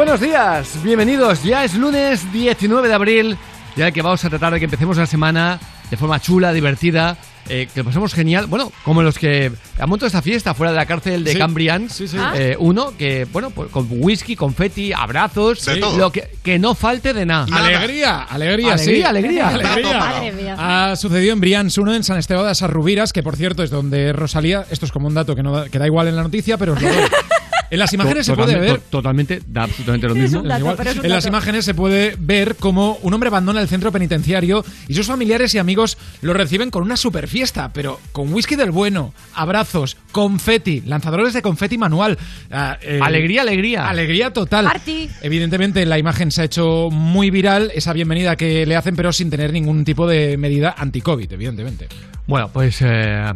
buenos días, bienvenidos. Ya es lunes 19 de abril, ya que vamos a tratar de que empecemos la semana de forma chula, divertida, eh, que lo pasemos genial. Bueno, como los que han montado esta fiesta fuera de la cárcel de Sí. Cambrian. Sí, sí. Eh, uno que, bueno, pues con whisky, confeti, abrazos, De sí, todo. lo que, que no falte de nada. Alegría, alegría, sí. Alegría, alegría. Alegría. Madre mía. Ha sucedido en Brians 1 en San Esteban de Sarrubiras, que por cierto es donde Rosalía, esto es como un dato que, no da, que da igual en la noticia, pero os lo doy. En las imágenes se puede ver to- Totalmente, da absolutamente lo mismo. En las imágenes se puede ver cómo un hombre abandona el centro penitenciario y sus familiares y amigos lo reciben con una super fiesta, pero con whisky del bueno, abrazos, confeti, lanzadores de confeti manual. ah, eh, Alegría, alegría. Alegría total. Party. Evidentemente la imagen se ha hecho muy viral, esa bienvenida que le hacen, pero sin tener ningún tipo de medida anti-COVID, evidentemente. Bueno, pues. eh,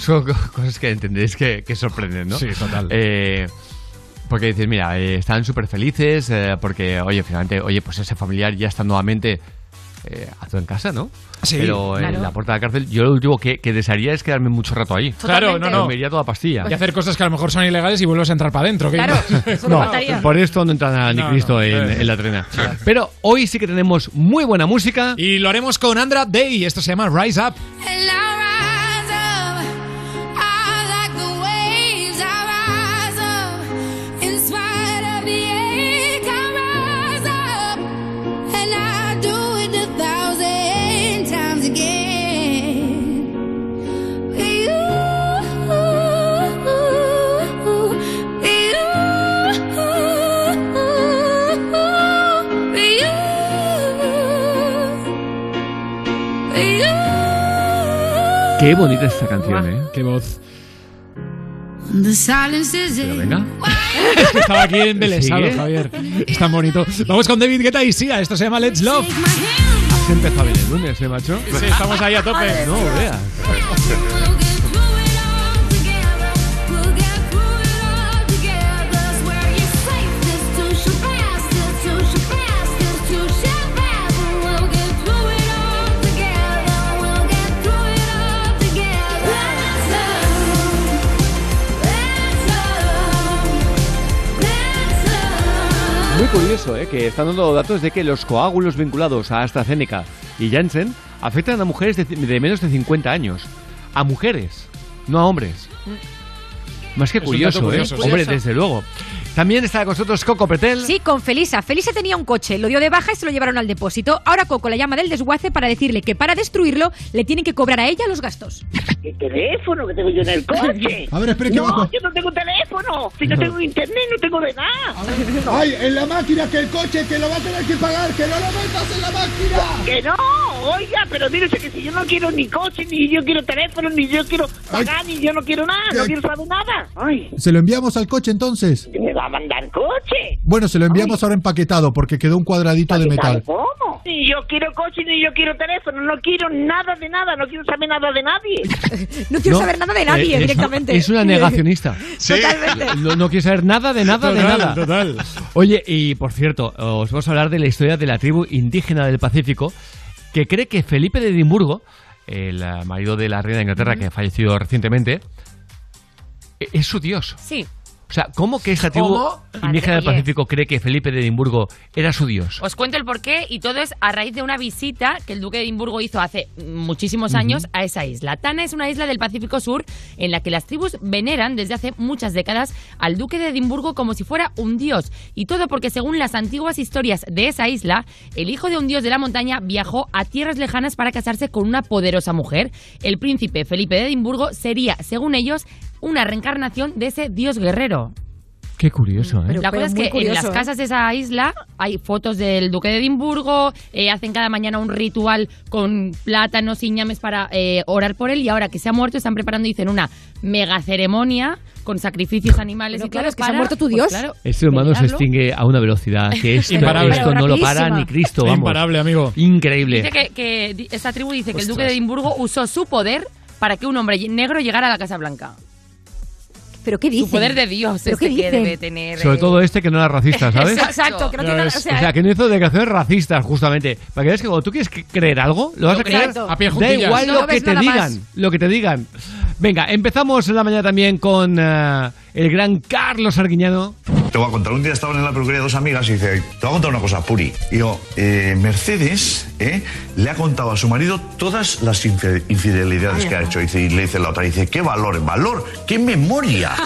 son co- cosas que entendéis que, que sorprenden, ¿no? Sí, total. Eh, porque dices, mira, eh, están súper felices eh, porque, oye, finalmente, oye, pues ese familiar ya está nuevamente eh, atado en casa, ¿no? Sí, Pero en claro. la puerta de la cárcel, yo lo último que, que desearía es quedarme mucho rato ahí. Claro, no, no. Me iría toda pastilla. Y hacer cosas que a lo mejor son ilegales y vuelves a entrar para adentro. Claro, eso no faltaría. por esto no entra ni No, Cristo no, en, eh. en la trena. Pero hoy sí que tenemos muy buena música. Y lo haremos con Andra Day, esto se llama Rise Up. And Qué bonita esta canción, ¿eh? Qué voz. The silence is Pero venga. Estaba aquí embelesado, ¿Sigue? Javier. Es tan bonito. Vamos con David Guetta y Sia. Esto se llama Let's Love. Se empezó bien el lunes, ¿eh, macho? Sí, estamos ahí a tope. No, veas. Curioso, ¿eh? Que están dando datos de que los coágulos vinculados a AstraZeneca y Janssen afectan a mujeres de, de menos de 50 años. A mujeres, no a hombres. Más que curioso, ¿eh? curioso, sí. Hombre, desde luego. También está con nosotros Coco Petel. Sí, con Felisa. Felisa tenía un coche, lo dio de baja y se lo llevaron al depósito. Ahora Coco la llama del desguace para decirle que para destruirlo le tienen que cobrar a ella los gastos. ¿Qué teléfono que tengo yo en el coche? A ver, espere que no, abajo. yo no tengo teléfono. Si no tengo internet, no tengo de nada. Ay, en la máquina que el coche que lo va a tener que pagar, que no lo metas en la máquina. Que no, oiga, pero mire usted que si yo no quiero ni coche, ni yo quiero teléfono, ni yo quiero pagar, ni yo no quiero nada, no quiero saber nada. Ay, Se lo enviamos al coche entonces. ¿qué me va a mandar coche? Bueno, se lo enviamos ahora empaquetado porque quedó un cuadradito de metal. ¿Cómo? Ni yo quiero coche, ni yo quiero teléfono, no quiero nada de nada, no quiero saber nada de nadie. No quiero No, saber nada de nadie eh, es- directamente. Es una negacionista. Totalmente. No, no quiere saber nada de nada de nada. total. Oye, y por cierto, os vamos a hablar de la historia de la tribu indígena del Pacífico que cree que Felipe de Edimburgo, el eh, marido de la reina de Inglaterra que ha fallecido recientemente, e- es su dios. Sí. O sea, ¿cómo que esta tribu ¿Cómo? indígena del. Pacífico cree que Felipe de Edimburgo era su dios? Os cuento el porqué y todo es a raíz de una visita que el duque de Edimburgo hizo hace muchísimos años a esa isla. Tana es una isla del Pacífico Sur en la que las tribus veneran desde hace muchas décadas al duque de Edimburgo como si fuera un dios. Y todo porque según las antiguas historias de esa isla, el hijo de un dios de la montaña viajó a tierras lejanas para casarse con una poderosa mujer. El príncipe Felipe de Edimburgo sería, según ellos, una reencarnación de ese dios guerrero. Qué curioso, ¿eh? Pero- La cosa es que en curioso, las ¿eh? casas de esa isla hay fotos del duque de Edimburgo, eh, hacen cada mañana un ritual con plátanos y ñames para eh, orar por él y ahora que se ha muerto están preparando, dicen, una mega ceremonia con sacrificios animales Pero y claro, es que se ha para, muerto tu pues Dios. claro, El ser humano se extingue a una velocidad que esto, Imparable. esto no lo para ni Cristo, vamos. Imparable, amigo. Increíble. Dice que, que esta tribu dice que el duque Ostras. de Edimburgo usó su poder para que un hombre negro llegara a la Casa Blanca. ¿Pero qué dicen? Su poder de Dios ¿Pero este qué que debe tener. Sobre eh, todo este que no era racista, ¿sabes? Exacto, que no tiene nada. ves. O O sea, sea, que no hizo declaraciones racistas, justamente. Para que veas que cuando tú quieres creer algo, lo vas Lo a creer. A pie Da igual No lo lo que te digan. más. Lo que te digan. Venga, empezamos en la mañana también con eh, el gran Carlos Arguiñano. Te voy a contar, un día estaban en la peluquería dos amigas y dice, te voy a contar una cosa, Puri. Y yo, eh, Mercedes eh, le ha contado a su marido todas las infi- infidelidades que ha hecho. Dice, y le dice la otra, dice, ¿qué valor? ¿Valor? ¿Qué memoria?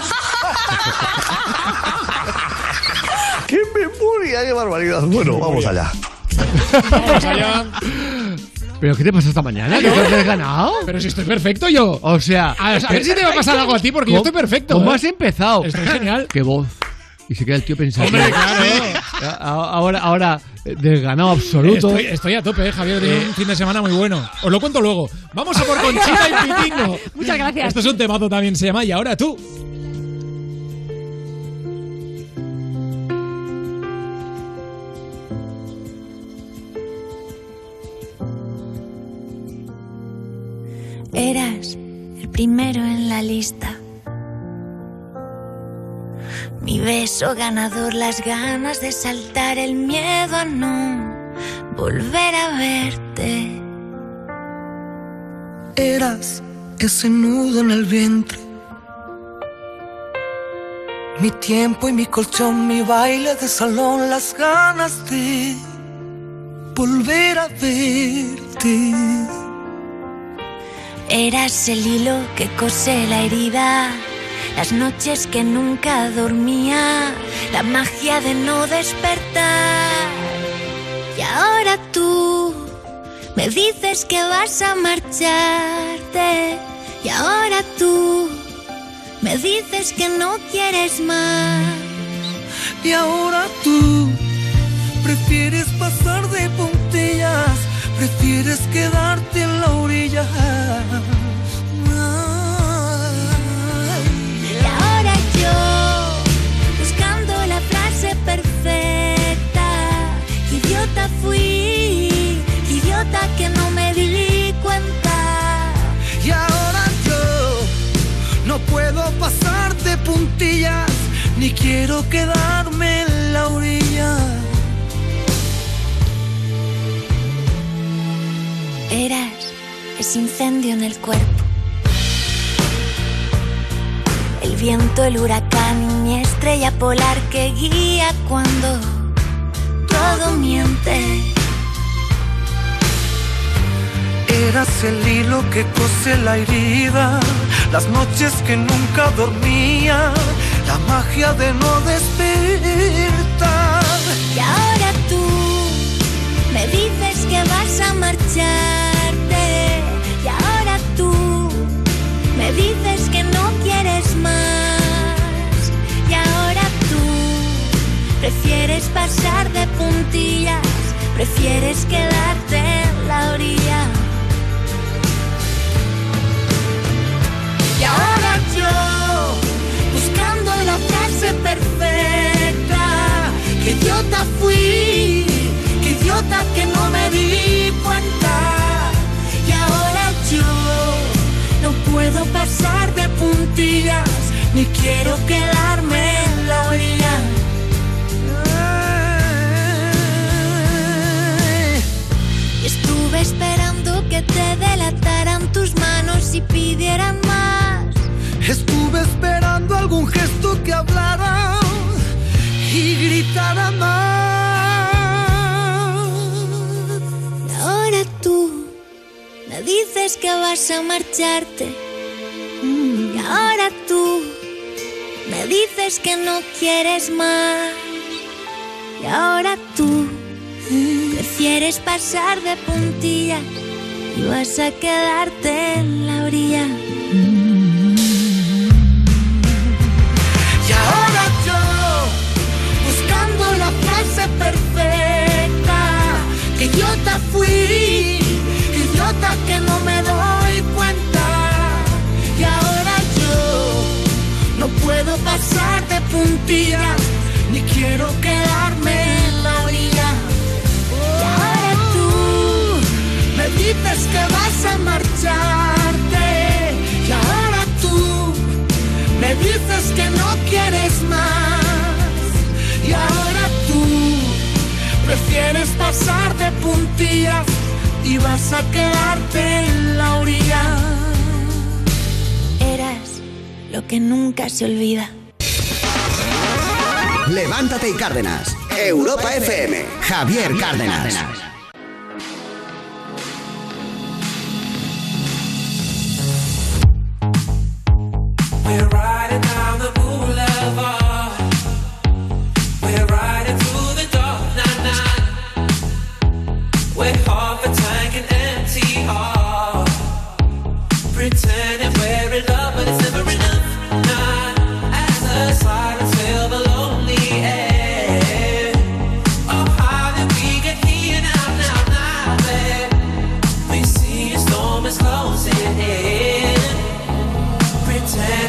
¡Qué memoria! ¡Qué barbaridad! Bueno, vamos allá. Vamos allá. ¿Pero qué te pasó esta mañana? ¿Que te has ganado? Pero si estoy perfecto yo. O sea, A, a ver si te va a pasar algo a ti, porque yo ¿cómo- estoy perfecto. ¿Cómo ¿eh? has empezado? Estoy genial. Qué voz. Y se queda el tío pensando. Hombre, claro. Ahora, ahora, eh, desganado absoluto. Estoy, estoy a tope, eh, Javier. He tenido un fin de semana muy bueno. Os lo cuento luego. Vamos a por Conchita y Pitingo. Muchas gracias. Esto es un temazo también, se llama Y ahora tú. Eras el primero en la lista. Mi beso ganador, las ganas de saltar, el miedo a no volver a verte. Eras ese nudo en el vientre. Mi tiempo y mi colchón, mi baile de salón, las ganas de volver a verte. Eras el hilo que cose la herida, las noches que nunca dormía, la magia de no despertar. Y ahora tú me dices que vas a marcharte. Y ahora tú me dices que no quieres más. Y ahora tú prefieres pasar de puntillas, prefieres quedarte en la orilla. Y ahora yo, buscando la frase perfecta, idiota fui, idiota que no me di cuenta. Y ahora yo no puedo pasar de puntillas, ni quiero quedarme en la orilla. Eras ese incendio en el cuerpo. El viento, el huracán y mi estrella polar que guía cuando todo miente. Eras el hilo que cose la herida, las noches que nunca dormía, la magia de no despertar. Y ahora tú me dices que vas a marcharte. Prefieres pasar de puntillas, prefieres quedarte en la orilla. Y ahora yo, buscando la frase perfecta, que idiota fui, que idiota que no me di cuenta. Y ahora yo, no puedo pasar de puntillas, ni quiero quedarme esperando que te delataran tus manos y pidieran más. Estuve esperando algún gesto que hablara y gritara más. Y ahora tú me dices que vas a marcharte. Y ahora tú me dices que no quieres más. Y ahora tú Prefieres pasar de puntilla y vas a quedarte en la orilla. Y ahora yo, buscando la frase perfecta, que idiota fui, idiota que no me doy cuenta. Y ahora yo, no puedo pasar de puntilla, ni quiero quedarme dices que vas a marcharte. Y ahora tú me dices que no quieres más. Y ahora tú prefieres pasar de puntillas y vas a quedarte en la orilla. Eras lo que nunca se olvida. Levántate y Cárdenas. Europa FM. Javier Cárdenas. pretend.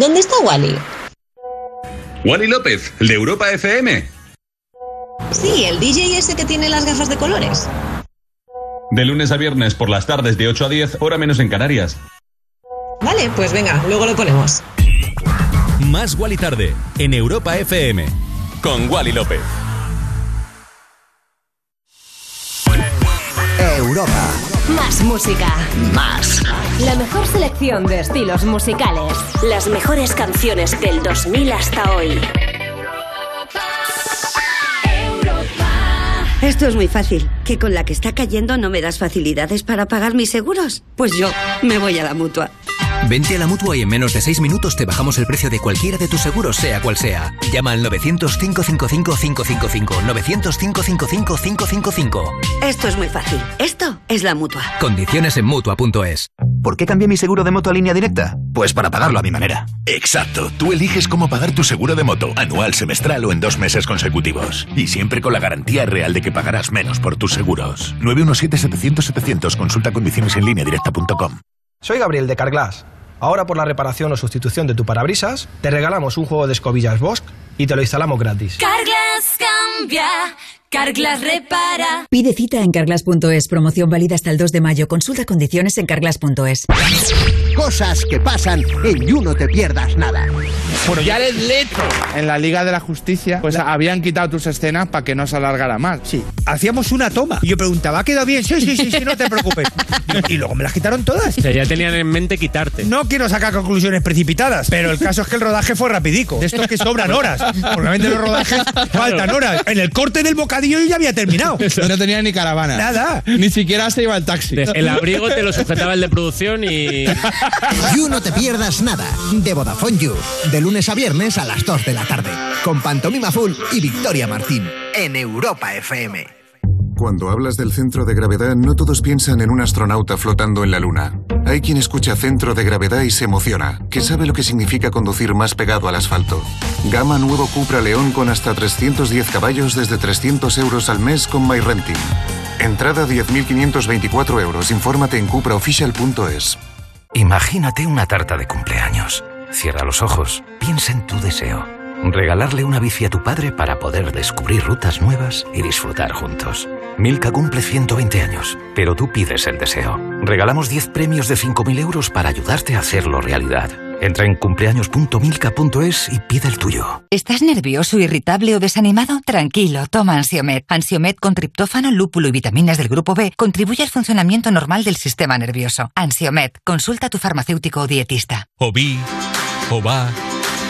¿Dónde está Wally? Wally López, el de Europa FM. Sí, el DJ ese que tiene las gafas de colores. De lunes a viernes por las tardes de 8 a 10, hora menos en Canarias. Vale, pues venga, luego lo ponemos. Más Wally tarde en Europa FM con Wally López. Europa. Más música. Más. La mejor selección de estilos musicales. Las mejores canciones del 2000 hasta hoy. Esto es muy fácil. ¿Que con la que está cayendo no me das facilidades para pagar mis seguros? Pues yo me voy a la mutua. Vente a la mutua y en menos de 6 minutos te bajamos el precio de cualquiera de tus seguros, sea cual sea. Llama al 900-555-555. 900-555-555. Esto es muy fácil. Esto es la mutua. Condiciones en mutua.es. ¿Por qué cambié mi seguro de moto a línea directa? Pues para pagarlo a mi manera. Exacto, tú eliges cómo pagar tu seguro de moto, anual, semestral o en dos meses consecutivos. Y siempre con la garantía real de que pagarás menos por tus seguros. 917-700-700, consulta condiciones en línea directa.com. Soy Gabriel de Carglass. Ahora por la reparación o sustitución de tu parabrisas, te regalamos un juego de escobillas Bosch y te lo instalamos gratis. Carglass cambia, Carglass repara. Pide cita en carglass.es. Promoción válida hasta el 2 de mayo. Consulta condiciones en carglass.es. Cosas que pasan en You No Te Pierdas Nada. Bueno, ya eres lecho. En la Liga de la Justicia, pues habían quitado tus escenas para que no se alargara más. Sí. Hacíamos una toma. Y yo preguntaba, ¿ha quedado bien? Sí, sí, sí, sí, no te preocupes. Y luego me las quitaron todas. O sea, ya tenían en mente quitarte. No quiero sacar conclusiones precipitadas, pero el caso es que el rodaje fue rapidico. De estos que sobran horas. Porque realmente los rodajes faltan horas. En el corte del bocadillo yo ya había terminado. No tenía ni caravana. Nada. Ni siquiera se iba el taxi. El abrigo te lo sujetaba el de producción y. You No Te Pierdas Nada. De Vodafone You. De lunes a viernes a las 2 de la tarde. Con Pantomima Full y Victoria Martín. En Europa FM. Cuando hablas del centro de gravedad, no todos piensan en un astronauta flotando en la Luna. Hay quien escucha centro de gravedad y se emociona, que sabe lo que significa conducir más pegado al asfalto. Gama nuevo Cupra León con hasta 310 caballos desde 300 euros al mes con MyRenting. Entrada 10.524 euros. Infórmate en cupraofficial.es. Imagínate una tarta de cumpleaños. Cierra los ojos, piensa en tu deseo. Regalarle una bici a tu padre para poder descubrir rutas nuevas y disfrutar juntos. Milka cumple 120 años, pero tú pides el deseo. Regalamos 10 premios de 5.000 euros para ayudarte a hacerlo realidad. Entra en cumpleaños.milka.es y pide el tuyo. ¿Estás nervioso, irritable o desanimado? Tranquilo, toma Ansiomed. Ansiomed con triptófano, lúpulo y vitaminas del grupo B contribuye al funcionamiento normal del sistema nervioso. Ansiomed, consulta a tu farmacéutico o dietista. O vi, o va.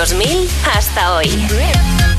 Del 2000 hasta hoy.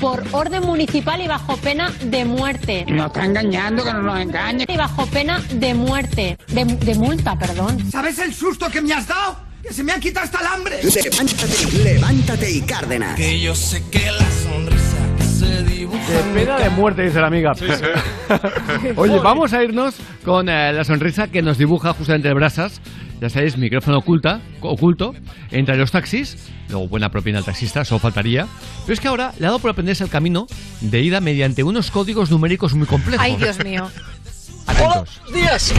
Por orden municipal y bajo pena de muerte. Nos está engañando, que no nos engañe. Y bajo pena de muerte. De, de multa, perdón. ¿Sabes el susto que me has dado? ¡Que se me ha quitado hasta el hambre! Levántate, levántate y Cárdenas. Que yo sé que la sonrisa que se dibuja. De pena de muerte, dice la amiga. Oye, vamos a irnos con eh, la sonrisa que nos dibuja justamente el Brasas. Ya sabéis, micrófono oculta, oculto entre los taxis. Luego buena propina al taxista, solo faltaría. Pero es que ahora le ha dado por aprenderse el camino de ida mediante unos códigos numéricos muy complejos. Ay, Dios mío. Atentos. días.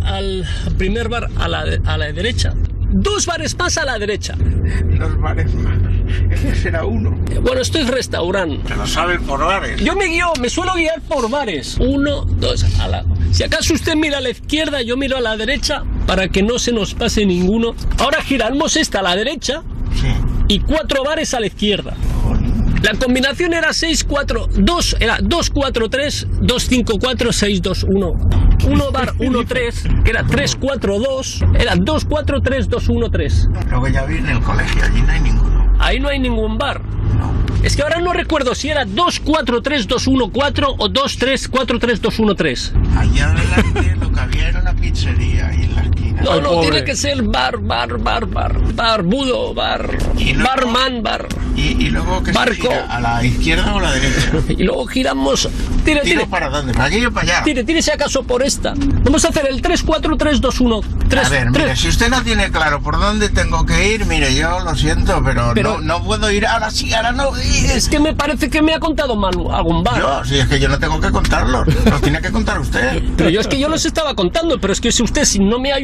Al primer bar a la, a la derecha. Dos bares más a la derecha. Dos bares más. Ese será uno. Bueno, esto es restaurante. Te lo saben por bares. Yo me guío, me suelo guiar por bares. Uno, dos, a la. Si acaso usted mira a la izquierda, yo miro a la derecha para que no se nos pase ninguno. Ahora giramos esta a la derecha y cuatro bares a la izquierda. La combinación era 6, 4, 2, era 2, 4, 3, 2, 5, 4, 6, 2, 1. 1 bar 1, 3, que era 3, 4, 2, era 2, 4, 3, 2, 1, 3. Luego ya vi en el colegio, allí no hay ninguno. Ahí no hay ningún bar. Es que ahora no recuerdo si era 2, 4, 3, 2, 1, 4 o 2, 3, 4, 3, 2, 1, 3. Allá adelante lo que había era una pizzería ahí en la No, no, tiene que ser bar, bar, bar, bar. Barbudo, bar. Barman, bar. ¿Y, y luego que Barco. ¿A la izquierda o a la derecha? Y luego giramos. Tire, ¿Tiro tire. para dónde? ¿Para aquí o para allá? Tire, tire si acaso por esta. Vamos a hacer el 3, 4, 3, 2, 1. 3, a ver, mire, si usted no tiene claro por dónde tengo que ir, mire, yo lo siento, pero, Pero- no, no puedo ir ahora sí, ahora no. Es que me parece que me ha contado mal algún bar. Yo, si es que yo no tengo que contarlo, lo tiene que contar usted. Pero yo es que yo los estaba contando, pero es que si usted si no me ha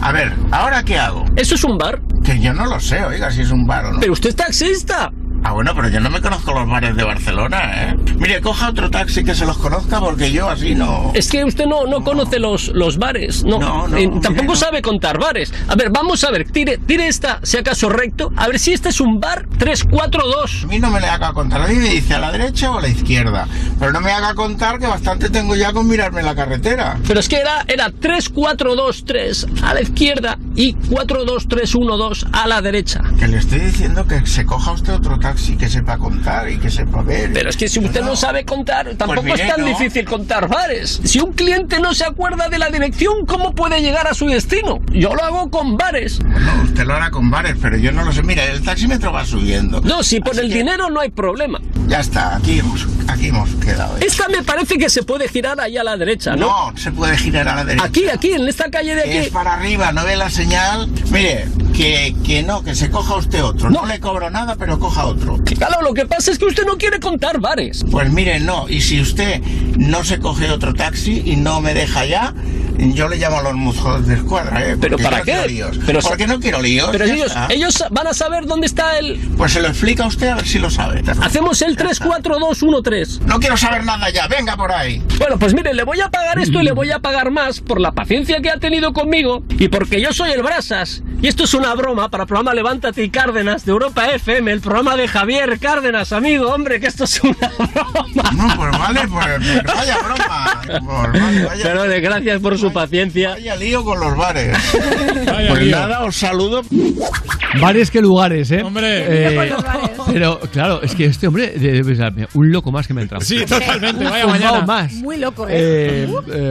A ver, ¿ahora qué hago? ¿Eso es un bar? Que yo no lo sé, oiga, si es un bar o no. Pero usted es taxista. Ah, bueno, pero yo no me conozco los bares de Barcelona, ¿eh? Mire, coja otro taxi que se los conozca porque yo así no... Es que usted no, no conoce los, los bares, no. No, no, Eh, tampoco sabe contar bares. A ver, vamos a ver, tire, tire esta, si acaso recto. A ver si este es un bar 342. A mí no me le haga contar, a mí me dice a la derecha o a la izquierda. Pero no me haga contar que bastante tengo ya con mirarme la carretera. Pero es que era, era 3423 a la izquierda y 42312 a la derecha. Que le estoy diciendo que se coja usted otro taxi que sepa contar y que sepa ver. Pero es que si usted no, sabe contar, tampoco mire, es tan no. difícil contar bares. Si un cliente no se acuerda de la dirección, ¿cómo puede llegar a su destino? Yo lo hago con bares. No, usted lo hará con bares, pero yo no lo sé. Mira, el taxímetro va subiendo. No, si por el dinero no hay problema. Ya está, aquí hemos, aquí hemos quedado. ¿eh? Esta me parece que se puede girar ahí a la derecha, ¿no? No, se puede girar a la derecha. Aquí, aquí, en esta calle de aquí. Es para arriba, no ve la señal. Mire, que, que no, que se coja usted otro. No. le cobro nada, pero coja otro. Claro, lo que pasa es que usted no quiere contar bares. Pues mire, no. Y si usted no se coge otro taxi y no me deja ya, yo le llamo a los mozos de escuadra, ¿eh? ¿Pero Porque para no qué? líos. Pero ¿Por sa- qué no quiero líos? Pero ellos, está. ellos van a saber dónde está el... Pues se lo explica a usted a ver si lo sabe. Hacemos el 34213. No quiero saber nada ya, venga por ahí. Bueno, pues mire, le voy a pagar esto y le voy a pagar más por la paciencia que ha tenido conmigo y porque yo soy el Brasas. Y esto es una broma para el programa Levántate y Cárdenas de Europa FM, el programa de Javier Cárdenas, amigo, hombre, que esto es una broma. No, pues vale, pues, pues vaya broma. Pues vale, vaya, Pero de gracias por su paciencia. vaya lío con los bares. Vaya pues lío. nada, os saludo. Bares que lugares, ¿eh? Hombre. Eh, pero claro, es que este hombre debe ser un loco más que me ha entrado. Sí, totalmente, Un vaya mañana. más. Muy loco, ¿eh? Eh, eh,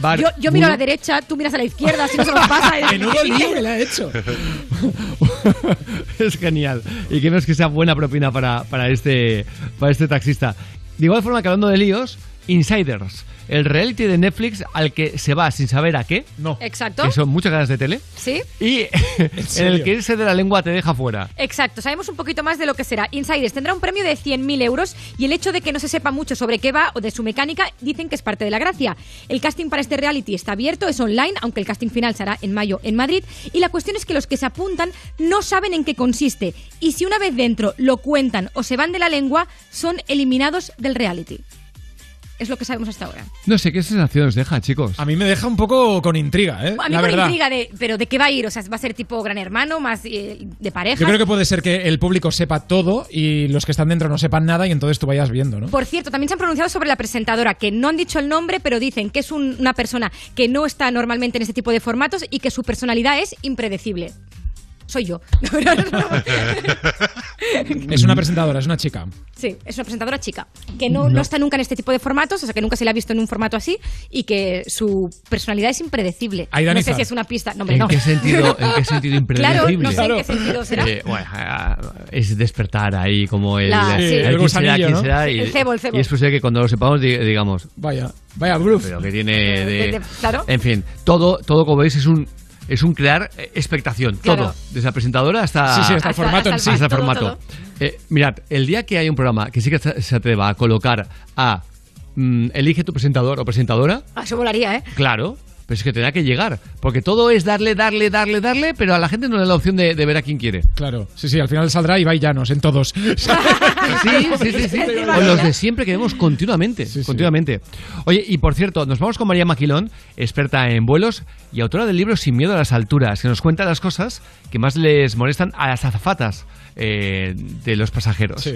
bar- yo, yo miro a la derecha, tú miras a la izquierda, así no se nos pasa. Menudo lío que le ha hecho. es genial. Y que es que sea buena propina para, para, este, para este taxista. De igual forma que hablando de líos, Insiders, el reality de Netflix al que se va sin saber a qué. No. Exacto. Que son muchas ganas de tele. ¿Sí? Y en el que irse de la lengua te deja fuera. Exacto, sabemos un poquito más de lo que será. Insiders tendrá un premio de 100.000 euros y el hecho de que no se sepa mucho sobre qué va o de su mecánica dicen que es parte de la gracia. El casting para este reality está abierto, es online, aunque el casting final será en mayo en Madrid. Y la cuestión es que los que se apuntan no saben en qué consiste. Y si una vez dentro lo cuentan o se van de la lengua, son eliminados del reality. Es lo que sabemos hasta ahora. No sé qué sensación os deja, chicos. A mí me deja un poco con intriga, ¿eh? A mí la con verdad. intriga de, pero ¿de qué va a ir? O sea, ¿va a ser tipo Gran Hermano, más eh, de pareja? Yo creo que puede ser que el público sepa todo y los que están dentro no sepan nada y entonces tú vayas viendo, ¿no? Por cierto, también se han pronunciado sobre la presentadora, que no han dicho el nombre, pero dicen que es un- una persona que no está normalmente en este tipo de formatos y que su personalidad es impredecible. Soy yo. Es una presentadora, es una chica. Sí, es una presentadora chica, que no, no. está nunca en este tipo de formatos, o sea, que nunca se la ha visto en un formato así y que su personalidad es impredecible. Ahí, no sé si es una pista. No, hombre, ¿En no. qué sentido, en qué sentido Claro, impredecible? no sé en qué sentido será. Eh, bueno, ah, es despertar ahí como el, La- sí. el El quién será, gusanillo, quién ¿no? será, y, El cebo, el cebo. y es posible que cuando lo sepamos di- digamos, Vaya, vaya bluff. pero que tiene de, De- de- claro. en fin, todo, todo como veis es un es un crear eh, expectación, Claro. todo, desde la presentadora hasta Sí, sí, hasta el formato en sí. hasta el todo, formato. todo. Eh, mirad, el día que hay un programa que sí que se se atreva a colocar a mm, elige tu presentador o presentadora, Ah, Eso volaría, ¿eh? Claro, pero es que tendrá que llegar. Porque todo es darle, darle, darle, darle, pero a la gente no le da la opción de, de ver a quién quiere. Claro, sí, sí, al final saldrá y va y llanos en todos. Sí, sí, sí, sí. O los de siempre que vemos continuamente. continuamente. Oye, y por cierto, nos vamos con María Maquilón, experta en vuelos y autora del libro Sin miedo a las alturas, que nos cuenta las cosas que más les molestan a las azafatas eh, de los pasajeros.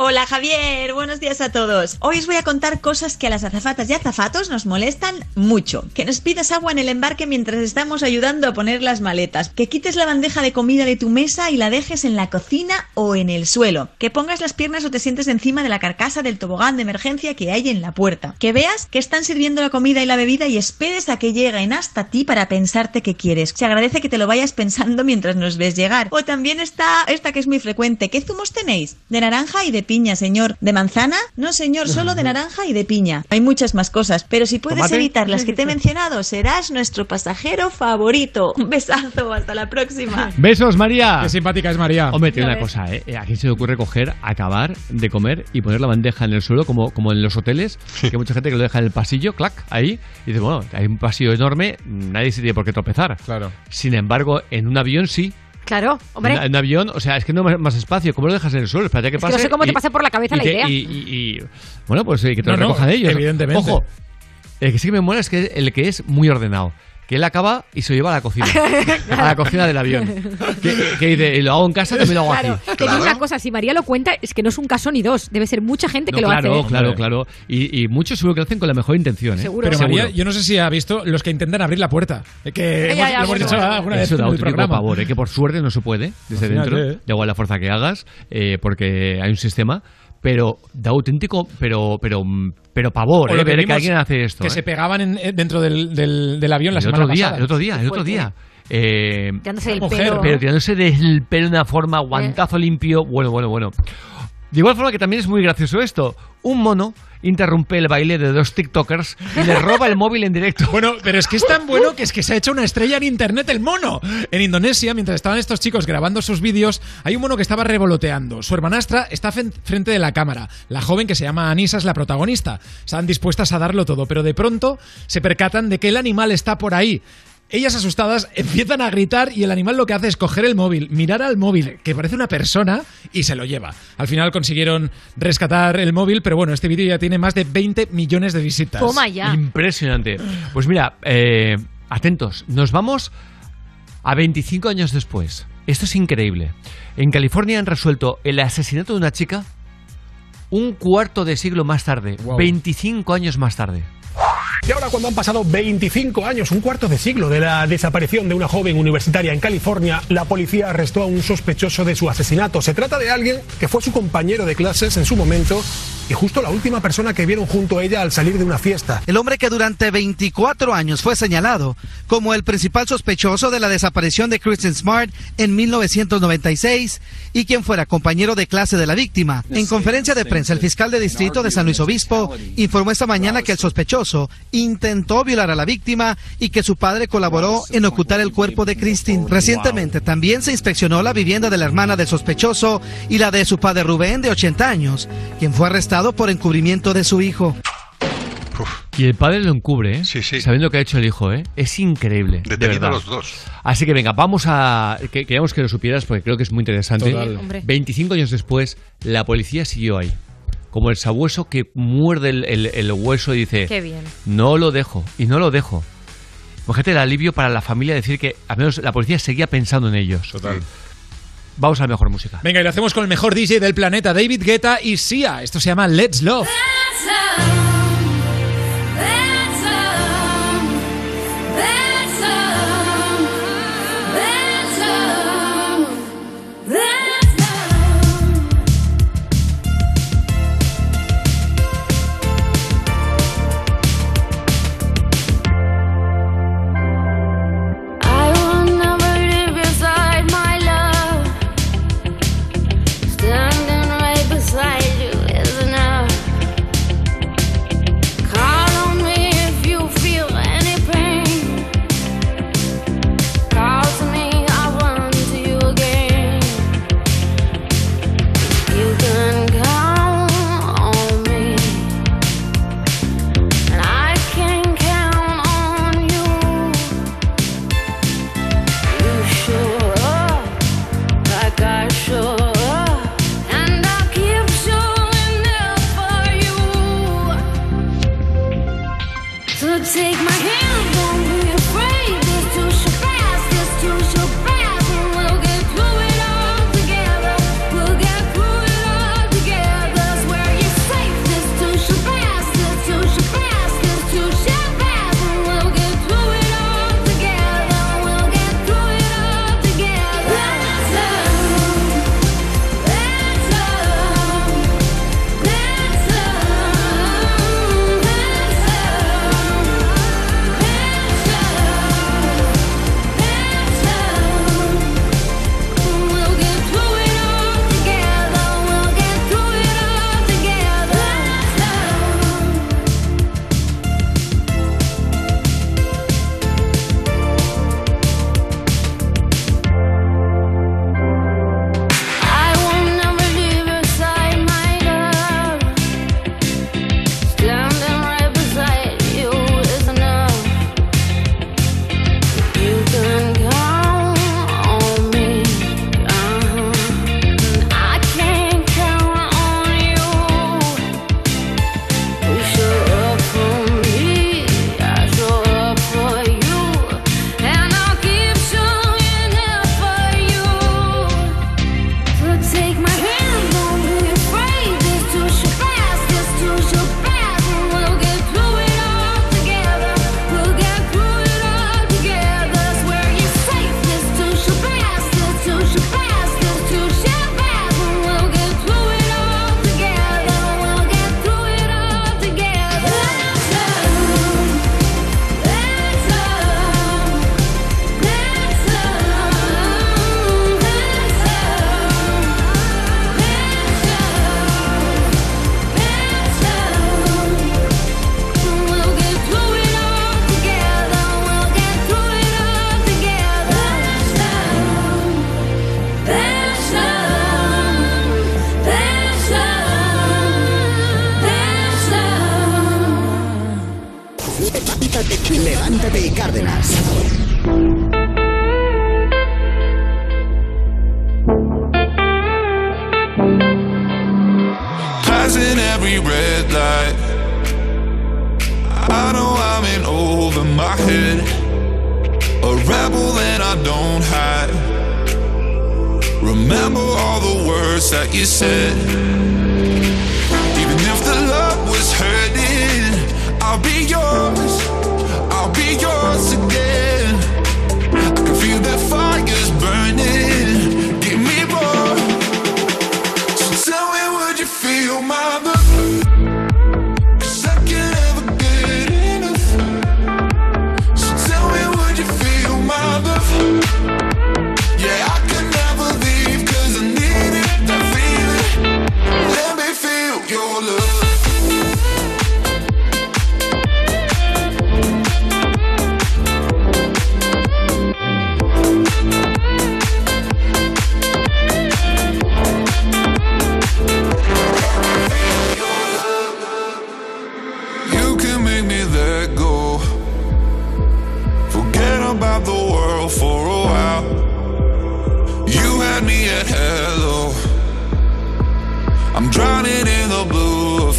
Hola Javier, buenos días a todos. Hoy os voy a contar cosas que a las azafatas y azafatos nos molestan mucho. Que nos pidas agua en el embarque mientras estamos ayudando a poner las maletas. Que quites la bandeja de comida de tu mesa y la dejes en la cocina o en el suelo. Que pongas las piernas o te sientes encima de la carcasa del tobogán de emergencia que hay en la puerta. Que veas que están sirviendo la comida y la bebida y esperes a que lleguen hasta ti para pensarte que quieres. Se agradece que te lo vayas pensando mientras nos ves llegar. O también está esta que es muy frecuente. ¿Qué zumos tenéis? De naranja y de piña, señor. ¿De manzana? No, señor, solo de naranja y de piña. Hay muchas más cosas, pero si puedes ¿Tomate? evitar las que te he mencionado, serás nuestro pasajero favorito. Un besazo, hasta la próxima. Besos, María. Qué simpática es María. Hombre, tiene una ves. cosa, ¿eh? ¿A quién se le ocurre coger, acabar de comer y poner la bandeja en el suelo, como, como en los hoteles? Que hay mucha gente que lo deja en el pasillo, clac, ahí. Y dice, bueno, hay un pasillo enorme, nadie se tiene por qué tropezar. Claro. Sin embargo, en un avión sí. Claro, hombre. En, avión, o sea, es que no hay más espacio. ¿Cómo lo dejas en el suelo? Espérate que Es que pase. no sé cómo te pasa por la cabeza y la te- idea. Y, y- y- bueno, pues eh, que te No, lo no, recojan ellos. evidentemente. Ojo, el que sí que me mola es que el que es muy ordenado. Que él acaba y se lo lleva a la cocina. a la cocina del avión. Que, que dice, lo hago en casa, también lo hago Claro, aquí. te digo una cosa, si María lo cuenta, es que no es un caso ni dos, debe ser mucha gente que No, lo claro, hace. ¿eh? claro, claro. Y, y muchos seguro que lo hacen con la mejor intención. ¿eh? Seguro. Pero Seguro. María, yo no sé si ha visto los que intentan abrir la puerta. Que Ya, hemos, ya, lo hemos dicho alguna vez Eso da el auténtico programa. pavor, ¿eh? que por suerte no se puede desde Imagínate, dentro, ¿eh? da igual la fuerza que hagas, eh, porque hay un sistema, pero da auténtico, pero pero pero pavor, ¿eh? que ver que alguien hace esto. Que ¿eh? se pegaban en- eh, dentro del, del- del avión la el semana otro día, pasada. el otro día, el otro día. Eh, Tirándose del Mujer, pelo. pero tirándose del pelo de una forma, guantazo limpio. Bueno, bueno, bueno. De igual forma que también es muy gracioso esto. Un mono interrumpe el baile de dos TikTokers y le roba el móvil en directo. Bueno, pero es que es tan bueno que es que se ha hecho una estrella en internet el mono. En Indonesia, mientras estaban estos chicos grabando sus vídeos, hay un mono que estaba revoloteando. Su hermanastra está frente de la cámara. La joven que se llama Anisa es la protagonista. Están dispuestas a darlo todo, pero de pronto se percatan de que el animal está por ahí. Ellas asustadas empiezan a gritar y el animal lo que hace es coger el móvil, mirar al móvil, que parece una persona, y se lo lleva. Al final consiguieron rescatar el móvil, pero bueno, este vídeo ya tiene más de 20 millones de visitas. Toma ya. Impresionante. Pues mira, eh, atentos, nos vamos a 25 años después. Esto es increíble. En California han resuelto el asesinato de una chica un cuarto de siglo más tarde, 25 años más tarde. Y ahora cuando han pasado 25 años, un cuarto de siglo de la desaparición de una joven universitaria en California, la policía arrestó a un sospechoso de su asesinato. Se trata de alguien que fue su compañero de clases en su momento y justo la última persona que vieron junto a ella al salir de una fiesta. El hombre que durante 24 años fue señalado como el principal sospechoso de la desaparición de Kristen Smart en 1996 y quien fuera compañero de clase de la víctima. En conferencia de prensa, el fiscal de distrito de San Luis Obispo informó esta mañana que el sospechoso intentó violar a la víctima y que su padre colaboró en ocultar el cuerpo de Christine. Recientemente también se inspeccionó la vivienda de la hermana del sospechoso y la de su padre Rubén, de 80 años, quien fue arrestado por encubrimiento de su hijo. Y el padre lo encubre, ¿eh? Sabiendo que ha hecho el hijo, ¿eh? Es increíble. de Detenido verdad. a los dos. Así que venga, vamos a. Que, queríamos que lo supieras porque creo que es muy interesante. Total. Sí, hombre. 25 años después, la policía siguió ahí. Como el sabueso que muerde el, el- el hueso y dice: Qué bien. No lo dejo, y no lo dejo. Fíjate el alivio para la familia decir que al menos la policía seguía pensando en ellos. Total. Vamos a la mejor música. Venga, y lo hacemos con el mejor DJ del planeta, David Guetta y Sia. Esto se llama Let's Love. Levántate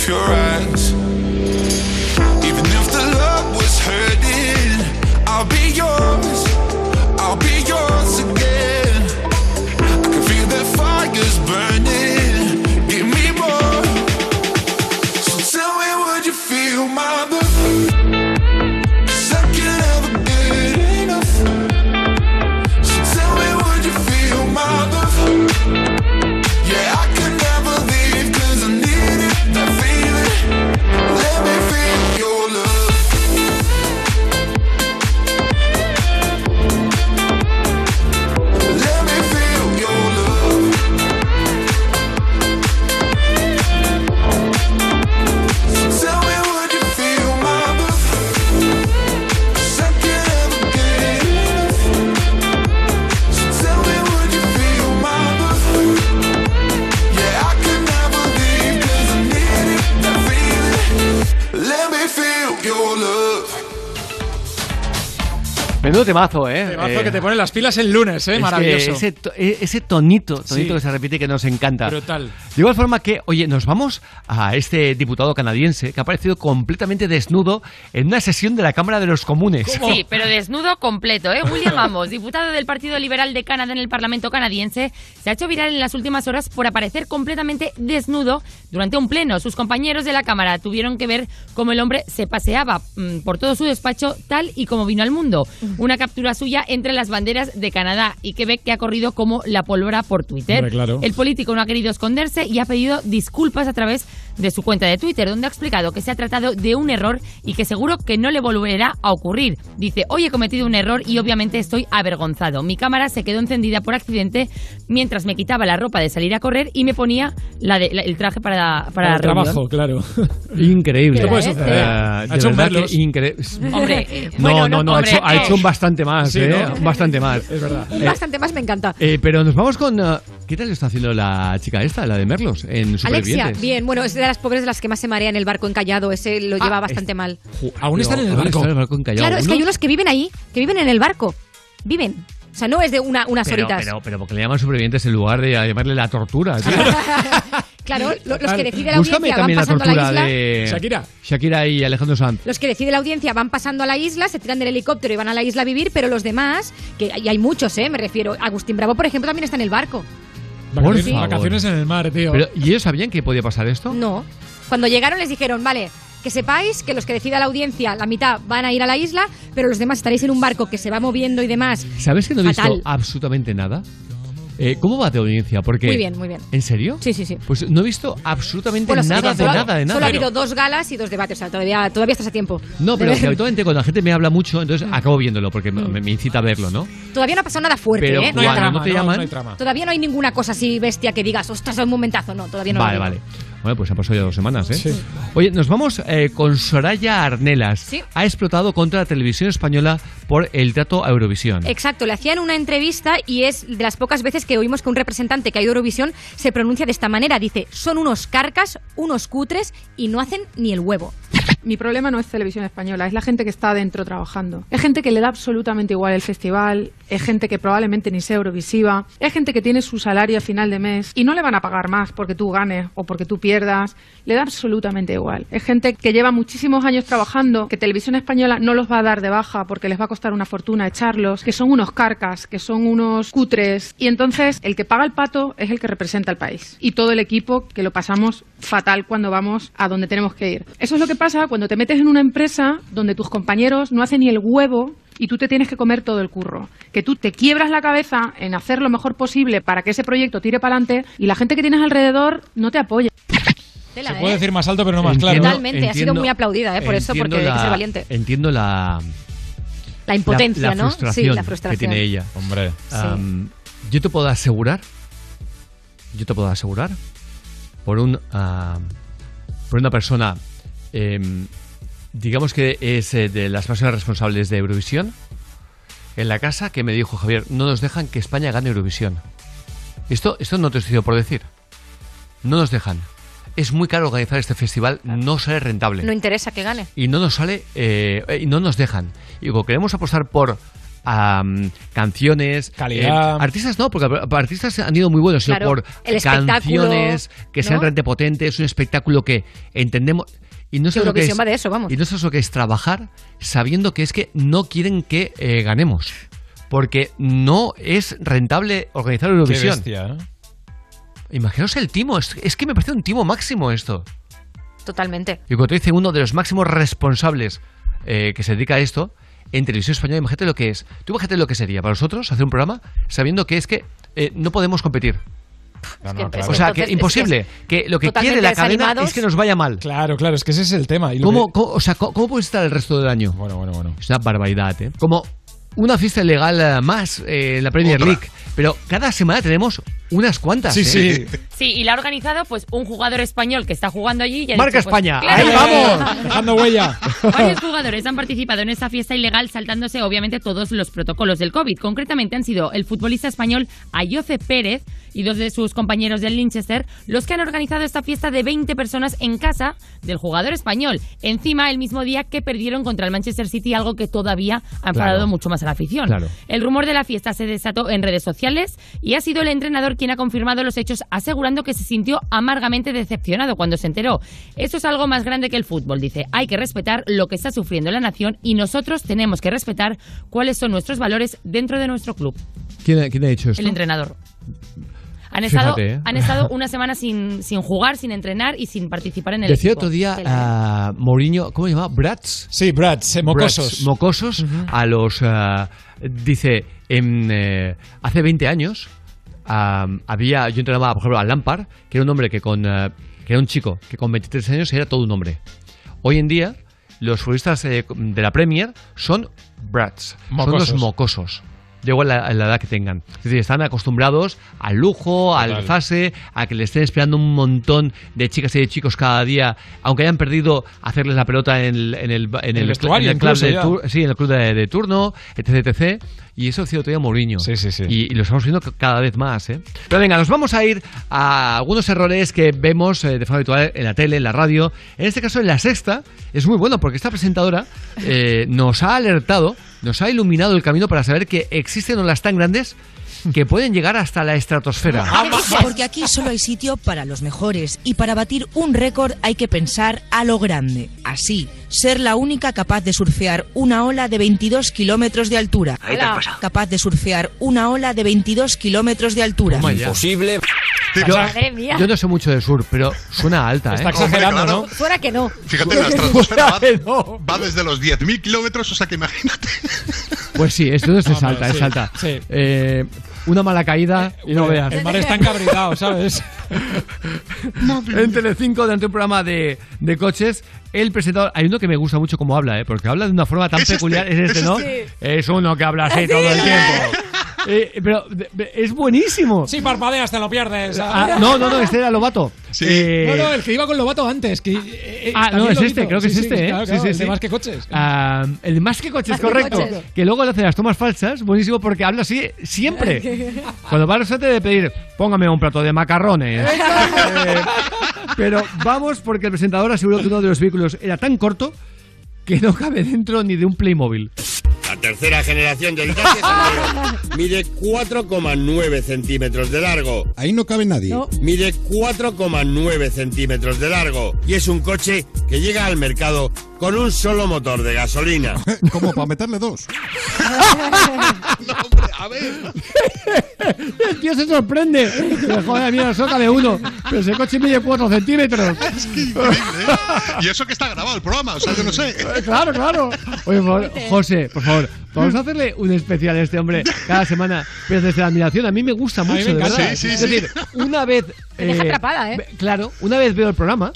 you're right temazo, ¿eh? Temazo Eh, que te pone las pilas el lunes, ¿eh? Maravilloso. ese, e- ese tonito, tonito Sí. que se repite que nos encanta. Brutal. De igual forma que, oye, nos vamos a este diputado canadiense que ha aparecido completamente desnudo en una sesión de la Cámara de los Comunes. Sí, pero desnudo completo, ¿eh? William Amos, diputado del Partido Liberal de Canadá en el Parlamento canadiense, se ha hecho viral en las últimas horas por aparecer completamente desnudo durante un pleno. Sus compañeros de la Cámara tuvieron que ver cómo el hombre se paseaba mm, por todo su despacho tal y como vino al mundo. Una captura suya entre las banderas de Canadá y Quebec que ha corrido como la pólvora por Twitter. Hombre, claro. El político no ha querido esconderse y ha pedido disculpas a través de su cuenta de Twitter, donde ha explicado que se ha tratado de un error y que seguro que no le volverá a ocurrir. Dice, hoy he cometido un error y obviamente estoy avergonzado. Mi cámara se quedó encendida por accidente mientras me quitaba la ropa de salir a correr y me ponía la de- la- el traje para, para el reunión. trabajo, claro. Increíble. ¿Qué puede suceder? Eh, Ha hecho un. Hombre, eh, No, bueno, no, no, hombre, ha, hecho, ha bastante más, Sí, ¿eh? ¿no? Bastante más. Es verdad. Eh, Bastante más me encanta. eh, pero nos vamos con... eh, ¿Qué tal está haciendo la chica esta, la de Merlos, en Alexia, bien, bueno, es de las pobres de las que más se marea en el barco encallado, ese lo lleva bastante mal. Aún están en el barco. están en el barco encallado. Claro, es que hay ¿Unos? que viven ahí, que viven en el barco. Viven. O sea, no es de una, unas pero, horitas. pero, pero porque le llaman supervivientes en lugar de llamarle la tortura. tío. Claro, lo- los que decide la Búscame audiencia van también la pasando a la tortura isla. de Shakira. Shakira y Alejandro Sanz. Los que decide la audiencia van pasando a la isla, se tiran del helicóptero y van a la isla a vivir, pero los demás, que y hay muchos, ¿eh? Me refiero. Agustín Bravo, por ejemplo, también está en el barco. Vacaciones, Por favor. vacaciones en el mar, tío. Pero, ¿Y ellos sabían que podía pasar esto? No. Cuando llegaron les dijeron, vale, que sepáis que los que decida la audiencia, la mitad van a ir a la isla, pero los demás estaréis en un barco que se va moviendo y demás. ¿Sabes que no he visto Fatal. absolutamente nada? Eh, ¿Cómo va de audiencia? Porque, Muy bien, muy bien. ¿En serio? Sí, sí, sí. Pues no he visto absolutamente Bueno, sí, nada de solo- nada, de nada. Solo ha habido dos galas y dos debates, o sea, todavía, todavía estás a tiempo. No, pero que habitualmente cuando la gente me habla mucho, entonces acabo viéndolo porque me, me incita a verlo, ¿no? Todavía no ha pasado nada fuerte, Pero ¿eh? cuando Nada. no te llaman... Todavía no hay ninguna cosa así bestia que digas, ostras, un momentazo. No, todavía no lo vale, digo. vale. Bueno, pues han pasado ya dos semanas, ¿eh? Sí. Oye, nos vamos eh, con Soraya Arnelas. Sí. Ha explotado contra la televisión española por el trato a Eurovisión. Exacto, le hacían una entrevista y es de las pocas veces que oímos que un representante que ha ido a Eurovisión se pronuncia de esta manera. Dice, son unos carcas, unos cutres y no hacen ni el huevo. Mi problema no es televisión española, es la gente que está dentro trabajando. Es gente que le da absolutamente igual el festival, es gente que probablemente ni sea Eurovisiva, es gente que tiene su salario a final de mes y no le van a pagar más porque tú ganes o porque tú pierdas, le da absolutamente igual. Es gente que lleva muchísimos años trabajando, que televisión española no los va a dar de baja porque les va a costar una fortuna echarlos, que son unos carcas, que son unos cutres y entonces el que paga el pato es el que representa al país y todo el equipo que lo pasamos fatal cuando vamos a donde tenemos que ir. Eso es lo que pasa cuando te metes en una empresa donde tus compañeros no hacen ni el huevo y tú te tienes que comer todo el curro. Que tú te quiebras la cabeza en hacer lo mejor posible para que ese proyecto tire para adelante y la gente que tienes alrededor no te apoya. Se puede decir más alto, pero no más claro. Totalmente, ha sido muy aplaudida, ¿eh? por eso, entiendo porque hay que la- ser valiente. Entiendo la, La impotencia, la, la ¿no? frustración sí, la frustración. que tiene ella. Hombre. Yo te puedo asegurar, yo te puedo asegurar, por un por una persona, em, digamos que es eh, de las personas responsables de Eurovisión, en la casa que me dijo Javier, no nos dejan que España gane Eurovisión. Esto, esto no te estoy diciendo por decir. No nos dejan. Es muy caro organizar este festival, no sale rentable No interesa que gane. y no nos sale eh, y no nos dejan. Y digo, queremos apostar por canciones, Calidad. eh, artistas no, porque artistas han ido muy buenos, sino por canciones que sean realmente potentes, un espectáculo que entendemos y no sé lo que es, va de eso, vamos. y no sé lo que es trabajar sabiendo que es que no quieren que eh, ganemos. Porque no es rentable organizar Eurovisión. bestia, ¿eh? Imaginaos el timo, es, es que me parece un timo máximo esto. Totalmente. Y como te dice uno de los máximos responsables eh, que se dedica a esto, en televisión española, imagínate lo que es. Tú imagínate lo que sería para nosotros hacer un programa sabiendo que es que eh, no podemos competir. No, no, claro. O sea, Entonces, que imposible. Que lo que quiere la cadena es que nos vaya mal. Claro, claro, es que ese es el tema. Y lo ¿Cómo, que- cómo- o sea, ¿cómo, cómo puede estar el resto del año? Bueno, bueno, bueno. Es una barbaridad, ¿eh? Como una fiesta legal eh, más eh, en la Premier Otra. League. Pero cada semana tenemos unas cuantas. Sí, ¿eh? sí. Sí, y la ha organizado pues un jugador español que está jugando allí. y ha Marca dicho, pues, España. claro, ¡Ahí vamos! Dejando huella. Varios jugadores han participado en esta fiesta ilegal saltándose obviamente todos los protocolos del COVID. Concretamente han sido el futbolista español Ayoce Pérez y dos de sus compañeros del Linchester los que han organizado esta fiesta de 20 personas en casa del jugador español. Encima el mismo día que perdieron contra el Manchester City, algo que todavía ha Claro. enfadado mucho más a la afición. Claro. El rumor de la fiesta se desató en redes sociales y ha sido el entrenador quien ha confirmado los hechos asegurando que se sintió amargamente decepcionado cuando se enteró. Esto es algo más grande que el fútbol, dice. Hay que respetar lo que está sufriendo la nación y nosotros tenemos que respetar cuáles son nuestros valores dentro de nuestro club. ¿Quién, ha- quién ha dicho esto? El entrenador. Han estado, Fíjate, ¿eh? han estado una semana sin, sin jugar, sin entrenar y sin participar en el Decía equipo. otro día ¿eh? a Mourinho, ¿cómo se llama? Brats. Sí, Brats, eh, mocosos. Brats, mocosos a los. ah, dice, en, eh, hace 20 años ah, había. Yo entrenaba, por ejemplo, a Lampard, que era un hombre que con. ah, que era un chico que con 23 años era todo un hombre. Hoy en día, los futbolistas eh, de la Premier son Brats. Son los mocosos. Da igual la, la edad que tengan. Es decir, están acostumbrados al lujo, al fase, a que le estén esperando un montón de chicas y de chicos cada día, aunque hayan perdido hacerles la pelota en el, en el, en El el, vestuario en el club de ya. tur- sí, en el club de, de turno, etc, etc. Y eso decía otro día Mourinho. Sí, sí, sí. Y, y lo estamos viendo cada vez más. ¿eh? Pero venga, nos vamos a ir a algunos errores que vemos eh, de forma habitual en la tele, en la radio. En este caso, en la sexta, es muy bueno porque esta presentadora eh, nos ha alertado, nos ha iluminado el camino para saber que existen olas tan grandes que pueden llegar hasta la estratosfera. Porque aquí solo hay sitio para los mejores y para batir un récord hay que pensar a lo grande. Así, ser la única capaz de surfear una ola de 22 kilómetros de altura. Ahí te has pasado. Capaz de surfear una ola de 22 kilómetros de altura. Ya. Imposible. Yo, Madre mía. yo no sé mucho de sur, pero suena alta, Está ¿eh? exagerando. ¿no? Fuera que no. Fíjate, la estratosfera va, No. va desde los 10.000 kilómetros, o sea que imagínate. Pues sí, esto no es Hombre, alta, es sí, sí. Eh, una mala caída y no veas. El mar está encabritado, ¿sabes? En Telecinco, durante un programa de, de coches, el presentador, hay uno que me gusta mucho cómo habla, ¿eh? porque habla de una forma tan Es este, peculiar, es este, es ¿no? este. Es uno que habla así todo el tiempo. Eh, pero es buenísimo. Si parpadeas, te lo pierdes. Ah, no, no, no, este era Lobato. Sí. Eh, No, no, el que iba con Lobato antes. Que, eh, Ah, también no, es este, creo que Sí, es sí, este, ¿eh? claro, Sí, claro, sí, el sí. de más que coches. Ah, el de más que coches, Más que correcto. coches. Que luego le hace las tomas falsas, buenísimo porque habla así siempre. Cuando va al restaurante de pedir, póngame un plato de macarrones. Eh, Pero vamos porque el presentador aseguró que uno de los vehículos era tan corto que no cabe dentro ni de un Playmobil. La tercera generación del Dacia Sandero mide 4,9 centímetros de largo. Ahí no cabe nadie. Mide 4,9 centímetros de largo y es un coche que llega al mercado con un solo motor de gasolina. Como para meterle dos. El tío se sorprende. Joder, mira, solo cabe uno. Pero ese coche mide 4 centímetros. Es que increíble, ¿eh? Y eso que está grabado el programa, o sea, yo no sé. Claro, claro. Oye, por favor, José, por favor, vamos a hacerle un especial a este hombre cada semana, pero desde la admiración. A mí me gusta mí me mucho, de verdad. Sí, sí, es sí. decir, una vez. Me deja atrapada, ¿eh? Claro, una vez veo el programa.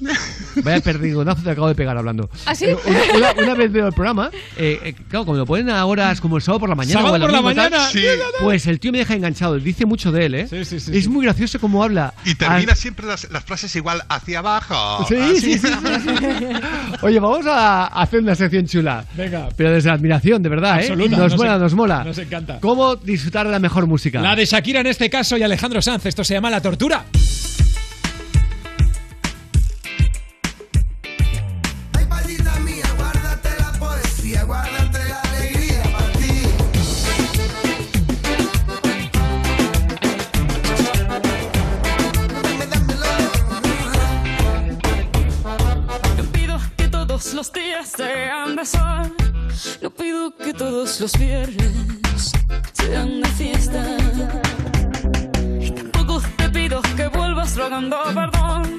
Vaya perdigonazo te acabo de pegar hablando. ¿Ah, sí? Eh, Una, una- una vez veo el programa, eh, eh, claro, como lo ponen a horas como el sábado por la mañana. Sábado o el por la domingo, tal, mañana. Sí. Pues el tío me deja enganchado. Dice mucho de él, ¿eh? es muy gracioso cómo habla. Y termina siempre las, las frases igual hacia abajo. Sí, sí, sí, Oye, vamos a hacer una sección chula. Venga. Pero desde la admiración, de verdad, ¿eh? Nos nos mola, en- nos mola. nos encanta. ¿Cómo disfrutar de la mejor música? La de Shakira en este caso y Alejandro Sanz. Esto se llama La Tortura. Maldita mía, guárdate la poesía, guárdate la alegría para ti. No pido que todos los días sean de sol. No pido que todos los viernes sean de fiesta. Y tampoco te pido que vuelvas rogando perdón.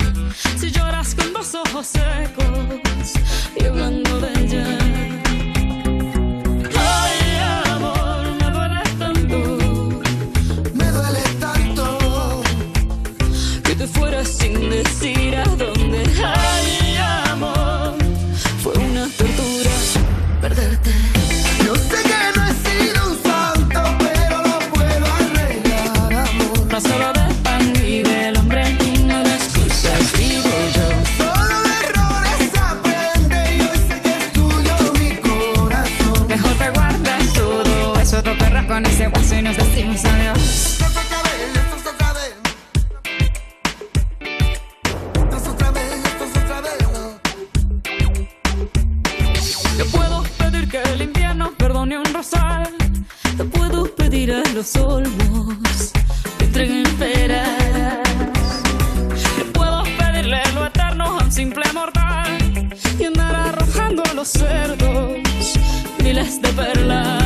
Si lloras con dos ojos secos y hablando de ella. Los olmos que entreguen peras. Puedo pedirle lo eterno a un simple mortal y andar arrojando a los cerdos miles de perlas.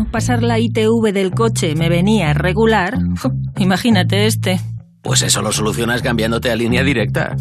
Año pasar la ITV del coche me venía regular, imagínate este. Pues eso lo solucionas cambiándote a línea directa.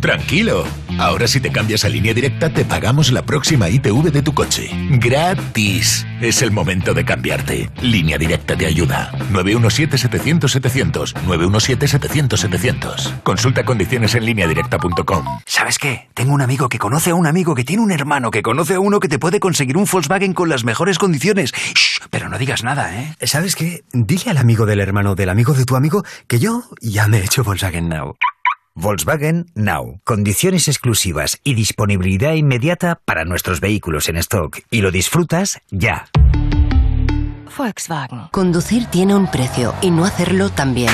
Tranquilo. Ahora si te cambias a línea directa te pagamos la próxima ITV de tu coche. Gratis. Es el momento de cambiarte. Línea directa te ayuda. 917-700-700. 917-700-700. Consulta condiciones en lineadirecta.com. ¿Sabes qué? Tengo un amigo que conoce a un amigo que tiene un hermano que conoce a uno que te puede conseguir un Volkswagen con las mejores condiciones. Shh, pero no digas nada, ¿eh? ¿Sabes qué? Dile al amigo del hermano del amigo de tu amigo que yo ya me he hecho Volkswagen Now. Volkswagen Now. Condiciones exclusivas y disponibilidad inmediata para nuestros vehículos en stock. Y lo disfrutas ya. Volkswagen. Conducir tiene un precio y no hacerlo también.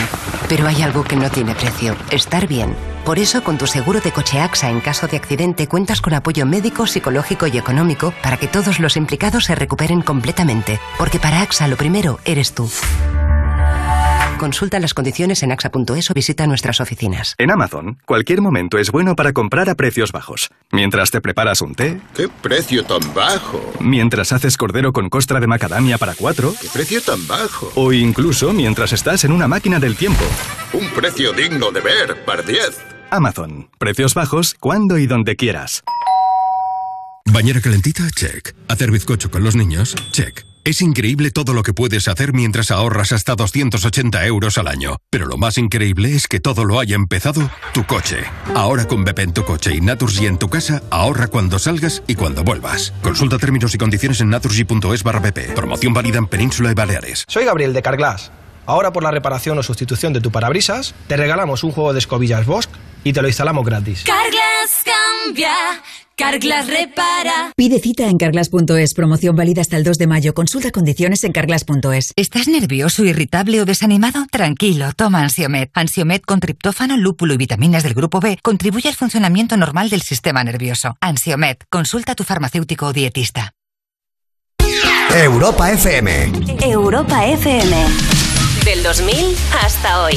Pero hay algo que no tiene precio, estar bien. Por eso, con tu seguro de coche AXA en caso de accidente, cuentas con apoyo médico, psicológico y económico para que todos los implicados se recuperen completamente. Porque para AXA lo primero eres tú. Consulta las condiciones en axa.es o visita nuestras oficinas. En Amazon, cualquier momento es bueno para comprar a precios bajos. Mientras te preparas un té. ¿Qué precio tan bajo? Mientras haces cordero con costra de macadamia para cuatro. ¿Qué precio tan bajo? O incluso mientras estás en una máquina del tiempo. Un precio digno de ver, par 10. Amazon. Precios bajos cuando y donde quieras. Bañera calentita, check. Hacer bizcocho con los niños, check. Es increíble todo lo que puedes hacer mientras ahorras hasta 280 euros al año. Pero lo más increíble es que todo lo haya empezado tu coche. Ahora con Bepe en tu coche y Naturgy en tu casa, ahorra cuando salgas y cuando vuelvas. Consulta términos y condiciones en naturgy.es barra BP. Promoción válida en Península y Baleares. Soy Gabriel de Carglass. Ahora por la reparación o sustitución de tu parabrisas, te regalamos un juego de escobillas Bosch y te lo instalamos gratis. Carglass cambia, Carglass repara. Pide cita en carglass.es. Promoción válida hasta el 2 de mayo. Consulta condiciones en carglass.es. ¿Estás nervioso, irritable o desanimado? Tranquilo, toma Ansiomed. Ansiomed con triptófano, lúpulo y vitaminas del grupo B contribuye al funcionamiento normal del sistema nervioso. Ansiomed, consulta a tu farmacéutico o dietista. Europa FM. Europa FM. Del 2000 hasta hoy.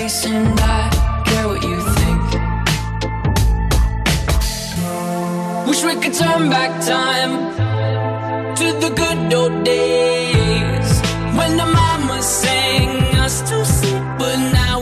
and I care what you think. Wish we could turn back time to the good old days. When the mama sang us to sleep, but now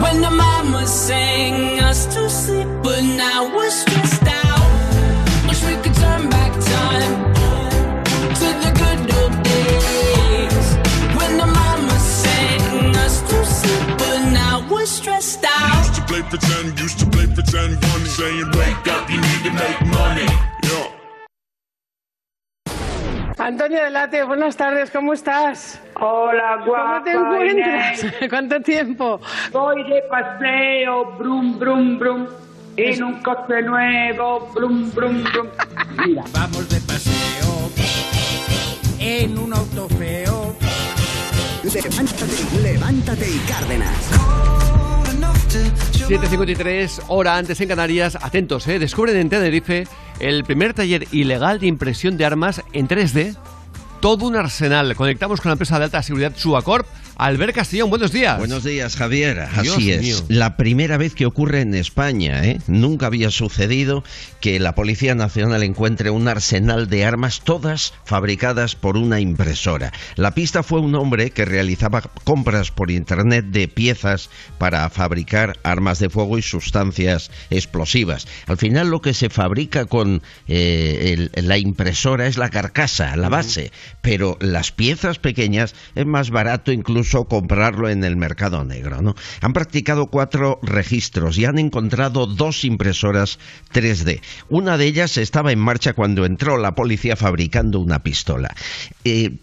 when the mama sang us to sleep, but now we're stressed out. Wish we could turn back time to the good old days when the mama sang us to sleep, but now we're stressed out. Used to play pretend, used to play pretend, one saying, Wake up, you need to make money. Antonio Delate, buenas tardes, ¿cómo estás? Hola, guapa. ¿Cómo te encuentras? ¿Cuánto tiempo? Voy de paseo, brum, brum, brum. En un coche nuevo, brum, brum, brum. Mira. Vamos de paseo en un auto feo. Levántate, levántate y Cárdenas. 7.53, hora antes en Canarias. Atentos, ¿eh? Descubren en Tenerife el primer taller ilegal de impresión de armas en 3D. Todo un arsenal. Conectamos con la empresa de alta seguridad Suacorp. Albert Castellón, buenos días. Buenos días, Javier. Dios Así es. mío. La primera vez que ocurre en España, ¿eh? Nunca había sucedido que la Policía Nacional encuentre un arsenal de armas, todas fabricadas por una impresora. La pista fue un hombre que realizaba compras por Internet de piezas para fabricar armas de fuego y sustancias explosivas. Al final lo que se fabrica con eh, el- la impresora es la carcasa, la base, pero las piezas pequeñas es más barato incluso comprarlo en el mercado negro. ¿no? Han practicado cuatro registros y han encontrado dos impresoras 3D. Una de ellas estaba en marcha cuando entró la policía fabricando una pistola. Eh,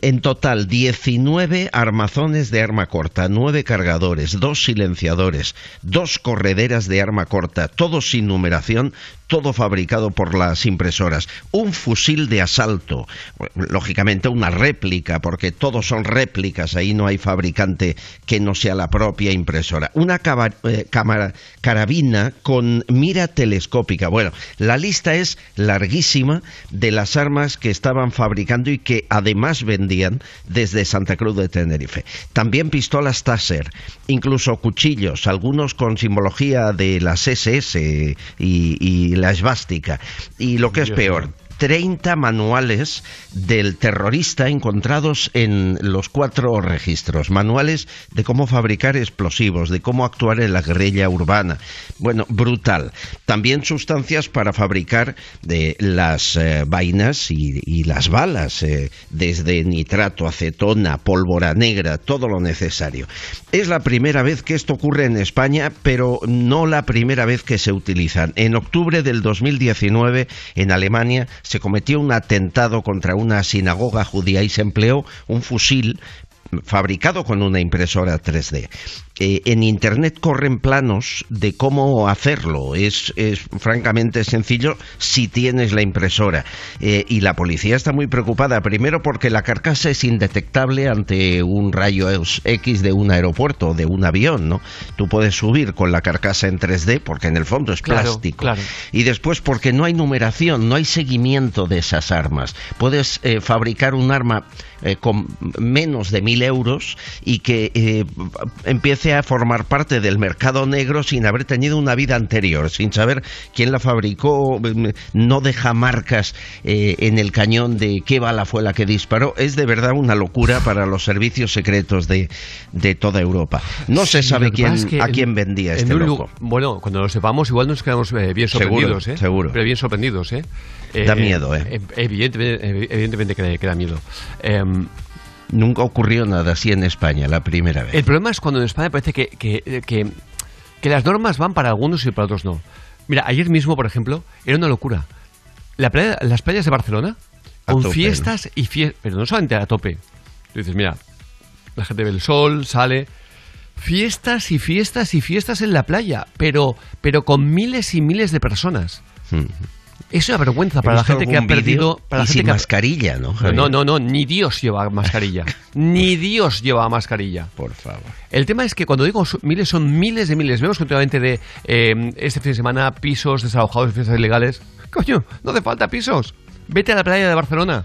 en total, 19 armazones de arma corta, 9 cargadores, 2 silenciadores, 2 correderas de arma corta, todo sin numeración, todo fabricado por las impresoras. Un fusil de asalto, lógicamente una réplica, porque todos son réplicas, ahí no hay fabricante que no sea la propia impresora. Una eh, cámara, carabina con mira telescópica. Bueno, la lista es larguísima de las armas que estaban fabricando y que además vendían desde Santa Cruz de Tenerife. También pistolas Taser, incluso cuchillos, algunos con simbología de las SS y, y la esvástica. Y lo que es peor, mío. 30 manuales del terrorista encontrados en los cuatro registros. Manuales de cómo fabricar explosivos, de cómo actuar en la guerrilla urbana. Bueno, brutal. También sustancias para fabricar de las eh, vainas y, y las balas, eh, desde nitrato, acetona, pólvora negra, todo lo necesario. Es la primera vez que esto ocurre en España, pero no la primera vez que se utilizan. En octubre del 2019, en Alemania, se cometió un atentado contra una sinagoga judía y se empleó un fusil fabricado con una impresora 3D. Eh, en Internet corren planos de cómo hacerlo. Es, es francamente sencillo si tienes la impresora. Eh, y la policía está muy preocupada, primero porque la carcasa es indetectable ante un rayo X de un aeropuerto, de un avión. ¿no? Tú puedes subir con la carcasa en 3D porque en el fondo es Claro, plástico. claro. Y después porque no hay numeración, no hay seguimiento de esas armas. Puedes eh, fabricar un arma con menos de mil euros y que empiece a formar parte del mercado negro sin haber tenido una vida anterior, sin saber quién la fabricó, mm, no deja marcas eh, en el cañón de qué bala fue la que disparó. Es de verdad una locura para los servicios secretos de, de toda Europa. No se sabe quién, pasa es que a en- quién vendía en este loco. Bueno, cuando lo sepamos, igual nos quedamos eh, bien Seguro, sorprendidos, ¿eh? seguro. Pero bien sorprendidos, ¿eh? Da miedo, ¿eh? Evidentemente, evi- evidentemente que, da- que da miedo. Nunca ocurrió nada así en España, la primera vez. el problema es cuando en España parece que, que, que- que las normas van para algunos y para otros no. Mira, ayer mismo, por ejemplo, era una locura. La playa- las playas de Barcelona, A con tope, fiestas y fiestas, pero no solamente a tope. Tú dices, mira, la gente ve el sol, sale, fiestas y fiestas y fiestas en la playa, pero, pero con miles y miles de personas. Es una vergüenza para la gente que ha perdido. Para la y gente sin que ha- mascarilla, ¿no, Javier? No, no, no, ni Dios lleva mascarilla. ni Dios lleva mascarilla. Por favor. El tema es que cuando digo miles, son miles de miles. Vemos continuamente de eh, este fin de semana pisos desalojados, fiestas ilegales. Coño, no hace falta pisos. Vete a la playa de Barcelona.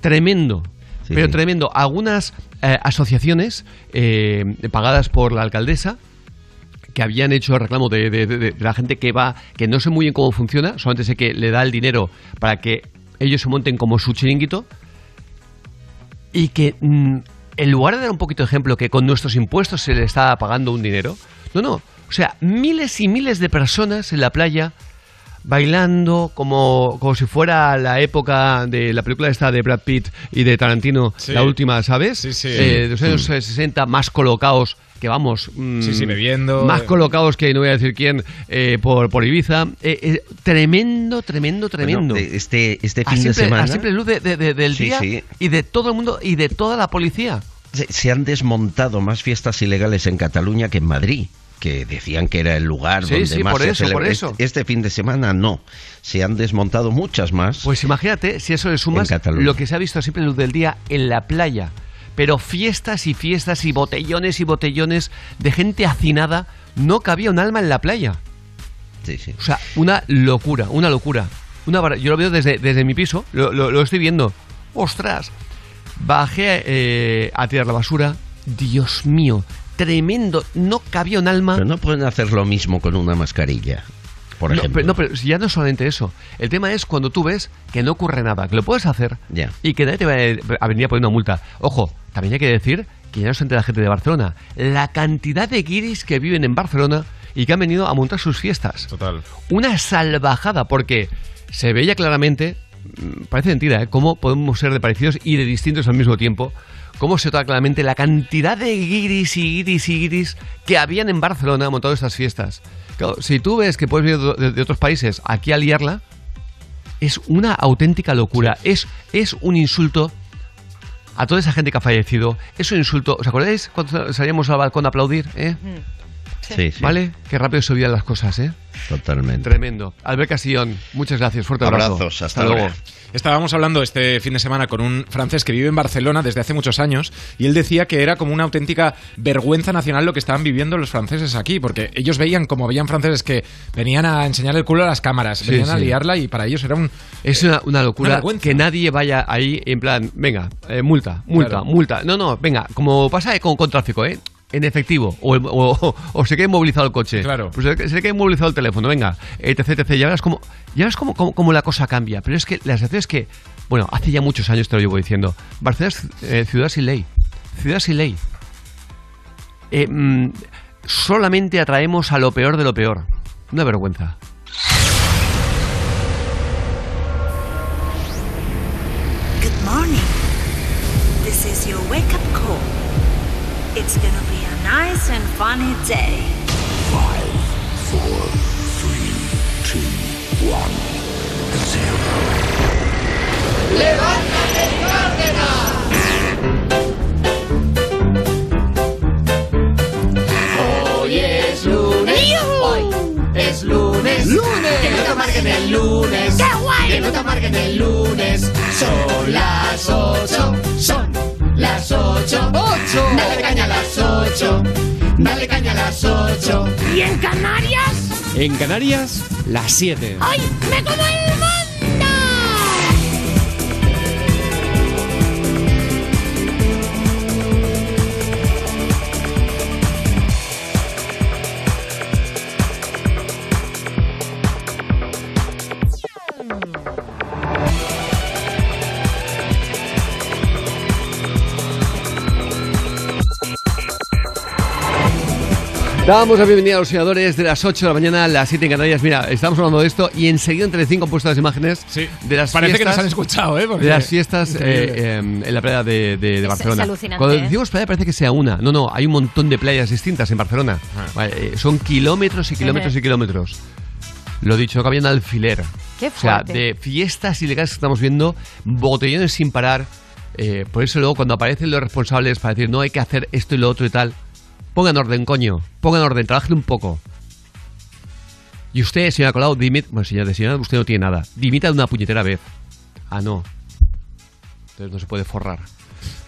Tremendo. Sí, pero sí. tremendo. Algunas eh, asociaciones eh, pagadas por la alcaldesa que habían hecho el reclamo de, de- de- de la gente que va, que no sé muy bien cómo funciona, solamente sé que le da el dinero para que ellos se monten como su chiringuito y que mm, en lugar de dar un poquito de ejemplo que con nuestros impuestos se le está pagando un dinero, no, no. O sea, miles y miles de personas en la playa bailando como, como si fuera la época de la película esta de Brad Pitt y de Tarantino, Sí. la última, ¿sabes? Sí, sí. Eh, de los años Mm. eh, 60, más colocados, que vamos... mm, Sí, sí, bebiendo, Más eh. colocados que no voy a decir quién, eh, por, por Ibiza. Eh, eh, tremendo, tremendo, tremendo. Bueno, este, este a fin de simple, semana... a simple luz de- de- de- del Sí, día sí. y de todo el mundo y de toda la policía. Se, se han desmontado más fiestas ilegales en Cataluña que en Madrid, que decían que era el lugar Sí, donde sí, más por se eso, por eso. Este, este fin de semana no. Se han desmontado muchas más. Pues imagínate si eso le sumas lo que se ha visto siempre en luz del día en la playa. Pero fiestas y fiestas y botellones y botellones de gente hacinada. No cabía un alma en la playa. Sí, sí. O sea, una locura, una locura. Una bar- Yo lo veo desde, desde mi piso, lo, lo- lo estoy viendo. ¡Ostras! Bajé eh, a tirar la basura. Dios mío, tremendo. No cabía un alma. Pero no pueden hacer lo mismo con una mascarilla, por no, pero, no, pero ya no es solamente eso. El tema es cuando tú ves que no ocurre nada, que lo puedes hacer y que nadie te va a venir a poner una multa. Ojo, también hay que decir que ya no solamente la gente de Barcelona, la cantidad de guiris que viven en Barcelona y que han venido a montar sus fiestas. Total. Una salvajada, porque se veía claramente, mm, parece mentira, ¿eh? cómo podemos ser de parecidos y de distintos al mismo tiempo. Cómo se nota claramente la cantidad de guiris y guiris y guiris que habían en Barcelona montado estas fiestas. Claro, si tú ves que puedes venir de, de otros países aquí a liarla, es una auténtica locura. Es, es un insulto a toda esa gente que ha fallecido. Es un insulto. ¿Os acordáis cuando salíamos al balcón a aplaudir? eh? Sí, sí. ¿Vale? Qué rápido se olvidan las cosas, ¿eh? Totalmente. Tremendo. Albert Castillón, muchas gracias. Fuerte abrazo. Abrazos, hasta ahora. Estábamos hablando este fin de semana con un francés que vive en Barcelona desde hace muchos años y él decía que era como una auténtica vergüenza nacional lo que estaban viviendo los franceses aquí, porque ellos veían como veían franceses que venían a enseñar el culo a las cámaras, Sí, venían a liarla y para ellos era un... Es una, una locura Una que nadie vaya ahí en plan, venga, eh, multa, multa, Claro. multa. No, no, venga, como pasa con, con tráfico, ¿eh? En efectivo, o, o- o se quede inmovilizado el coche. Claro. Pues se, quede inmovilizado el teléfono, venga, etc, etc. Ya verás cómo, ya verás cómo, cómo- cómo la cosa cambia. Pero es que la sensación es que, bueno, hace ya muchos años te lo llevo diciendo, Barcelona es eh, ciudad sin ley. Ciudad sin ley. Eh, mm, solamente atraemos a lo peor de lo peor. Una vergüenza. Funny day. Five, four, three, two, one, zero. ¡Levántate, Cárdenas! Hoy es lunes. Hoy es lunes. ¡Lunes! Que no te amarguen el lunes. ¡Qué guay! Que no te amarguen el lunes. Son las ocho. Son las ocho. ¡Ocho! Dale caña a las ocho. Dale caña a las ocho. ¿Y en Canarias? En Canarias, las 7. ¡Ay, me como el Damos la bienvenida a los senadores de las 8 de la mañana a las 7 en Canarias. Mira, estamos hablando de esto y enseguida en Telecinco han puesto las imágenes de las Parece que fiestas, nos han escuchado, ¿eh? Porque- de las fiestas eh, eh, en la playa de, de- de Barcelona. alucinante, Cuando ¿eh? decimos playa parece que sea una. No, no, hay un montón de playas distintas en Barcelona. Vale, eh, son kilómetros y kilómetros y kilómetros. Lo dicho, que un alfiler. Qué O sea, fuerte. de fiestas ilegales que estamos viendo, botellones sin parar. Eh, por eso luego cuando aparecen los responsables para decir no hay que hacer esto y lo otro y tal, pongan orden, coño, pongan orden, trabajen un poco. Y usted, señora Colau, dimite, bueno, señora, señora, usted no tiene nada, dimita de una puñetera vez. Ah, no. Entonces no se puede forrar.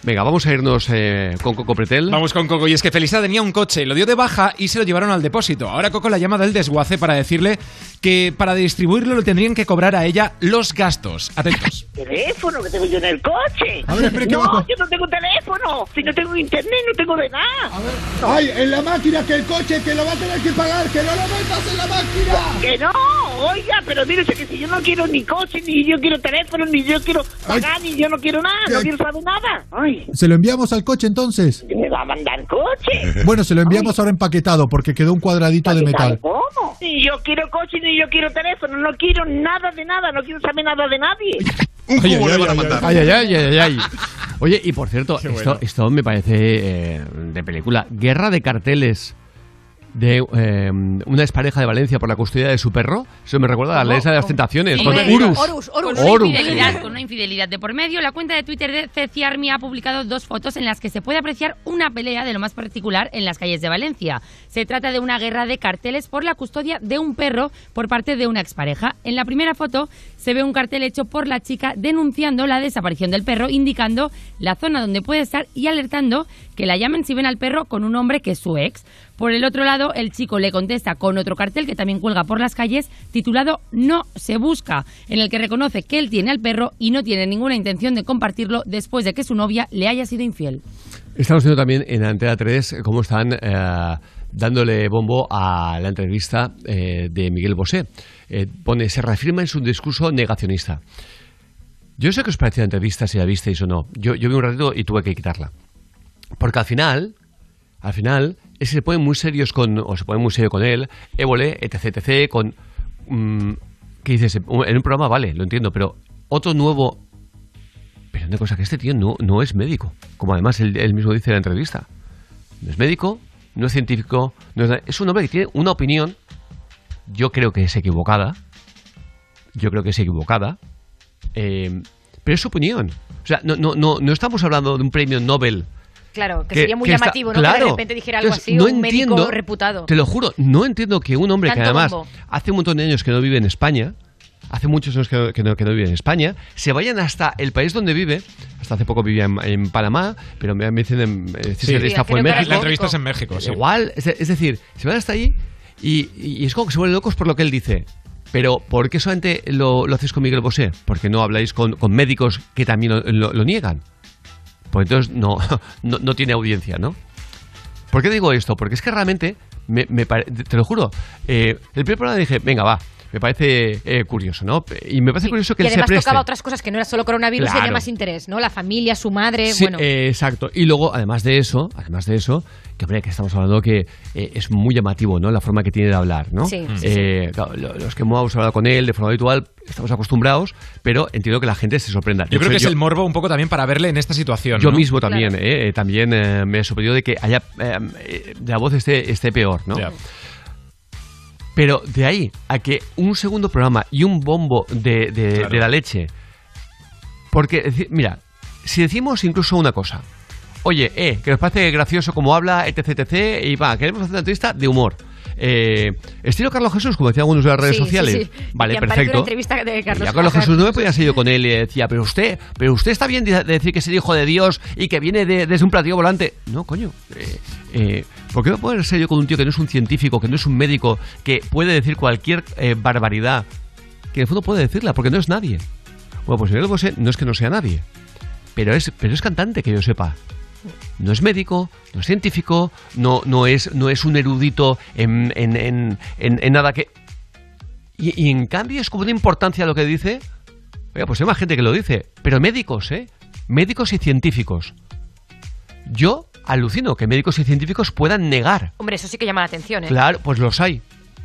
Venga, vamos a irnos eh, con Coco Pretel. Vamos con Coco. Y es que Felisa tenía un coche, lo dio de baja y se lo llevaron al depósito. Ahora Coco la llama del desguace para decirle que para distribuirlo le tendrían que cobrar a ella los gastos. Atentos. ¿Teléfono que tengo yo en el coche? A ver, espera, ¿qué no, va? yo no tengo teléfono. Si no tengo internet, no tengo de nada. Ay, en la máquina que el coche que lo va a tener que pagar, que no lo metas en la máquina. Que no, oiga, pero mire que si yo no quiero ni coche, ni yo quiero teléfono, ni yo quiero pagar, ni yo no quiero nada, no quiero saber nada. Ay, Se lo enviamos al coche entonces. ¿me va a mandar coche? Bueno, se lo enviamos ahora empaquetado porque quedó un cuadradito de metal. ¿Cómo? Ni yo quiero coche, ni yo quiero teléfono, no quiero nada de nada, no quiero saber nada de nadie. Ay, ay, ay, ay, ay, ay, ay, ay. Oye, y por cierto, esto, esto me parece eh, de película. Guerra de carteles de eh, una expareja de Valencia por la custodia de su perro. Eso me recuerda a la ley de las tentaciones. Sí, con Horus. Urus. Horus, Horus. Horus. Con una infidelidad, con una infidelidad de por medio, la cuenta de Twitter de Ceci Army ha publicado dos fotos en las que se puede apreciar una pelea de lo más particular en las calles de Valencia. Se trata de una guerra de carteles por la custodia de un perro por parte de una expareja. En la primera foto se ve un cartel hecho por la chica denunciando la desaparición del perro, indicando la zona donde puede estar y alertando que la llamen si ven al perro con un hombre que es su ex. Por el otro lado, el chico le contesta con otro cartel que también cuelga por las calles, titulado No se busca, en el que reconoce que él tiene al perro y no tiene ninguna intención de compartirlo después de que su novia le haya sido infiel. Estamos viendo también en Antena 3 cómo están eh, dándole bombo a la entrevista eh, de Miguel Bosé. Eh, pone, se reafirma en su discurso negacionista. Yo sé qué os parece la entrevista, si la visteis o no. Yo, yo vi un ratito y tuve que quitarla. Porque al final, al final, se ponen muy serios con, o se ponen muy serio con él, Évole, etc, etc, con... mm, ¿Qué dices? En un programa, vale, lo entiendo, pero otro nuevo... Pero una cosa, que este tío no, no es médico, como además él, mismo dice en la entrevista. No es médico, no es científico, no es, es un hombre que tiene una opinión, yo creo que es equivocada, yo creo que es equivocada, eh, pero es su opinión. O sea, no, no, no, no estamos hablando de un premio Nobel. Claro, que, Que- sería muy que está- llamativo, ¿no? que de repente dijera algo Entonces, así, no un médico entiendo- reputado. Te lo juro, no entiendo que un hombre que además bombo. hace un montón de años que no vive en España, hace muchos años que no, que no- que no vive en España, se vayan hasta el país donde vive, hasta hace poco vivía en, en Panamá, pero me, me dicen, en- eh, Sí, César Lista creo fue en México. La entrevista es en México, sí. Igual, es, es decir, se van hasta allí y, y es como que se vuelven locos por lo que él dice. Pero ¿por qué solamente lo, lo hacéis con Miguel Bosé? ¿Por qué no habláis con, con médicos que también lo, lo- lo niegan? Pues entonces no, no, no tiene audiencia, ¿no? ¿Por qué digo esto? Porque es que realmente, me, me pare- te lo juro, eh, el primer programa dije, venga, va, me parece eh, curioso, ¿no? Y me parece curioso que y él se además preste. tocaba otras cosas que no era solo coronavirus y Claro. tenía más interés, ¿no? La familia, su madre, Sí, bueno. eh, exacto. Y luego, además de eso, además de eso, que hombre, que estamos hablando que eh, es muy llamativo, ¿no? La forma que tiene de hablar, ¿no? Sí, sí, Eh, claro, lo- los que hemos hablado con él de forma habitual estamos acostumbrados, pero entiendo que la gente se sorprenda. De Yo creo hecho, que es el morbo un poco también para verle en esta situación. yo ¿no? mismo también, eh, eh, también eh, me he sorprendido de que haya de la voz esté, esté peor, ¿no? Pero de ahí a que un segundo programa y un bombo de, de- Claro. de la leche. Porque, mira, si decimos incluso una cosa, oye, eh, que nos parece gracioso como habla, etc, etc, y va, queremos hacer una entrevista de humor. Eh, estilo Carlos Jesús, como decían algunos de las redes Sí, sociales. sí. Vale, perfecto. una entrevista de Carlos, Y a Carlos Jesús no me podía seguir con él y decía, pero usted, pero usted está bien de de decir que es el hijo de Dios y que viene de- desde un platillo volante. No, coño. Eh, eh, ¿Por qué no puedo ser yo con un tío que no es un científico, que no es un médico, que puede decir cualquier eh, barbaridad? Que en el fondo puede decirla, porque no es nadie. Bueno, pues Miguel Bosé no es que no sea nadie, pero es, pero es cantante, que yo sepa. No es médico, no es científico, no, no, es, no es un erudito en, en, en, en- nada que... Y, y en cambio es como una importancia lo que dice. Oiga, pues hay más gente que lo dice. Pero médicos, ¿eh? Médicos y científicos. Yo alucino que médicos y científicos puedan negar. Hombre, eso sí que llama la atención, ¿eh? Claro, pues los hay.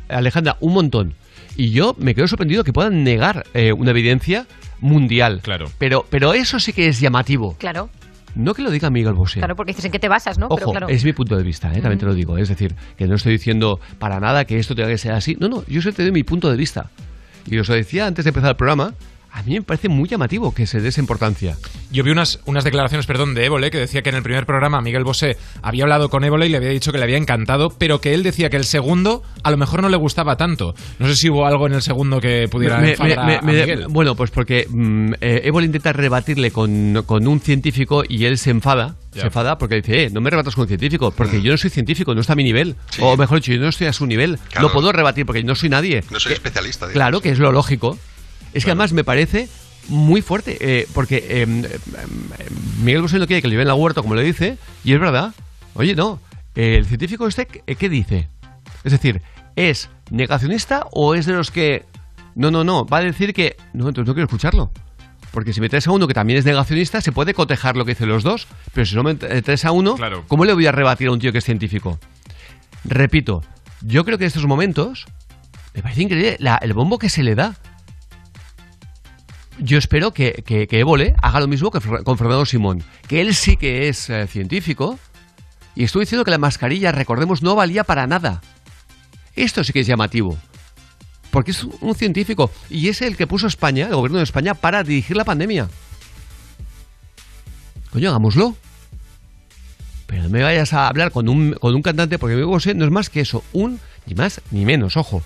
Alejandra, un montón. Y yo me quedo sorprendido que puedan negar eh, una evidencia mundial. Claro. Pero, pero eso sí que es llamativo. Claro, No que lo diga Miguel Bosé. claro, porque dices en qué te basas, ¿no? Pero Ojo, claro. es mi punto de vista, ¿eh? también te lo digo. Es decir, que no estoy diciendo para nada que esto tenga que ser así. No, no, yo solo te doy mi punto de vista. Y os lo decía antes de empezar el programa, a mí me parece muy llamativo que se dé esa importancia. Yo vi unas, unas declaraciones, perdón, de Évole que decía que en el primer programa Miguel Bosé había hablado con Évole y le había dicho que le había encantado, pero que él decía que el segundo a lo mejor no le gustaba tanto. No sé si hubo algo en el segundo que pudiera Me- enfadar me- a- me- a me- Miguel. bueno, pues porque mm, eh, Évole intenta rebatirle con, con un científico y él se enfada. Se enfada porque dice, eh, no me rebatas con un científico, porque yo no soy científico, no está a mi nivel. O mejor dicho, yo no estoy a su nivel. Claro. No puedo rebatir porque no soy nadie. No soy especialista. digamos. Claro, que es lo lógico. Es que además me parece muy fuerte, eh, porque eh, eh, Miguel Bosé no quiere que le lleven la huerta, como le dice, y es verdad. Oye, no, el científico este, ¿qué dice? Es decir, ¿es negacionista o es de los que... No, no, no, va a decir que... No, entonces no quiero escucharlo. Porque si me traes a uno que también es negacionista, se puede cotejar lo que dicen los dos, pero si no me traes a uno, ¿cómo le voy a rebatir a un tío que es científico? Repito, yo creo que en estos momentos me parece increíble la- el bombo que se le da. Yo espero que, que, que Évole haga lo mismo que con Fernando Simón, que él sí que es eh, científico, y estoy diciendo que la mascarilla, recordemos, no valía para nada. Esto sí que es llamativo, porque es un científico, y es el que puso España, el gobierno de España, para dirigir la pandemia. Coño, hagámoslo. Pero no me vayas a hablar con un, con un cantante, porque Miguel Bosé no es más que eso, un, ni más ni menos, ojo,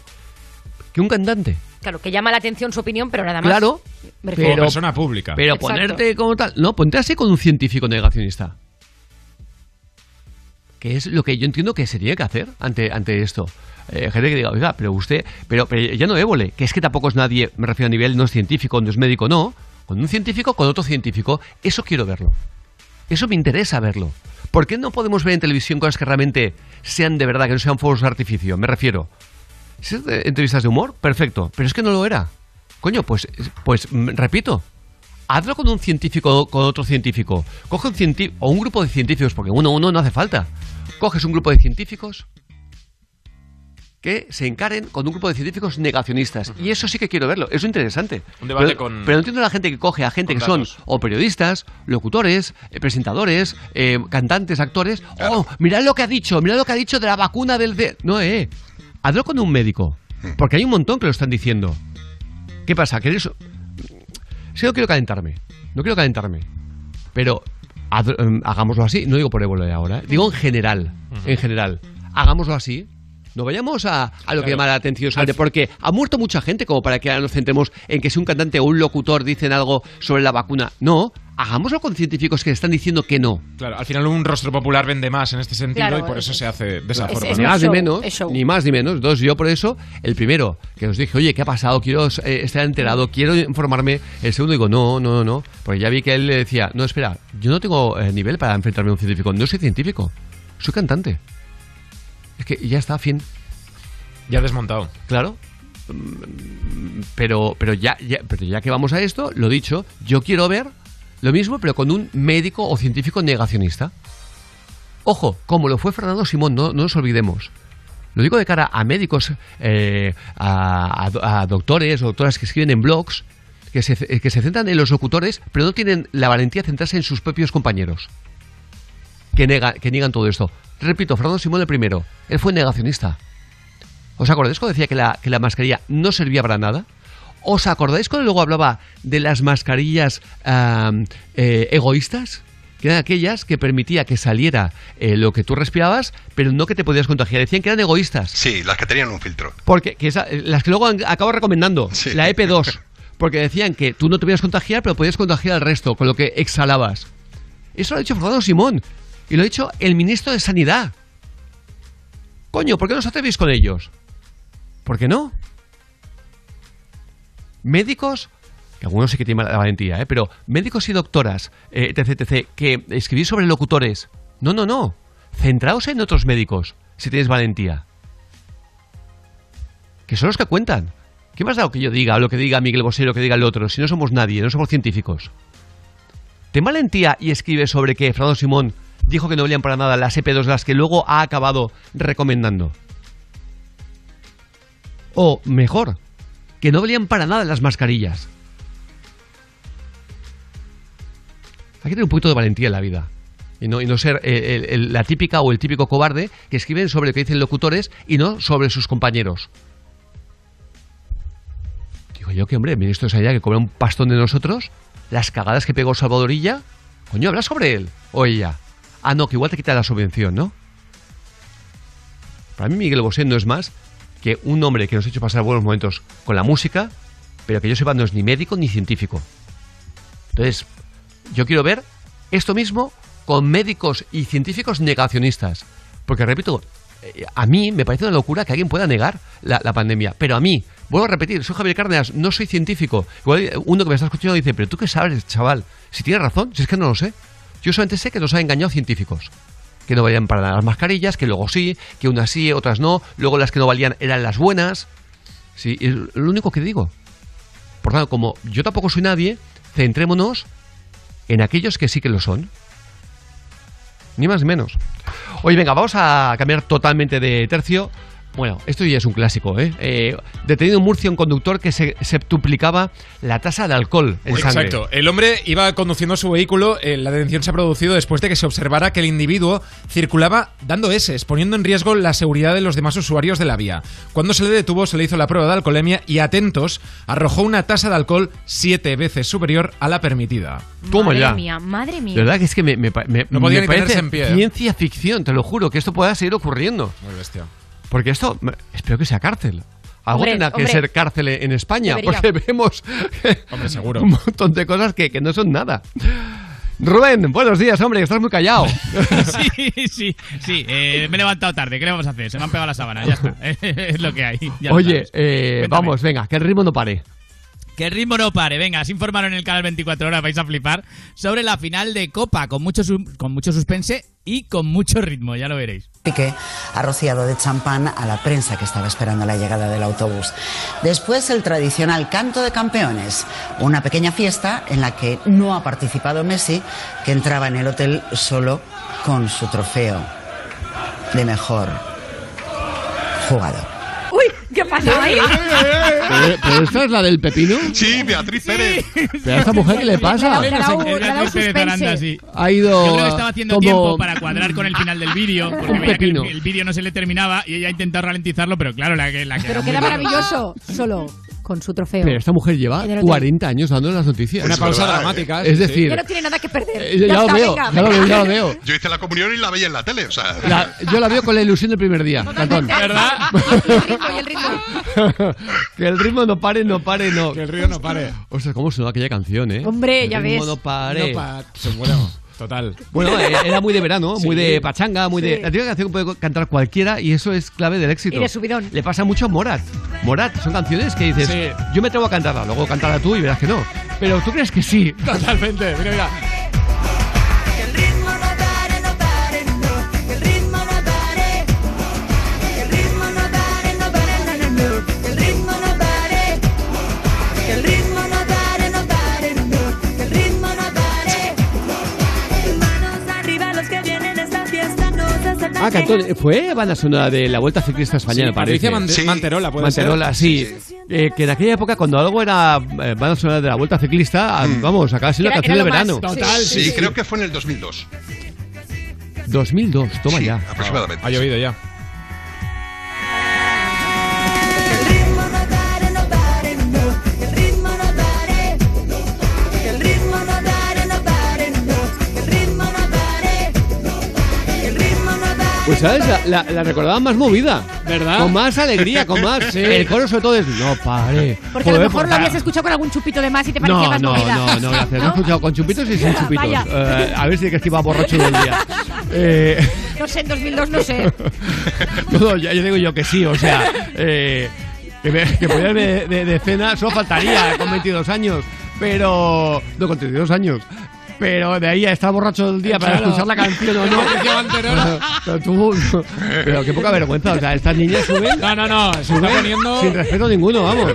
que un cantante. Claro, que llama la atención su opinión, pero nada más. Claro, Me refiero- pero, persona pública. Pero Exacto. ponerte como tal. No, ponte así con un científico negacionista. Que es lo que yo entiendo que se tiene que hacer ante, ante esto. Eh, gente que diga, oiga, pero usted. Pero, pero ya no évole, que es que tampoco es nadie, me refiero a nivel, no es científico, no es médico, no. Con un científico, con otro científico, eso quiero verlo. Eso me interesa verlo. ¿Por qué no podemos ver en televisión cosas que realmente sean de verdad, que no sean fuegos de artificio? Me refiero. Es entrevistas de humor, perfecto. Pero es que no lo era. Coño, pues, pues mm, repito. Hazlo con un científico, con otro científico. Coge un científico, o un grupo de científicos, porque uno a uno no hace falta. Coges un grupo de científicos que se encaren con un grupo de científicos negacionistas. Y eso sí que quiero verlo. Es interesante. Un debate pero, con- pero no entiendo a la gente que coge a gente que son o periodistas, locutores, eh, presentadores, eh, cantantes, actores. Oh, mirad lo que ha dicho, mirad lo que ha dicho de la vacuna del... de-". No, eh. Hazlo con un médico. Porque hay un montón que lo están diciendo. ¿Qué pasa? ¿Que eres... Sí, no quiero calentarme. No quiero calentarme. Pero haz- em, hagámoslo así. No digo por ébola ahora. ¿eh? Digo en general. En general. Hagámoslo así. No vayamos a, a lo que llama la atención, porque ha muerto mucha gente como para que ahora nos centremos en que si un cantante o un locutor dicen algo sobre la vacuna. No, hagámoslo con científicos que están diciendo que no. Claro, al final un rostro popular vende más en este sentido Claro, y por eso se hace de esa Es- forma. es Ni más ni menos, ni más ni menos. Entonces yo por eso, el primero, que os dije, oye, ¿qué ha pasado? Quiero eh, estar enterado, quiero informarme. El segundo digo, no, no, no, no. Porque ya vi que él le decía, no, espera, yo no tengo eh, nivel para enfrentarme a un científico. No soy científico, soy cantante. Es que ya está, fin. Ya desmontado. Claro. Mm, Pero, pero, ya, ya, pero ya que vamos a esto, lo dicho, yo quiero ver lo mismo, pero con un médico o científico negacionista. Ojo, como lo fue Fernando Simón, no, no nos olvidemos. Lo digo de cara a médicos, eh, a, a- a doctores o doctoras que escriben en blogs, que se, que se centran en los locutores, pero no tienen la valentía de centrarse en sus propios compañeros. Que, que niegan todo esto. Repito, Fernando Simón el primero, él fue negacionista. ¿Os acordáis cuando decía que la, que la mascarilla no servía para nada? ¿Os acordáis cuando luego hablaba de las mascarillas eh, egoístas? Que eran aquellas que permitía que saliera eh, lo que tú respirabas, pero no que te podías contagiar. Decían que eran egoístas. Sí, las que tenían un filtro. Porque que esa- eh, las que luego acabo recomendando, la EP2, porque decían que tú no te podías contagiar, pero podías contagiar al resto con lo que exhalabas. Eso lo ha dicho Fernando Simón y lo ha dicho el ministro de Sanidad. Coño, ¿por qué no os atrevéis con ellos? ¿Por qué no? Médicos, que algunos sí que tienen la valentía, ¿eh? pero médicos y doctoras, eh, etc, etc, que escribís sobre locutores. No, no, no. Centraos en otros médicos, si tenéis valentía que son los que cuentan. ¿Qué más da lo que yo diga, lo que diga Miguel Bosé, lo que diga el otro, si no somos nadie, no somos científicos? Ten valentía y escribe sobre que Fernando Simón dijo que no valían para nada las EP2, las que luego ha acabado recomendando. O, mejor, que no valían para nada las mascarillas. Hay que tener un poquito de valentía en la vida. Y no, y no ser eh, el- el- la típica o el típico cobarde que escriben sobre lo que dicen locutores y no sobre sus compañeros. Digo yo que, hombre, ministro de Sanidad que cobra un pastón de nosotros, las cagadas que pegó Salvadorilla, coño, habla sobre él o ella. Ah, no, que igual te quita la subvención, ¿no? Para mí Miguel Bosé no es más que un hombre que nos ha hecho pasar buenos momentos con la música, pero que yo sepa no es ni médico ni científico. Entonces, yo quiero ver esto mismo con médicos y científicos negacionistas. Porque, repito, eh, a mí me parece una locura que alguien pueda negar la, pandemia. Pero a mí, vuelvo a repetir, soy Javier Cárdenas, no soy científico. Igual uno que me está escuchando dice, pero tú qué sabes, chaval, si tienes razón, si es que no lo sé. Yo solamente sé que nos han engañado científicos. Que no valían para las mascarillas, que luego sí, que unas sí, otras no. Luego las que no valían eran las buenas. Sí, es lo único que digo. Por tanto, como yo tampoco soy nadie, centrémonos en aquellos que sí que lo son. Ni más ni menos. Oye, venga, vamos a cambiar totalmente de tercio. Bueno, esto ya es un clásico, ¿eh? Eh, detenido en Murcia un conductor que se septuplicaba la tasa de alcohol en sangre. Exacto. El hombre iba conduciendo su vehículo. eh, la detención se ha producido después de que se observara que el individuo circulaba dando S, poniendo en riesgo la seguridad de los demás usuarios de la vía. Cuando se le detuvo, se le hizo la prueba de alcoholemia y, atentos, arrojó una tasa de alcohol siete veces superior a la permitida. Toma madre ya. mía, madre mía. De verdad que es que me, me me- No me parece en pie, ¿eh? ciencia ficción, te lo juro, que esto pueda seguir ocurriendo. Muy bestia. Porque esto, espero que sea cárcel. Algo Hombre, tendrá que hombre. ser cárcel en España, Debería. porque vemos Hombre, seguro. un montón de cosas que, que no son nada. Rubén, buenos días, hombre, que estás muy callado. Sí, sí, sí. eh, me he levantado tarde. ¿Qué le vamos a hacer? Se me han pegado las sábanas. Ya está. es lo que hay. Oye, eh, vamos, venga, que el ritmo no pare. Que el ritmo no pare. Venga, os informaron en el canal 24 horas, vais a flipar, sobre la final de Copa, con mucho, con mucho suspense y con mucho ritmo, ya lo veréis. Piqué ha rociado de champán a la prensa que estaba esperando la llegada del autobús. Después el tradicional canto de campeones, una pequeña fiesta en la que no ha participado Messi, que entraba en el hotel solo con su trofeo de mejor jugador. Uy, ¿qué pasa ahí? ¿Pero, pero esta es la del pepino? Sí, Beatriz Pérez. ¿Pero a esta mujer qué le pasa? Dado- Es le ha dado Beatriz Pérez Aranda, suspense. sí. Ha ido Yo creo que estaba haciendo como- tiempo para cuadrar con el final del vídeo, porque Un veía que el, pepino. el vídeo no se le terminaba y ella ha intentado ralentizarlo, pero claro, la que la que Pero queda maravilloso solo con su trofeo. Pero esta mujer lleva En el hotel. 40 años dando las noticias. Una pausa dramática. Es decir, Ya no tiene nada que perder. eh, ya, lo está, veo, venga, ya lo veo, ya lo veo. Yo hice la comunión y la veía en la tele, o sea. La- yo la veo con la ilusión del primer día, Cantón. ¿Verdad? Y el ritmo, y el ritmo. que el ritmo no pare, no pare, no. Que el río no pare. Ostras, cómo sonó aquella canción, ¿eh? Hombre, el ya ritmo ves. no pare. No pa- se bueno, total. Bueno, eh, era muy de verano, muy Sí. de pachanga, muy de... La típica canción que puede cantar cualquiera y eso es clave del éxito. Y de subidón. Le pasa mucho a Morat. Morat, son canciones que dices, Sí. yo me atrevo a cantarla, luego cantarla tú y verás que no. Pero tú crees que sí. Totalmente. Mira, mira. Ah, Cantón, ¿fue banda sonora de la Vuelta Ciclista Española, Sí, parece? Patricia Mante- Sí. Manterola, puede Manterola, ser. sí. Eh, que en aquella época, cuando algo era eh, banda sonora de la Vuelta Ciclista, ah, vamos, acaba siendo Era- una canción era de más. verano. Total, Sí, sí. creo que fue en el 2002. 2002, toma Sí, ya. aproximadamente. Ha llovido ya. Pues, ¿sabes? La, la- la recordaba más movida. ¿Verdad? Con más alegría, con más... El coro sobre todo es... No, pare. Porque a lo mejor lo habías escuchado con algún chupito de más y te parecía No, más no, movida. no, no, gracias. Lo he escuchado con chupitos y sin chupitos. Eh, a ver si es que iba borracho del día. Eh, No sé, en 2002 no sé. no, no, ya, ya digo yo que sí, o sea... Eh, que, me, que de, de, de cena, solo faltaría con 22 años. Pero... No, con 32 años. Pero de ahí a estar borracho del día para Claro. escuchar la canción o no. Pero tú... Pero qué poca vergüenza. O sea, estas niñas suben... No, no, no. Se está poniendo. sin respeto ninguno, vamos.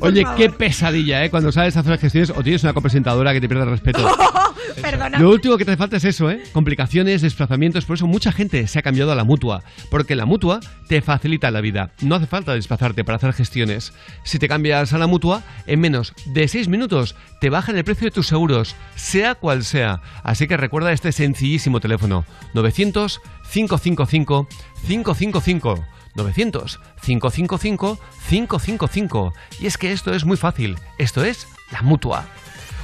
Oye, qué pesadilla, ¿eh? Cuando sabes hacer las gestiones o tienes una copresentadora que te pierde el respeto. Perdona. Lo último que te hace falta es eso, ¿eh? Complicaciones, desplazamientos. Por eso mucha gente se ha cambiado a la mutua. Porque la mutua te facilita la vida. No hace falta desplazarte para hacer gestiones. Si te cambias a la mutua, en menos de 6 minutos te bajan el precio de tus seguros, sea cual sea. Así que recuerda este sencillísimo teléfono: 900 555 555. 900 555 555. Y es que esto es muy fácil. Esto es la mutua.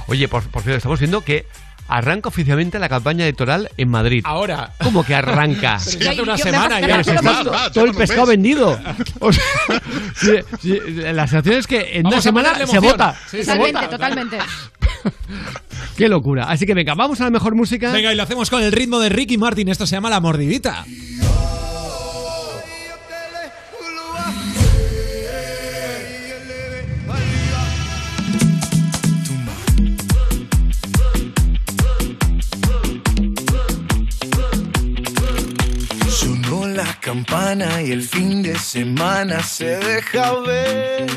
Oye, por, por cierto, estamos viendo que arranca oficialmente la campaña electoral en Madrid. Ahora. ¿Cómo que arranca? Pero ya hace una semana ya. Pero si está to- todo el pescado vendido. O sea, sí, sí, la sensación es que en Vamos una semana se vota. Sí, se Totalmente, vota. totalmente. Qué locura. Así que venga, vamos a la mejor música. Venga, y lo hacemos con el ritmo de Ricky Martin. Esto se llama La Mordidita. La campana y el fin de semana se deja ver.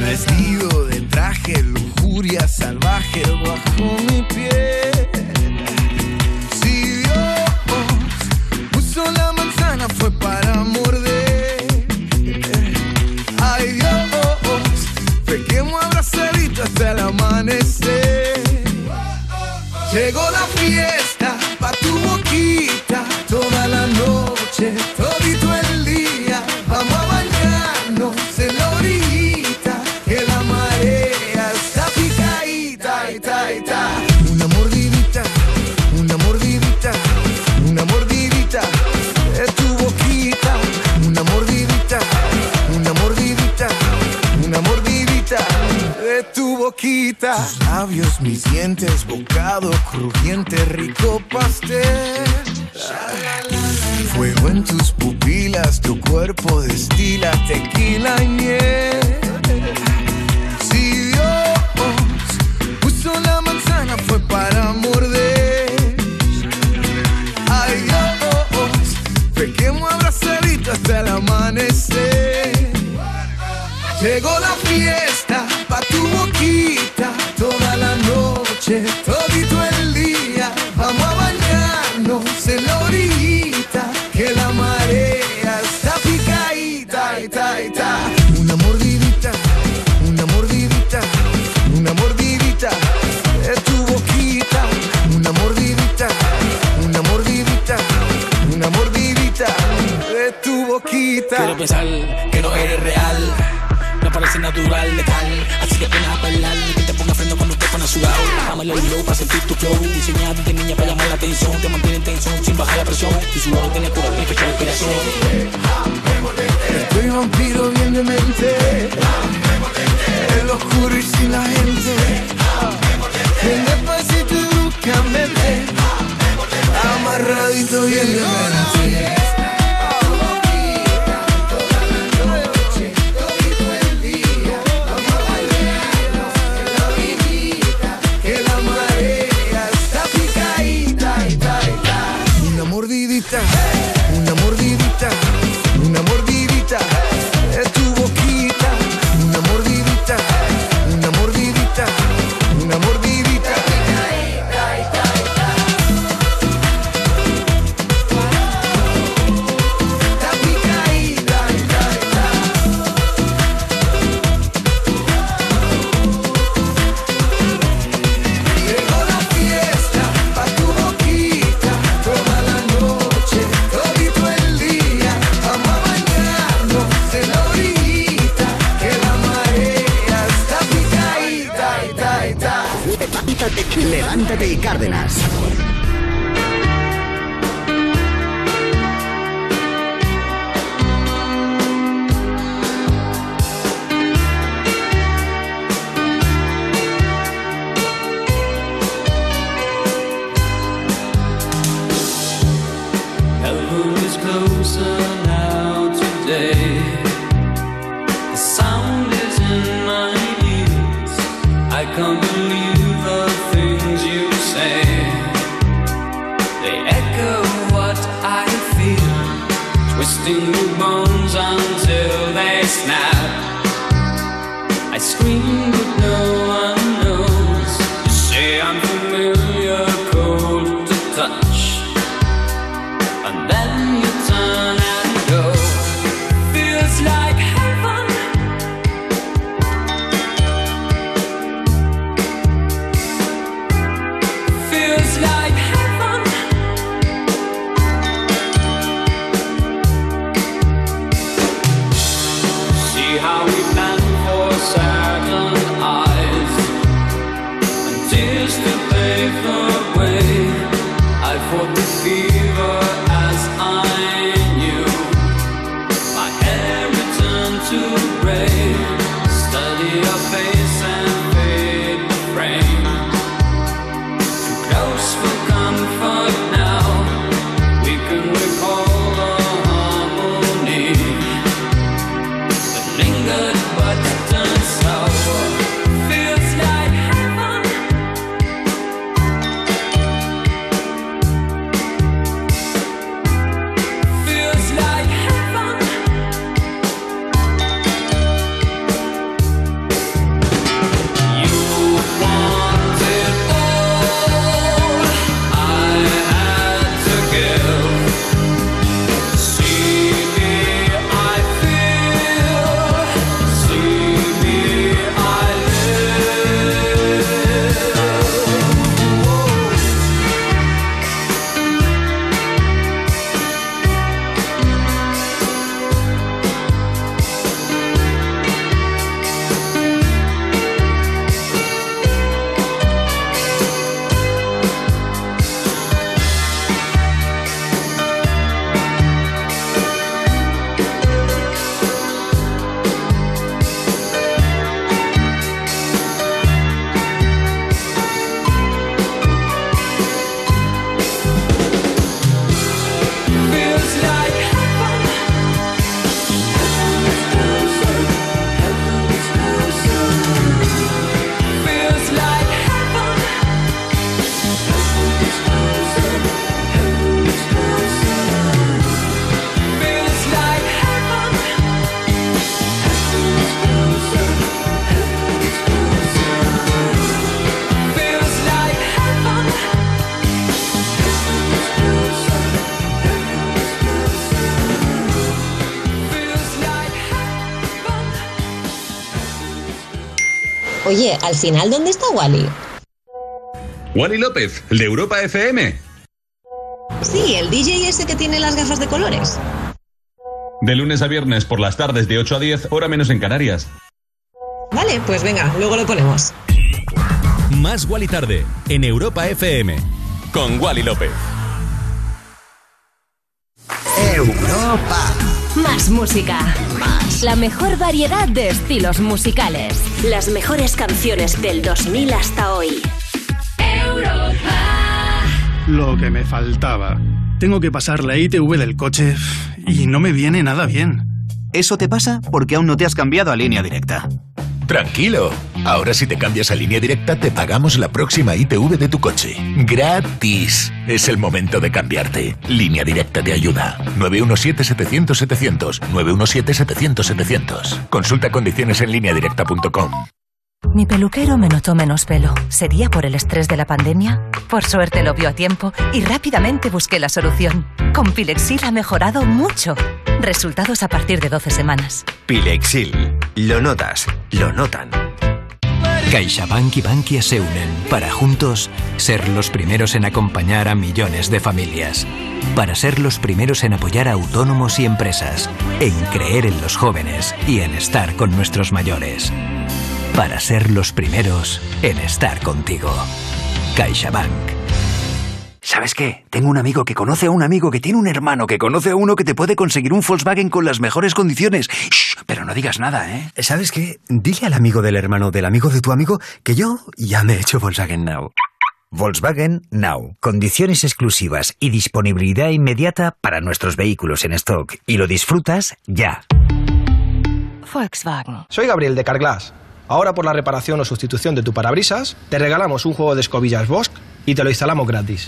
Vestido de traje, lujuria salvaje bajo mi piel. Si Dios puso la manzana fue para morder. Ay Dios, pequemos abrazaditos hasta el amanecer. Llegó la fiesta noche, todito el día. Vamos a bañarnos en la orillita, que la marea está picadita, ita, ita. Una mordidita, una mordidita, una mordidita de tu boquita. Una mordidita, una mordidita, una mordidita de tu boquita. Tus labios, mis dientes, bocado crujiente, rico pastel. Fuego en tus pupilas, tu cuerpo destila tequila y miel. Si Dios puso la manzana fue para morder. Ay Dios, pequemos abrazadito hasta el amanecer. Llegó la fiesta pa' tu boquita toda la noche, todito Quiero pensar que no eres real. Me parece natural, letal. Así que ven a bailar y que te ponga freno cuando te pones sudado. Bájame el low para sentir tu flow. Diseñado de niña para llamar la atención. Te mantiene en tensión sin bajar la presión. Tu sudor tiene cura, mi fecha de inspiración. Estoy vampiro bien de mente En lo oscuro y sin la gente Ven despacito y búscame Oye, al final, ¿dónde está Wally? Wally López, el de Europa FM. Sí, el DJ ese que tiene las gafas de colores. De lunes a viernes por las tardes de 8 a 10, hora menos en Canarias. Vale, pues venga, luego lo ponemos. Más Wally Tarde, en Europa FM. Con Wally López. Europa. Más música. La mejor variedad de estilos musicales. Las mejores canciones del 2000 hasta hoy. Lo que me faltaba. Tengo que pasar la ITV del coche y no me viene nada bien. Eso te pasa porque aún no te has cambiado a línea directa. Tranquilo. Ahora si te cambias a línea directa te pagamos la próxima ITV de tu coche. Gratis. Es el momento de cambiarte. Línea directa te ayuda. 917-700-700. 917-700-700. Consulta condiciones en lineadirecta.com. Mi peluquero me notó menos pelo. ¿Sería por el estrés de la pandemia? Por suerte lo vio a tiempo y rápidamente busqué la solución. Con Pilexil ha mejorado mucho. Resultados a partir de 12 semanas. Pilexil. Lo notas, lo notan. CaixaBank y Bankia se unen para juntos ser los primeros en acompañar a millones de familias. Para ser los primeros en apoyar a autónomos y empresas. En creer en los jóvenes y en estar con nuestros mayores. Para ser los primeros en estar contigo. CaixaBank. ¿Sabes qué? Tengo un amigo que conoce a un amigo que tiene un hermano que conoce a uno que te puede conseguir un Volkswagen con las mejores condiciones. Shh, pero no digas nada, ¿eh? ¿Sabes qué? Dile al amigo del hermano del amigo de tu amigo que yo ya me he hecho Volkswagen Now. Volkswagen Now. Condiciones exclusivas y disponibilidad inmediata para nuestros vehículos en stock. Y lo disfrutas ya. Volkswagen. Soy Gabriel de Carglass. Ahora por la reparación o sustitución de tu parabrisas, te regalamos un juego de escobillas Bosch y te lo instalamos gratis.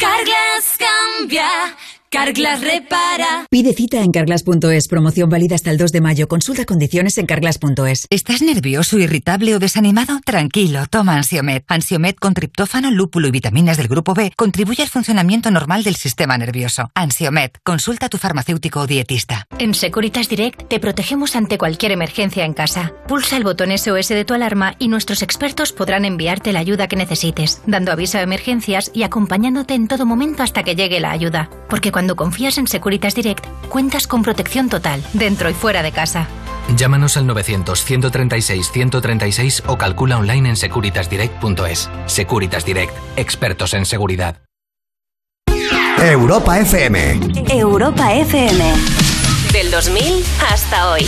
Carglass repara. Pide cita en carglass.es. Promoción válida hasta el 2 de mayo. Consulta condiciones en carglass.es. ¿Estás nervioso, irritable o desanimado? Tranquilo, toma Ansiomet. Ansiomet con triptófano, lúpulo y vitaminas del grupo B contribuye al funcionamiento normal del sistema nervioso. Ansiomet, consulta a tu farmacéutico o dietista. En Securitas Direct te protegemos ante cualquier emergencia en casa. Pulsa el botón SOS de tu alarma y nuestros expertos podrán enviarte la ayuda que necesites, dando aviso a emergencias y acompañándote en todo momento hasta que llegue la ayuda. Porque cuando confías en Securitas Direct, cuentas con protección total, dentro y fuera de casa. Llámanos al 900-136-136 o calcula online en securitasdirect.es. Securitas Direct, expertos en seguridad. Europa FM. Europa FM. Del 2000 hasta hoy.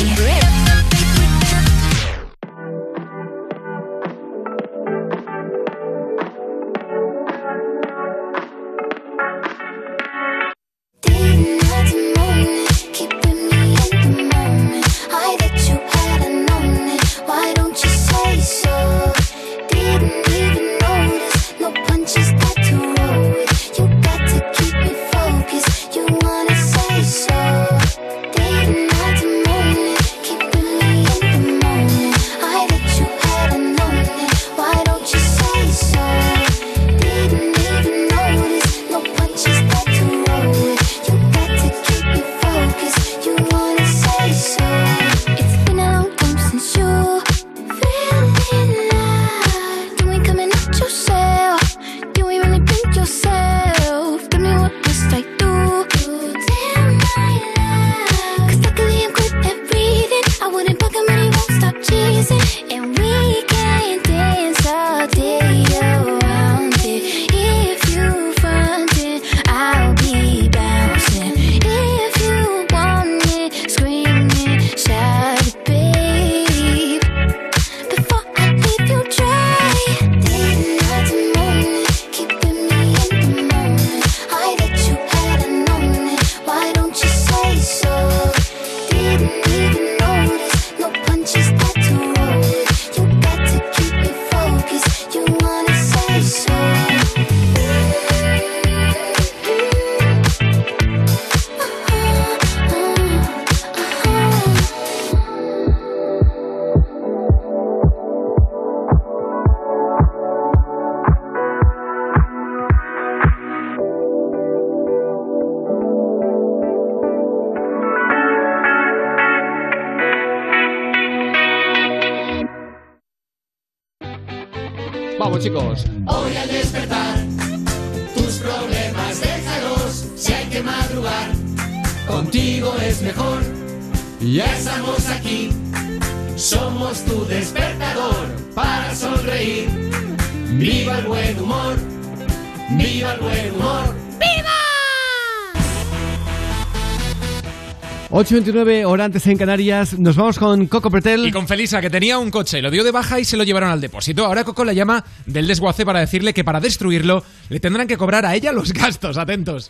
8.29, hora antes en Canarias. Nos vamos con Coco Pretel. Y con Felisa, que tenía un coche, lo dio de baja y se lo llevaron al depósito. Ahora Coco la llama del desguace para decirle que para destruirlo le tendrán que cobrar a ella los gastos. Atentos.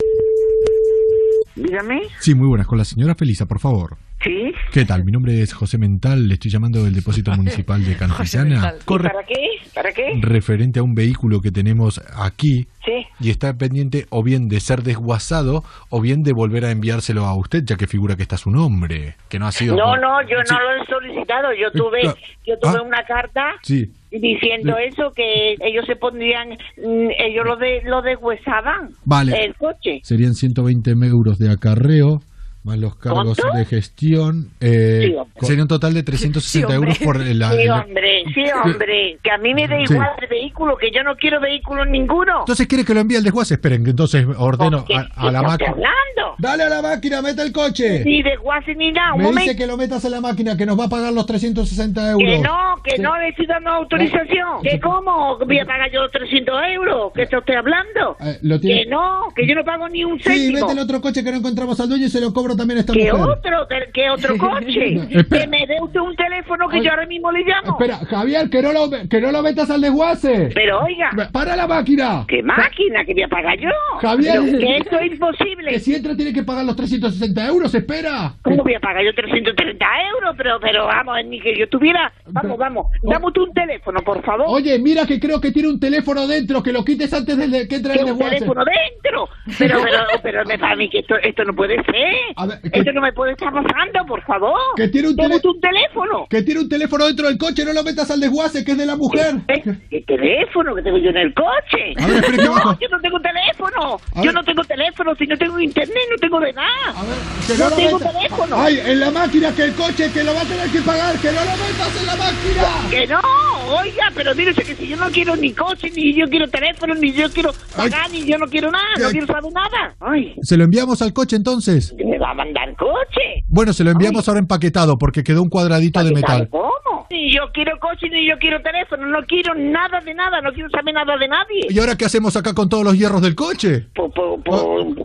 Dígame. Sí, muy buenas. Con la señora Felisa, por favor. Sí. ¿Qué tal? Mi nombre es José Mental. Le estoy llamando del depósito municipal de Cantillana. ¿Y ¿Para qué? ¿Para qué? Referente a un vehículo que tenemos aquí. Sí. Y está pendiente o bien de ser desguazado o bien de volver a enviárselo a usted, ya que figura que está su nombre. Que no ha sido. No, no, yo Sí. no lo he solicitado. Yo tuve, Ah, yo tuve ah. una carta Sí. Diciendo eso que ellos se pondrían, mm, ellos lo de lo deshuesaban. Vale. El coche. Serían 120 euros de acarreo, más los cargos ¿Cuánto? de gestión. eh, Sí, sería un total de 360 euros por la. Sí, hombre, sí, hombre. Que a mí me da Sí. igual el vehículo, que yo no quiero vehículo ninguno. Entonces quiere que lo envíe al desguace. Esperen, que entonces ordeno ¿Qué- a, a la máquina. hablando? Dale a la máquina, meta el coche. Ni desguace ni nada. Un Me momento. dice que lo metas en la máquina, que nos va a pagar los 360 euros. Que no, que Sí. no necesito una autorización. ¿Que cómo? ¿Voy a pagar yo 300 euros? ¿Qué está usted hablando? Eh, lo tiene- Que no, que yo no pago ni un Sí, céntimo. vete el otro coche que no encontramos al dueño y se lo cobro también a esta ¿Qué mujer. otro? ¿Qué- ¿Qué otro coche? Que me dé usted un teléfono que yo ahora mismo le llamo. Espera, Javier, que no lo, que no lo metas al desguace. Pero oiga. ¡Para la máquina! ¿Qué máquina? ¿Que voy a pagar yo? Javier. Pero que esto es imposible. Que si entra tiene que pagar los 360 euros, espera. ¿Cómo voy a pagar yo 330 euros? Pero, pero vamos, ni que yo tuviera... Vamos, vamos. Dame tú un teléfono, por favor. Oye, mira que creo que tiene un teléfono dentro, que lo quites antes de que entre ¿Qué, el un desguace. teléfono dentro? Pero, pero, pero me para mí que esto, esto no puede ser. Esto no me puede estar pasando, por favor. Que tiene un, tele- teléfono. que tiene un teléfono dentro del coche, no lo metas al desguace, que es de la mujer. ¿Qué teléfono que tengo yo en el coche? A ver, espere que no, bajo. yo no tengo teléfono. A Yo ver. no tengo teléfono. Si no tengo internet, no tengo de nada. Que no lo tengo teléfono. Ay, en la máquina, que el coche, que lo va a tener que pagar, que no lo metas en la máquina. Que no, oiga, pero mírese que si yo no quiero ni coche, ni yo quiero teléfono, ni yo quiero pagar, ni yo no quiero nada, no quiero saber nada. Ay, ¿Se lo enviamos al coche entonces? ¿me va a mandar coche? Bueno, se lo enviamos ahora empaquetado porque quedó un cuadradito de metal. ¿Cómo? Ni yo quiero coche, ni yo quiero teléfono, no quiero nada de nada, no quiero saber nada de nadie. ¿Y ahora qué hacemos acá con todos los hierros del coche? Po- po- po-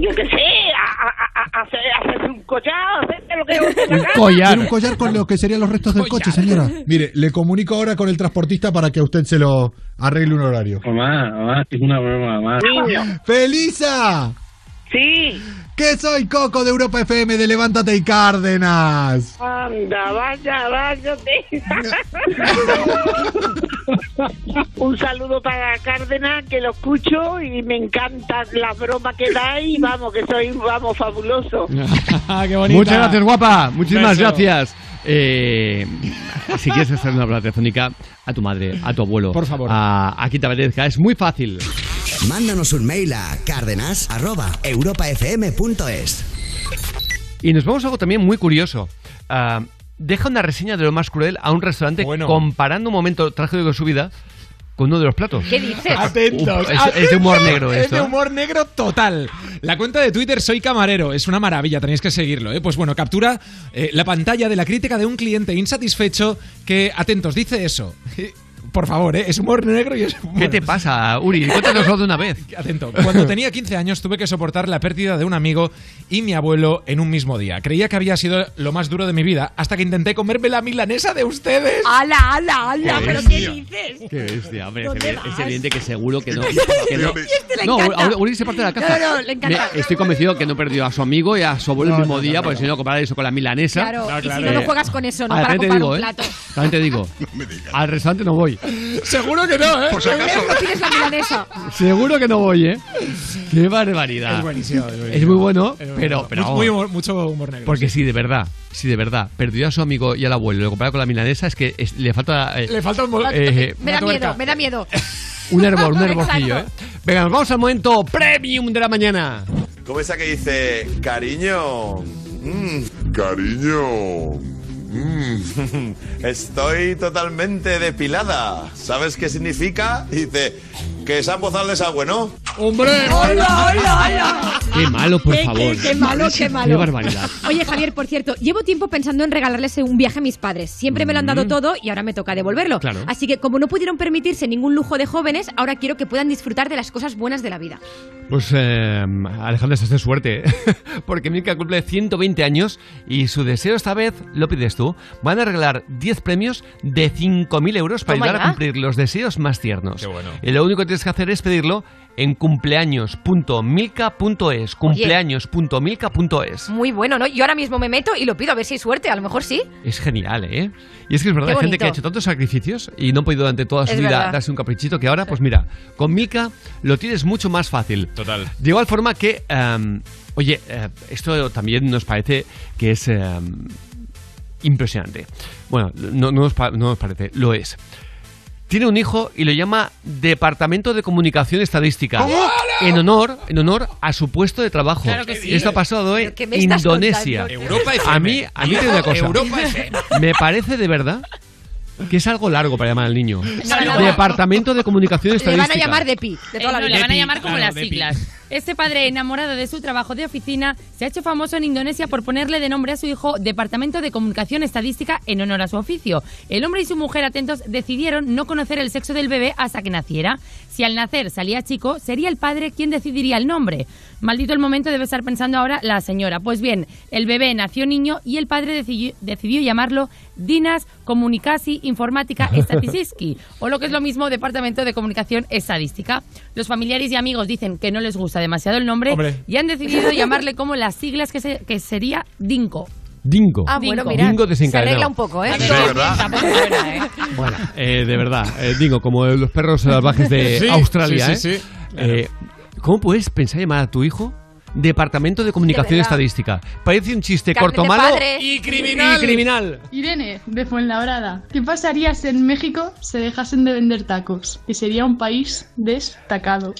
yo qué sé, hacer, hacer un collar, hacer lo que acá. Quiere un collar con lo que serían los restos del coche, señora. Mire, le comunico ahora con el transportista para que a usted se lo arregle un horario. Mamá, mamá, es una broma, mamá. Niño. ¡Felisa! Sí. Que soy Coco de Europa FM de Levántate y Cárdenas. Anda, vaya, vaya. Un saludo para Cárdenas, que lo escucho y me encanta la broma que da y vamos, que soy, vamos, fabuloso. Qué bonita. Muchas gracias, guapa. Muchísimas gracias. Eh, si quieres hacer una broma telefónica a tu madre, a tu abuelo, Por favor. a, a quien te apetezca, es muy fácil. Mándanos un mail a cárdenas.europafm.es. Y nos vamos a algo también muy curioso. Ah, deja una reseña de lo más cruel a un restaurante comparando un momento trágico de su vida con uno de los platos. ¿Qué dices? Atentos. Uf, es, es de humor negro Es esto. de humor negro total. La cuenta de Twitter Soy Camarero es una maravilla, tenéis que seguirlo. ¿eh? Pues bueno, captura eh, la pantalla de la crítica de un cliente insatisfecho que, atentos, dice eso. Por favor, ¿eh? es humor negro y es humor- ¿Qué te pasa, Uri? Cuéntanoslo de una vez. Atento. Cuando tenía 15 años tuve que soportar la pérdida de un amigo y mi abuelo en un mismo día. Creía que había sido lo más duro de mi vida hasta que intenté comerme la milanesa de ustedes. ¡Hala, hala, hala! ¿Pero bestia. qué dices? Qué bestia, hombre. ¿Dónde Es, vas? es evidente que seguro que no. que no. Este le no, encanta. Uri- se parte de la caja. No, no, le encanta. Me- estoy convencido que no perdió a su amigo y a su abuelo el mismo día, porque si no, comparar eso con la milanesa. Claro, y si no, no juegas con eso, no Ah, para te comprar digo, un ¿eh? plato. También te digo. Al restaurante no voy. Seguro que no, ¿eh? Por si acaso. No tienes la milanesa. Seguro que no voy, ¿eh? Qué barbaridad. Es buenísimo, es buenísimo. Es muy bueno, Es bueno. pero, pero muy humor- mucho humor negro. Porque sí, de verdad, sí, de verdad, perdió a su amigo y al abuelo, lo comparado con la milanesa, es que es- le falta... eh, Le falta un... eh, Me da miedo, me da miedo. un hervor, un hervorcillo, ¿eh? Venga, nos vamos al momento premium de la mañana. Como esa que dice, cariño, mm, cariño, mm, estoy totalmente depilada. ¿Sabes qué significa? Dice, que se ha empozado el desagüe, ¿no? ¡Hombre! ¡Hola, hola, hola! Qué malo, por Qué- favor. Qué, qué malo, qué malo. Qué barbaridad. Oye, Javier, por cierto, llevo tiempo pensando en regalarles un viaje a mis padres. Siempre me lo han dado Mm. todo y ahora me toca devolverlo. Claro. Así que, como no pudieron permitirse ningún lujo de jóvenes, ahora quiero que puedan disfrutar de las cosas buenas de la vida. Pues eh, Alejandra, estás de suerte, porque Milka cumple 120 años y su deseo esta vez lo pides tú. Van a regalar 10 premios de 5.000 euros para Toma ayudar a cumplir los deseos más tiernos. Qué bueno. Y lo único que tienes que hacer es pedirlo en cumpleaños.milka.es. Cumpleaños.milka.es. Muy bueno, ¿no? Yo ahora mismo me meto y lo pido a ver si hay suerte. A lo mejor sí. Es genial, ¿eh? Y es que es verdad, hay gente que ha hecho tantos sacrificios y no ha podido durante toda su Es vida verdad. darse un caprichito que ahora, pues mira, con Milka lo tienes mucho más fácil. Total. De igual forma que, em, oye, eh, esto también nos parece que es em, impresionante. Bueno, no, no nos no nos parece, lo es. Tiene un hijo y lo llama Departamento de Comunicación Estadística. ¿Cómo? En honor, en honor a su puesto de trabajo. Claro que sí. Esto ha pasado en ¿Pero qué me estás Indonesia. contando? Europa FM. A mí, a mí te digo una cosa. Europa FM. Me parece de verdad que es algo largo para llamar al niño. No, no. Departamento de Comunicación Le Estadística. van a llamar de pi, de toda la vida. le van a llamar como claro, las siglas. Este padre enamorado de su trabajo de oficina se ha hecho famoso en Indonesia por ponerle de nombre a su hijo Departamento de Comunicación Estadística en honor a su oficio. El hombre y su mujer atentos decidieron no conocer el sexo del bebé hasta que naciera. Si al nacer salía chico, sería el padre quien decidiría el nombre. Maldito el momento debe estar pensando ahora la señora. Pues bien, el bebé nació niño y el padre decidió, decidió llamarlo Dinas Comunicasi Informática Statistiski, o lo que es lo mismo Departamento de Comunicación Estadística. Los familiares y amigos dicen que no les gusta demasiado el nombre Hombre. y han decidido llamarle como las siglas que, se- que sería DINCO. Dingo. Ah, bueno, Dingo. mira. Dingo se arregla un poco, ¿eh? Sí, ¿verdad? ¿eh? Bueno, eh, de verdad, eh, Dingo, como los perros salvajes de Sí, Australia, sí, sí, ¿eh? sí. Eh, ¿Cómo puedes pensar llamar a tu hijo Departamento de Comunicación De. Estadística? Parece un chiste Carmen corto malo. Y criminal. y criminal. Irene, de Fuenlabrada. ¿Qué pasaría si en México se dejasen de vender tacos? Que sería un país destacado.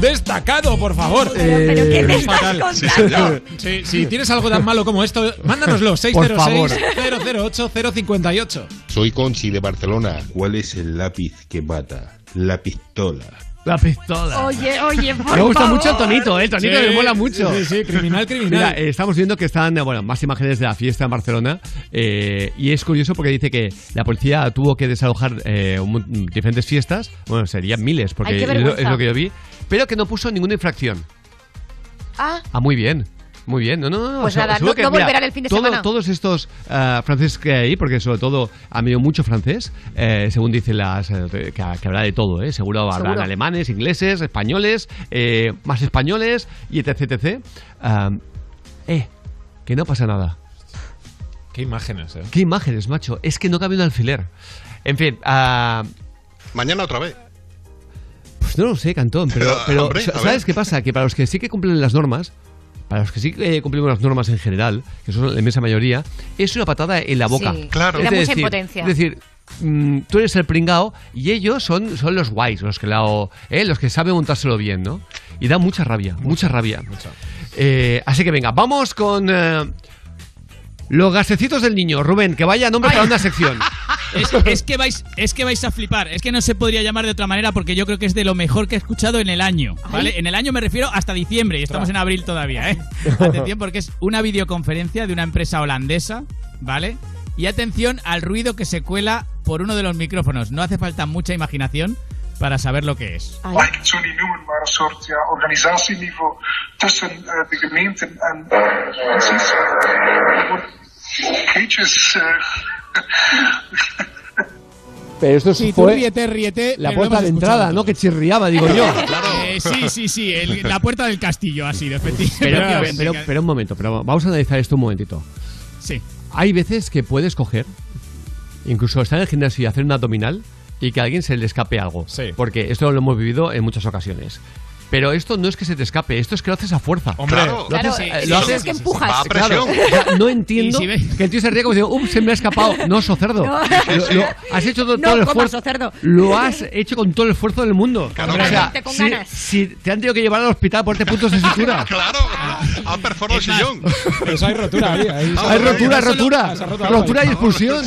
destacado, por favor. Pero- pero ¿qué me Es estás fatal. contando? Sí, señor. Sí, si tienes algo tan malo como esto, mándanoslo. Por favor. 606-008-058. Soy Conchi de Barcelona. ¿Cuál es el lápiz que mata? La pistola. La pistola. Oye, oye, por Me gusta favor. mucho el tonito, ¿eh? El tonito Sí, me mola mucho. sí, sí, criminal, criminal. Mira, eh, estamos viendo que están, bueno, más imágenes de la fiesta en Barcelona. eh, y es curioso porque dice que la policía tuvo que desalojar eh, un diferentes fiestas. Bueno, serían miles, porque Ay, qué es, lo, vergüenza. es lo que yo vi. Pero que no puso ninguna infracción. Ah, Ah, muy bien. Muy bien, no, no, no. Pues nada, no- no volverán el fin de todo- semana. Todos estos ah, franceses que hay, porque sobre todo han habido mucho francés, eh, según dicen las. eh, que, que habrá de todo, ¿eh? Seguro habrán Seguro. alemanes, ingleses, españoles, eh, más españoles, y etc. etc. Ah, eh, que no pasa nada. Qué imágenes, eh. Qué imágenes, macho. Es que no cabe un alfiler. En fin, ah, Mañana otra vez. pues no lo sé, Cantón, pero, Pero, pero hombre, a ¿sabes qué pasa? Que para los que sí que cumplen las normas, para los que sí que cumplimos las normas en general, que son la inmensa mayoría, es una patada en la boca. Sí, Claro. da Es mucha decir, impotencia. Es decir, mm, tú eres el pringao y ellos son, son los guays, los que, la, eh, los que saben montárselo bien, ¿no? Y da mucha rabia, mucha, rabia. Eh, así que venga, vamos con eh, los gasecitos del niño. Rubén, que vaya nombre para una sección. Es, es que vais, es que vais a flipar. Es que no se podría llamar de otra manera porque yo creo que es de lo mejor que he escuchado en el año. ¿vale? En el año me refiero hasta diciembre y estamos en abril todavía. ¿eh? Atención porque es una videoconferencia de una empresa holandesa, ¿vale? Y atención al ruido que se cuela por uno de los micrófonos. No hace falta mucha imaginación para saber lo que es. Pero esto Sí, fue ríete, ríete, la puerta de entrada, ¿no? Que chirriaba, digo yo. Eh, sí, sí, sí. el- la puerta del castillo ha sido, efectivamente. Pero, pero, pero, pero un momento, pero vamos a analizar esto un momentito. Sí. Hay veces que puedes coger, incluso estar en el gimnasio y hacer un abdominal y que a alguien se le escape algo. Porque esto lo hemos vivido en muchas ocasiones. Pero esto no es que se te escape, esto es que lo haces a fuerza. Hombre, lo Claro, haces, sí, eh, sí, lo sí, haces es que empujas. Va a presión. no entiendo si que el tío se ría como diciendo, ups, se me ha escapado. No, so cerdo. No. Lo, lo- has hecho todo, No todo el esfuerzo. so cerdo. Lo has hecho con todo el esfuerzo del mundo. Claro, o sea, con si, ganas. si te han tenido que llevar al hospital por este puntos de sutura. Claro, ha perforado el sillón. Eso hay rotura ahí. ahí Hay rotura, rotura. Rotura y expulsión.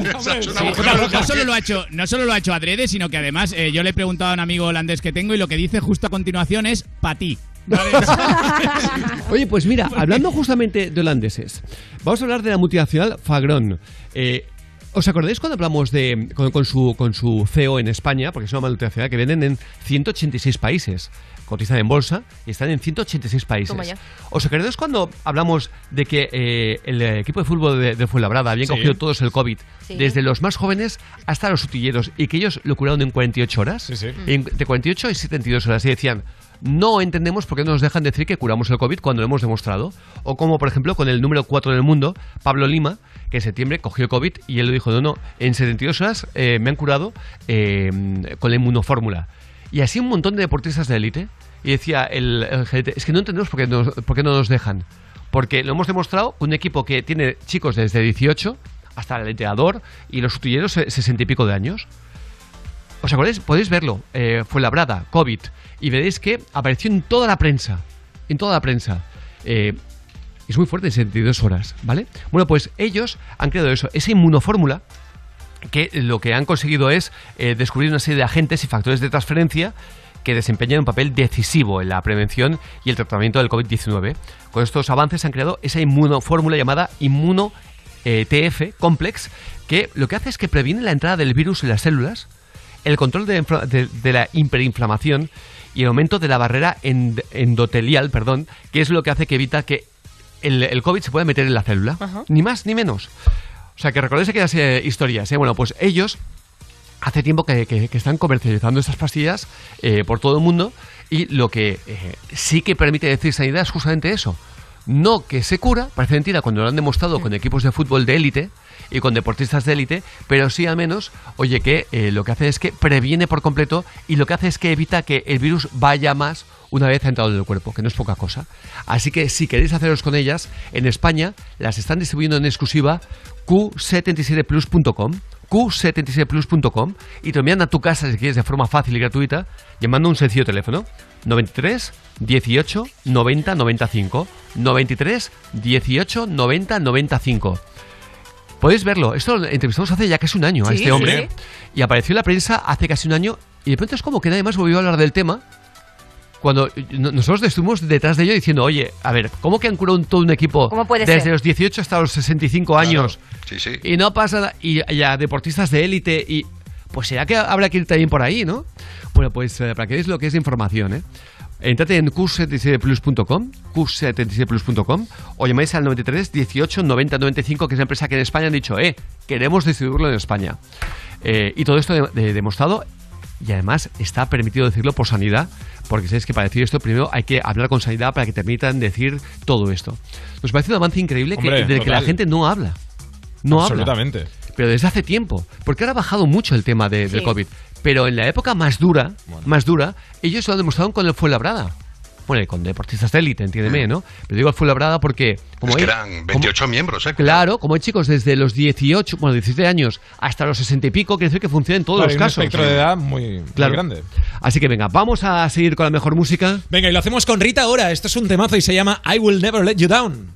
Solo lo ha hecho, no solo lo ha hecho adrede, sino que además eh, yo le he preguntado a un amigo holandés que tengo y lo que dice justo a continuación es pa' ti. ¿vale? Oye, pues mira, hablando justamente de holandeses, vamos a hablar de la multinacional Fagron. Eh, ¿Os acordáis cuando hablamos de con, con su, con su CEO en España? Porque es una multinacional que venden en 186 países. Cotizan en bolsa y están en 186 países. ¿Os acordáis cuando hablamos de que eh, el equipo de fútbol de, de Fuenlabrada habían Sí. cogido todos el COVID? Sí. Desde los más jóvenes hasta los sutilleros y que ellos lo curaron en 48 horas. Sí, sí. En- de 48 y 72 horas. Y decían, no entendemos por qué no nos dejan decir que curamos el COVID cuando lo hemos demostrado. O como, por ejemplo, con el número 4 del mundo, Pablo Lima, que en septiembre cogió COVID y él lo dijo, no, no, en 72 horas eh, me han curado eh, con la inmunofórmula. Y así un montón de deportistas de élite. Y decía el, el es que no entendemos por qué, por qué no nos dejan. Porque lo hemos demostrado con un equipo que tiene chicos desde 18 hasta el entrenador y los sutilleros 60 y pico de años. ¿Os acordáis? Podéis verlo. Eh, fue labrada, COVID. Y veréis que apareció en toda la prensa. En toda la prensa. Eh, es muy fuerte en 72 horas, ¿vale? Bueno, pues ellos han creado eso, esa inmunofórmula que lo que han conseguido es eh, descubrir una serie de agentes y factores de transferencia que desempeñan un papel decisivo en la prevención y el tratamiento del COVID-19. Con estos avances han creado esa inmunofórmula llamada Inmuno TF Complex, que lo que hace es que previene la entrada del virus en las células, el control de, de- de la hiperinflamación y el aumento de la barrera end- endotelial, perdón, que es lo que hace que evita que el, el COVID se pueda meter en la célula. Ajá. Ni más ni menos. O sea, que recordéis aquellas eh, historias. ¿eh? Bueno, pues ellos hace tiempo que, que- que están comercializando estas pastillas eh, por todo el mundo y lo que eh, sí que permite decir sanidad es justamente eso. No que se cura, parece mentira cuando lo han demostrado con equipos de fútbol de élite y con deportistas de élite, pero sí al menos, oye, que eh, lo que hace es que previene por completo y lo que hace es que evita que el virus vaya más una vez entrado en el cuerpo, que no es poca cosa. Así que si queréis haceros con ellas, en España las están distribuyendo en exclusiva q77plus.com q76plus.com y te envían a tu casa si quieres de forma fácil y gratuita llamando un sencillo teléfono 93 18 90 95 93 18 90 95 Podéis verlo. Esto lo entrevistamos hace ya casi un año a este hombre. sí. Y apareció en la prensa hace casi un año. Y de pronto es como que nadie más volvió a hablar del tema. Cuando no- nosotros estuvimos detrás de ello diciendo, oye, a ver, ¿cómo que han curado un- todo un equipo ¿Cómo puede desde ser? los 18 hasta los 65 años? Sí, sí. Y no pasa nada. Y, y a deportistas de élite. Y pues será que habrá que ir también por ahí, ¿no? Bueno, pues eh, para que veáis lo que es información, ¿eh? Entrate en q77plus.com, q77plus.com, o llamáis al 93 18 90 95, que es la empresa que en España han dicho, eh, queremos distribuirlo en España. Eh, y todo esto de- de- demostrado, y además está permitido decirlo por sanidad, porque sabéis que para decir esto primero hay que hablar con sanidad para que te permitan decir todo esto. Nos parece un avance increíble que, Hombre, del que la gente no habla. No habla Absolutamente. pero desde hace tiempo. Porque ahora ha bajado mucho el tema de- del. COVID. Pero en la época más dura, más dura, ellos lo han demostrado con el Fuenlabrada. Bueno, y con deportistas de élite, entiéndeme, ¿no? Pero digo el Fuenlabrada porque... Como es que hay- eran 28 miembros, ¿eh? Claro, como hay chicos desde los 18, bueno, 17 años hasta los 60 y pico, quiere decir que funciona en todos Claro, los hay un casos. espectro de edad muy, muy Claro. grande. Así que venga, vamos a seguir con la mejor música. Venga, y lo hacemos con Rita ahora. Esto es un temazo y se llama I Will Never Let You Down.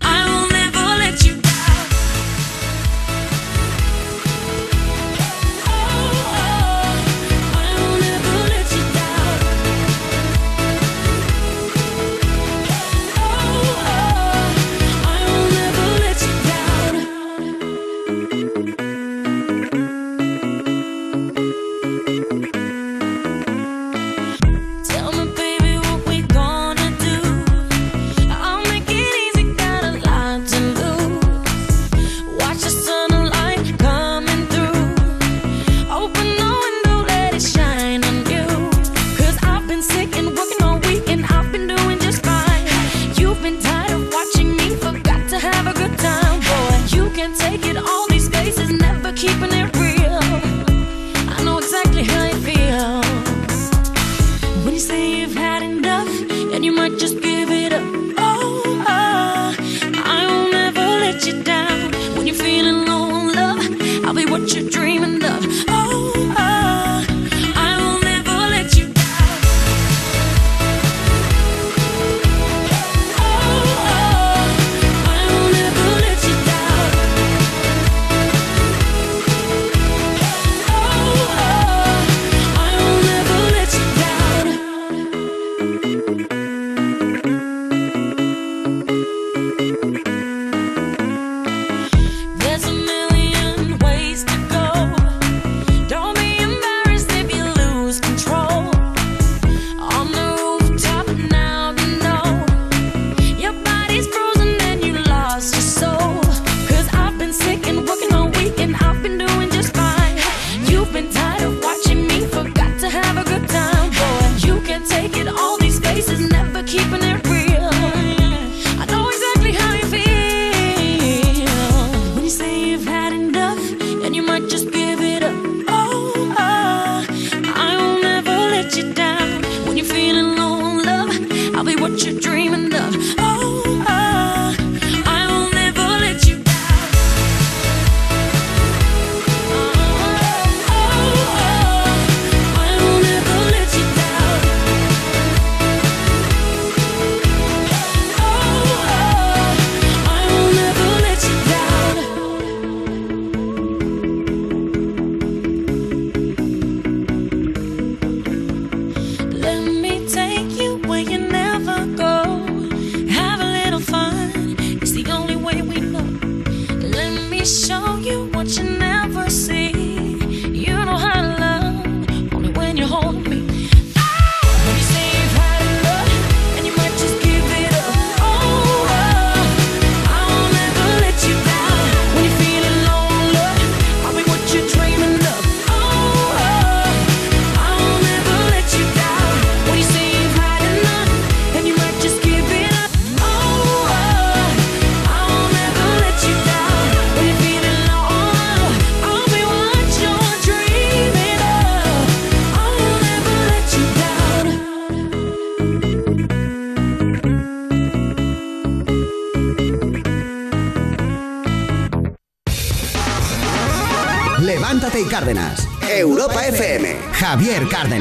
Cárdenas.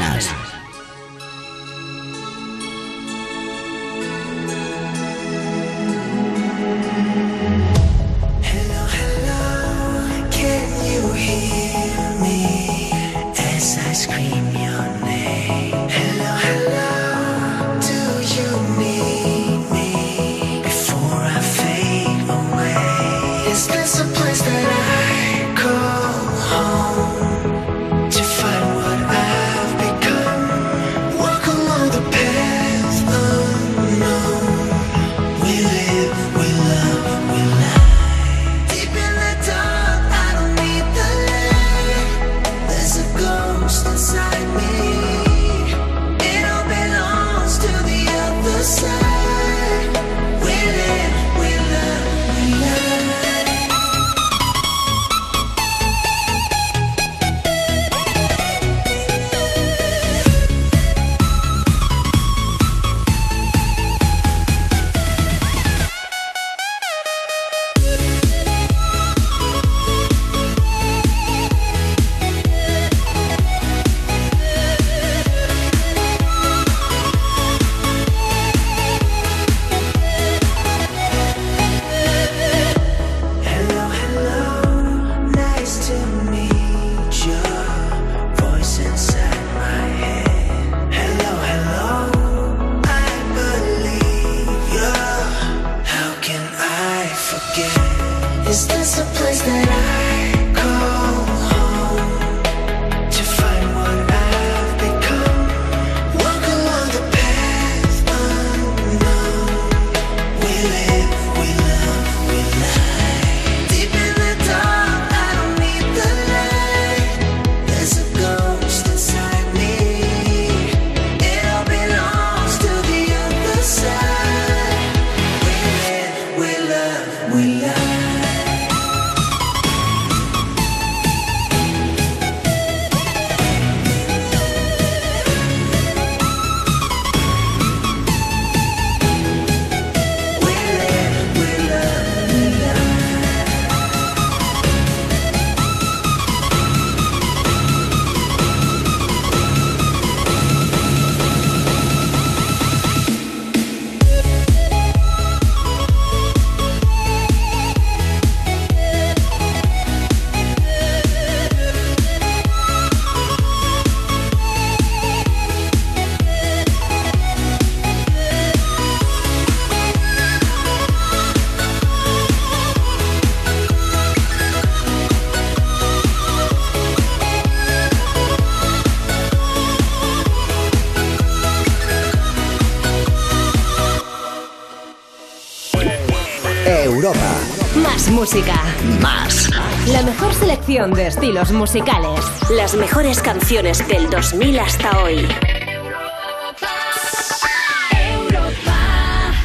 Música. Más. La mejor selección de estilos musicales. Las mejores canciones del 2000 hasta hoy.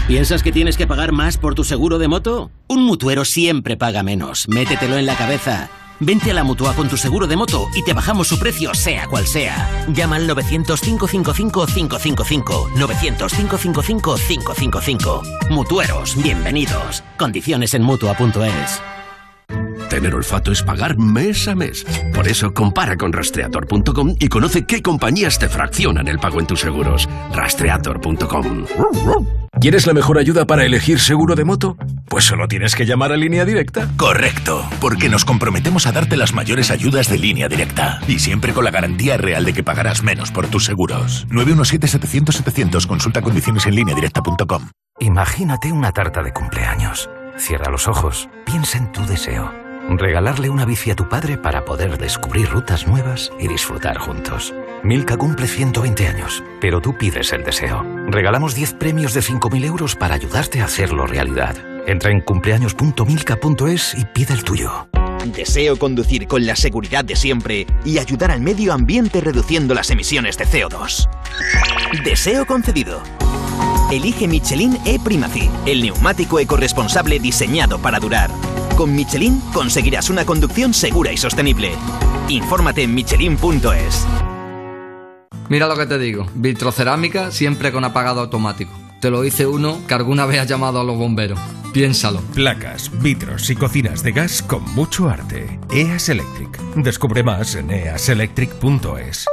¿Piensas que tienes que pagar más por tu seguro de moto? Un mutuero siempre paga menos. Métetelo en la cabeza. Vente a la mutua con tu seguro de moto y te bajamos su precio, sea cual sea. Llama al 900-555-555. 900-555-555. Mutueros, bienvenidos. Condiciones en mutua.es. Tener olfato es pagar mes a mes. Por eso compara con rastreator.com y conoce qué compañías te fraccionan el pago en tus seguros. Rastreator.com. ¿Quieres la mejor ayuda para elegir seguro de moto? Pues solo tienes que llamar a línea directa. Correcto, porque nos comprometemos a darte las mayores ayudas de línea directa y siempre con la garantía real de que pagarás menos por tus seguros. 917-700-700, consulta condiciones en línea directa.com. Imagínate una tarta de cumpleaños. Cierra los ojos, piensa en tu deseo. Regalarle una bici a tu padre para poder descubrir rutas nuevas y disfrutar juntos. Milka cumple 120 años, pero tú pides el deseo. Regalamos 10 premios de 5.000 euros para ayudarte a hacerlo realidad. Entra en cumpleaños.milka.es y pide el tuyo. Deseo conducir con la seguridad de siempre y ayudar al medio ambiente reduciendo las emisiones de CO2. Deseo concedido. Elige Michelin E-Primacy, el neumático ecoresponsable diseñado para durar. Con Michelin conseguirás una conducción segura y sostenible. Infórmate en michelin.es. Mira lo que te digo, vitrocerámica siempre con apagado automático. Te lo dice uno que alguna vez ha llamado a los bomberos. Piénsalo. Placas, vitros y cocinas de gas con mucho arte. EAS Electric. Descubre más en easelectric.es.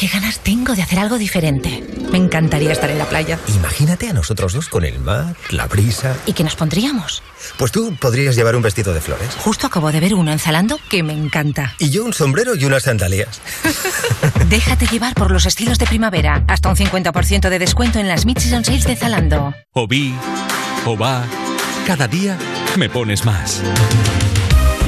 Qué ganas tengo de hacer algo diferente. Me encantaría estar en la playa. Imagínate a nosotros dos con el mar, la brisa. ¿Y qué nos pondríamos? Pues tú podrías llevar un vestido de flores. Justo acabo de ver uno en Zalando que me encanta. Y yo un sombrero y unas sandalias. Déjate llevar por los estilos de primavera. Hasta un 50% de descuento en las Mid-Season Sales de Zalando. O vi, o va. Cada día me pones más.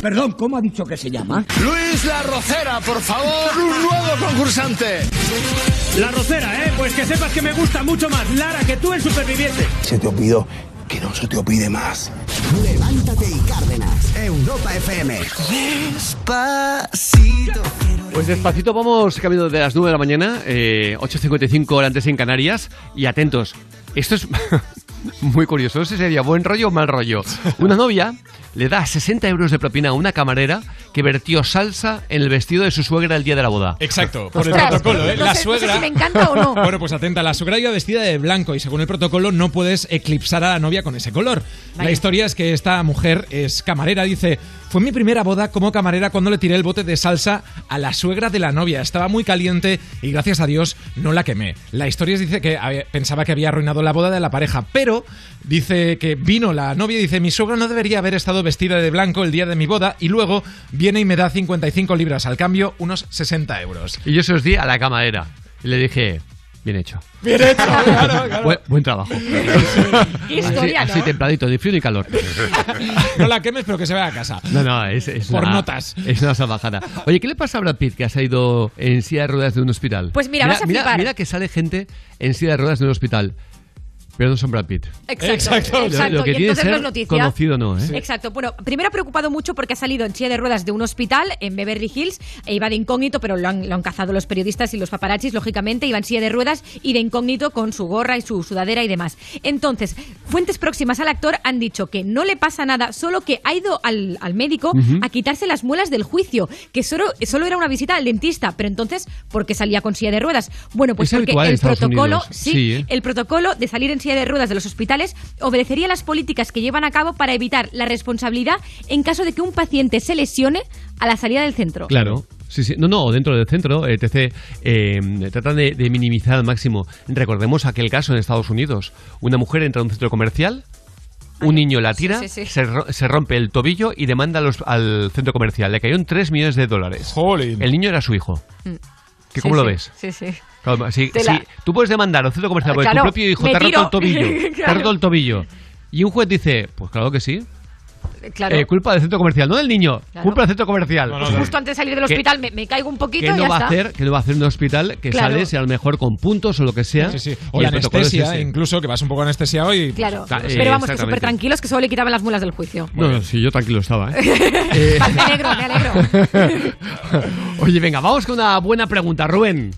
Perdón, ¿cómo ha dicho que se llama? Luis La Rocera, por favor, un nuevo concursante. La rocera, ¿eh? Pues que sepas que me gusta mucho más Lara que tú el superviviente. Se te olvidó que no se te olvide más. Levántate y Cárdenas. Europa FM. Despacito. Pues despacito vamos camino de las 9 de la mañana, eh, 8.55 hora antes en Canarias. Y atentos, esto es... Muy curioso. No sé si sería buen rollo o mal rollo. Una novia le da 60 euros de propina a una camarera que vertió salsa en el vestido de su suegra el día de la boda. Exacto, por el Ostras, protocolo, ¿eh? no la sé- no sé suegra. si me encanta o no. Bueno, pues atenta, la suegra iba vestida de blanco y según el protocolo no puedes eclipsar a la novia con ese color. La historia es que esta mujer es camarera, dice, fue mi primera boda como camarera cuando le tiré el bote de salsa a la suegra de la novia. Estaba muy caliente y gracias a Dios no la quemé. La historia dice que pensaba que había arruinado la boda de la pareja, pero dice que vino la novia y dice, mi suegra no debería haber estado vestida de blanco el día de mi boda y luego viene y me da 55 libras al cambio, unos 60 euros. Y yo se los di a la camarera. Y le dije, bien hecho. Bien hecho, claro, claro. Buen, buen trabajo. Qué historia, así, así ¿no? templadito, ni frío ni calor. No la quemes, pero que se vaya a casa. No, no, es, es Por una, notas. Es una salvajada. Oye, ¿qué le pasa a Brad Pitt que ha salido en silla de ruedas de un hospital? Pues mira, vas a mira, flipar. mira que sale gente en silla de ruedas de un hospital, pero no son Brad Pitt. Exacto, Exacto. exacto. Lo, que y tiene entonces no es ser noticia. conocido no, ¿eh? Exacto. Bueno, primero ha preocupado mucho porque ha salido en silla de ruedas de un hospital en Beverly Hills. E iba de incógnito, pero lo han, lo han cazado los periodistas y los paparazzis, lógicamente. Iba en silla de ruedas y de incógnito con su gorra y su sudadera y demás. Entonces, fuentes próximas al actor han dicho que no le pasa nada, solo que ha ido al, al médico a quitarse las muelas del juicio, que solo, solo era una visita al dentista. Pero entonces, ¿por qué salía con silla de ruedas? Bueno, pues Es porque el protocolo, Unidos. sí, Sí, ¿eh? el protocolo de salir en silla de ruedas de los hospitales obedecería las políticas que llevan a cabo para evitar la responsabilidad en caso de que un paciente se lesione a la salida del centro. Claro. Sí, sí. No, no, dentro del centro, etc. eh, tratan de, de minimizar al máximo. Recordemos aquel caso en Estados Unidos. Una mujer entra a un centro comercial, un niño la tira, sí, sí. Se, ro- se rompe el tobillo y demanda a los- al centro comercial. Le cayeron 3 millones de dólares. El niño era su hijo. Mm. ¿Que Sí, ¿Cómo lo sí, ves? Sí, sí. Claro, sí, Te la- sí, tú puedes demandar al centro comercial porque Claro, tu propio hijo te ha roto el tobillo. Te ha Claro. roto el tobillo. Y un juez dice, pues claro que sí. Claro. Eh, culpa del centro comercial, no del niño. Claro. Culpa del centro comercial. Pues justo antes de salir del hospital me, me caigo un poquito ¿Qué y no ya va a está. hacer? ¿Qué no va a hacer un hospital que Claro. sales y a lo mejor con puntos o lo que sea? Sí, sí. O es anestesia, incluso, que vas un poco anestesiado y... Claro. Ta- eh, Pero vamos, que súper tranquilos que solo le quitaban las mulas del juicio. No, no, sí, yo tranquilo estaba. ¿eh? Eh, me alegro, me alegro. Oye, venga, vamos con una buena pregunta, Rubén.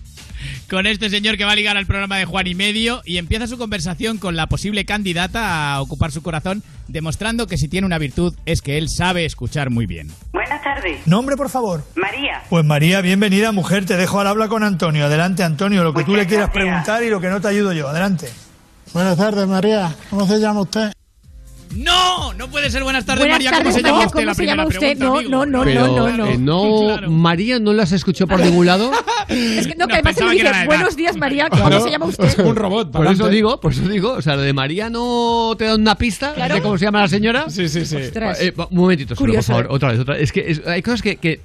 Con este señor que va a ligar al programa de Juan y Medio y empieza su conversación con la posible candidata a ocupar su corazón, demostrando que si tiene una virtud es que él sabe escuchar muy bien. Buenas tardes. Nombre, por favor. María. Pues María, bienvenida, mujer. Te dejo al habla con Antonio. Adelante, Antonio, lo que tú le quieras gracias. preguntar y lo que no te ayudo yo. Adelante. Buenas tardes, María. ¿Cómo se llama usted? ¡No! No puede ser buenas tardes, Buenas María. tardes, ¿Cómo se María, llama usted? ¿cómo la se primera llama usted? pregunta, No, amigo. no, no, Pero, no, no, no. eh, no, María, ¿no las escuchó por ningún lado? Es que no, que además pensaba le que era dices, la edad. buenos días, María, ¿cómo Claro. se llama usted? Un robot. Por eso digo, por eso digo, o sea, lo de María no te da una pista Claro. de cómo se llama la señora. Sí, sí, sí. Ostras. Eh, un momentito, solo, por Curioso, favor, ¿eh? otra vez, otra vez. Es que es- hay cosas que, que,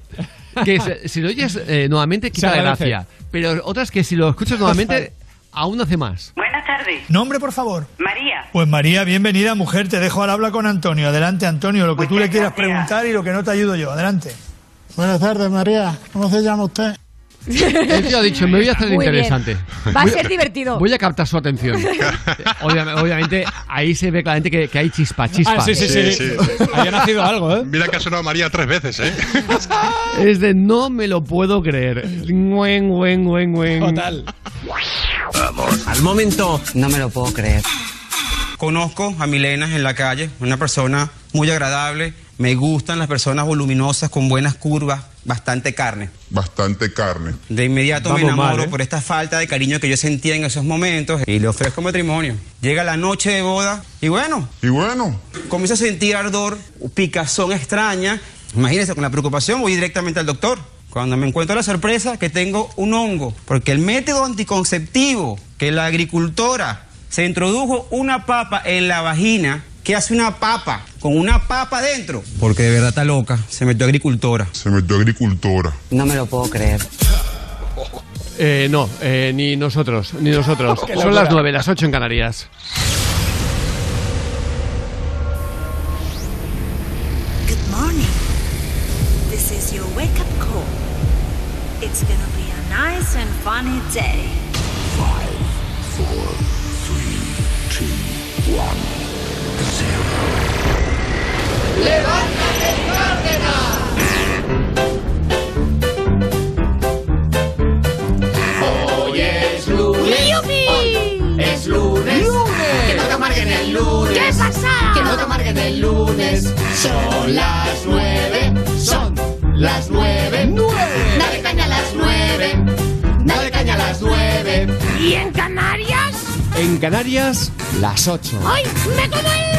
que se- si lo oyes eh, nuevamente quita Se la agradece. gracia, pero otras que si lo escuchas nuevamente aún hace más. Buenas tardes. Nombre, por favor. María. Pues María, bienvenida, mujer. Te dejo al habla con Antonio. Adelante, Antonio, lo que tú le quieras gracias. preguntar y lo que no te ayudo yo. Adelante. Buenas tardes, María. ¿Cómo se llama usted? El tío ha dicho, me voy a hacer Muy bien. interesante. Va a Voy ser divertido. Voy a captar su atención. Obviamente, obviamente, ahí se ve claramente que, que hay chispa, chispa. Ah, sí, sí, sí. Sí, Había nacido algo, ¿eh? Mira que ha sonado María tres veces, ¿eh? Es de no me lo puedo creer. Ngüen, Al momento, No me lo puedo creer. conozco a Milena en la calle, una persona muy agradable. Me gustan las personas voluminosas con buenas curvas, bastante carne. Bastante carne. De inmediato me mal, enamoro ¿eh? por esta falta de cariño que yo sentía en esos momentos y le ofrezco matrimonio. Llega la noche de boda y bueno, Y bueno, comienzo a sentir ardor, picazón extraña. Imagínense, con la preocupación voy directamente al doctor. Cuando me encuentro la sorpresa que tengo un hongo, porque el método anticonceptivo que la agricultora se introdujo una papa en la vagina, ¿qué hace una papa con una papa dentro? Porque de verdad está loca, se metió agricultora. se metió agricultora. No me lo puedo creer. Eh, no, eh, ni nosotros, ni nosotros. Son las nueve, las ocho en Canarias. Son las nueve, son las nueve. Dale caña a las nueve, dale caña a las nueve. ¿Y en Canarias? En Canarias, las 8. ¡Ay, me como el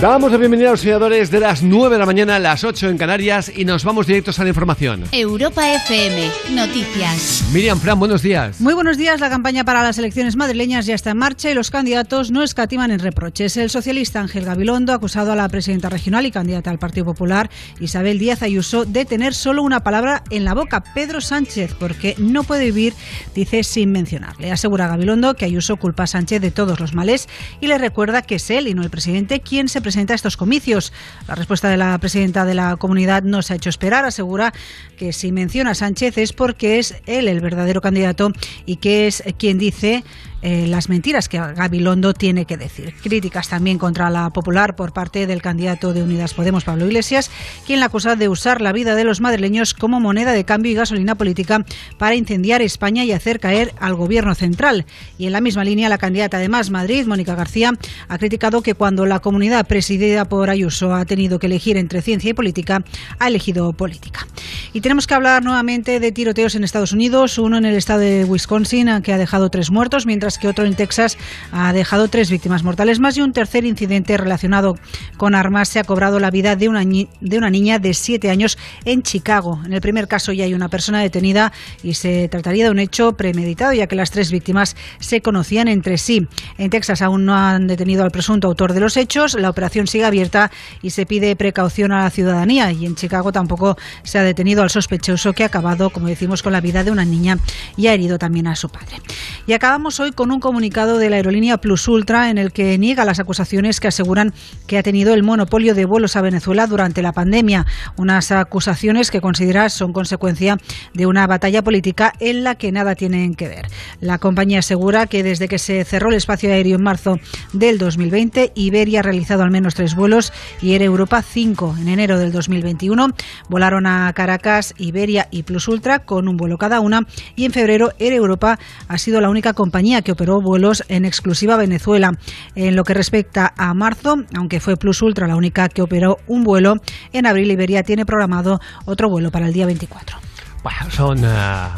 Damos la bienvenida a los seguidores de las 9 de la mañana a las 8 en Canarias y nos vamos directos a la información. Europa FM, noticias. Miriam Fran, buenos días. Muy buenos días. La campaña para las elecciones madrileñas ya está en marcha y los candidatos no escatiman en reproches. El socialista Ángel Gabilondo, acusado a la presidenta regional y candidata al Partido Popular, Isabel Díaz Ayuso, de tener solo una palabra en la boca, Pedro Sánchez, porque no puede vivir, dice, sin mencionarle. Asegura Gabilondo que Ayuso culpa a Sánchez de todos los males y le recuerda que es él y no el presidente quien se presenta a estos comicios. La respuesta de la presidenta de la comunidad no se ha hecho esperar. Asegura que si menciona a Sánchez es porque es él el verdadero candidato y que es quien dice eh, las mentiras que Gabilondo tiene que decir. Críticas también contra la popular por parte del candidato de Unidas Podemos, Pablo Iglesias, quien la acusa de usar la vida de los madrileños como moneda de cambio y gasolina política para incendiar España y hacer caer al gobierno central. Y en la misma línea, la candidata de Más Madrid, Mónica García, ha criticado que cuando la comunidad presidida por Ayuso ha tenido que elegir entre ciencia y política, ha elegido política. Y tenemos que hablar nuevamente de tiroteos en Estados Unidos, uno en el estado de Wisconsin, que ha dejado tres muertos, mientras que otro en Texas ha dejado tres víctimas mortales más y un tercer incidente relacionado con armas se ha cobrado la vida de una, de una niña de siete años en Chicago. En el primer caso ya hay una persona detenida y se trataría de un hecho premeditado ya que las tres víctimas se conocían entre sí. En Texas aún no han detenido al presunto autor de los hechos, la operación sigue abierta y se pide precaución a la ciudadanía y en Chicago tampoco se ha detenido al sospechoso que ha acabado, como decimos, con la vida de una niña y ha herido también a su padre. Y acabamos hoy con un comunicado de la aerolínea Plus Ultra en el que niega las acusaciones que aseguran que ha tenido el monopolio de vuelos a Venezuela durante la pandemia. Unas acusaciones que considera son consecuencia de una batalla política en la que nada tienen que ver. La compañía asegura que desde que se cerró el espacio aéreo en marzo del 2020, Iberia ha realizado al menos tres vuelos y Air Europa cinco. En enero del 2021 volaron a Caracas, Iberia y Plus Ultra con un vuelo cada una y en febrero Air Europa ha sido la única compañía que operó vuelos en exclusiva Venezuela. En lo que respecta a marzo, aunque fue Plus Ultra la única que operó un vuelo, en abril Iberia tiene programado otro vuelo para el día 24. Bueno, son eh,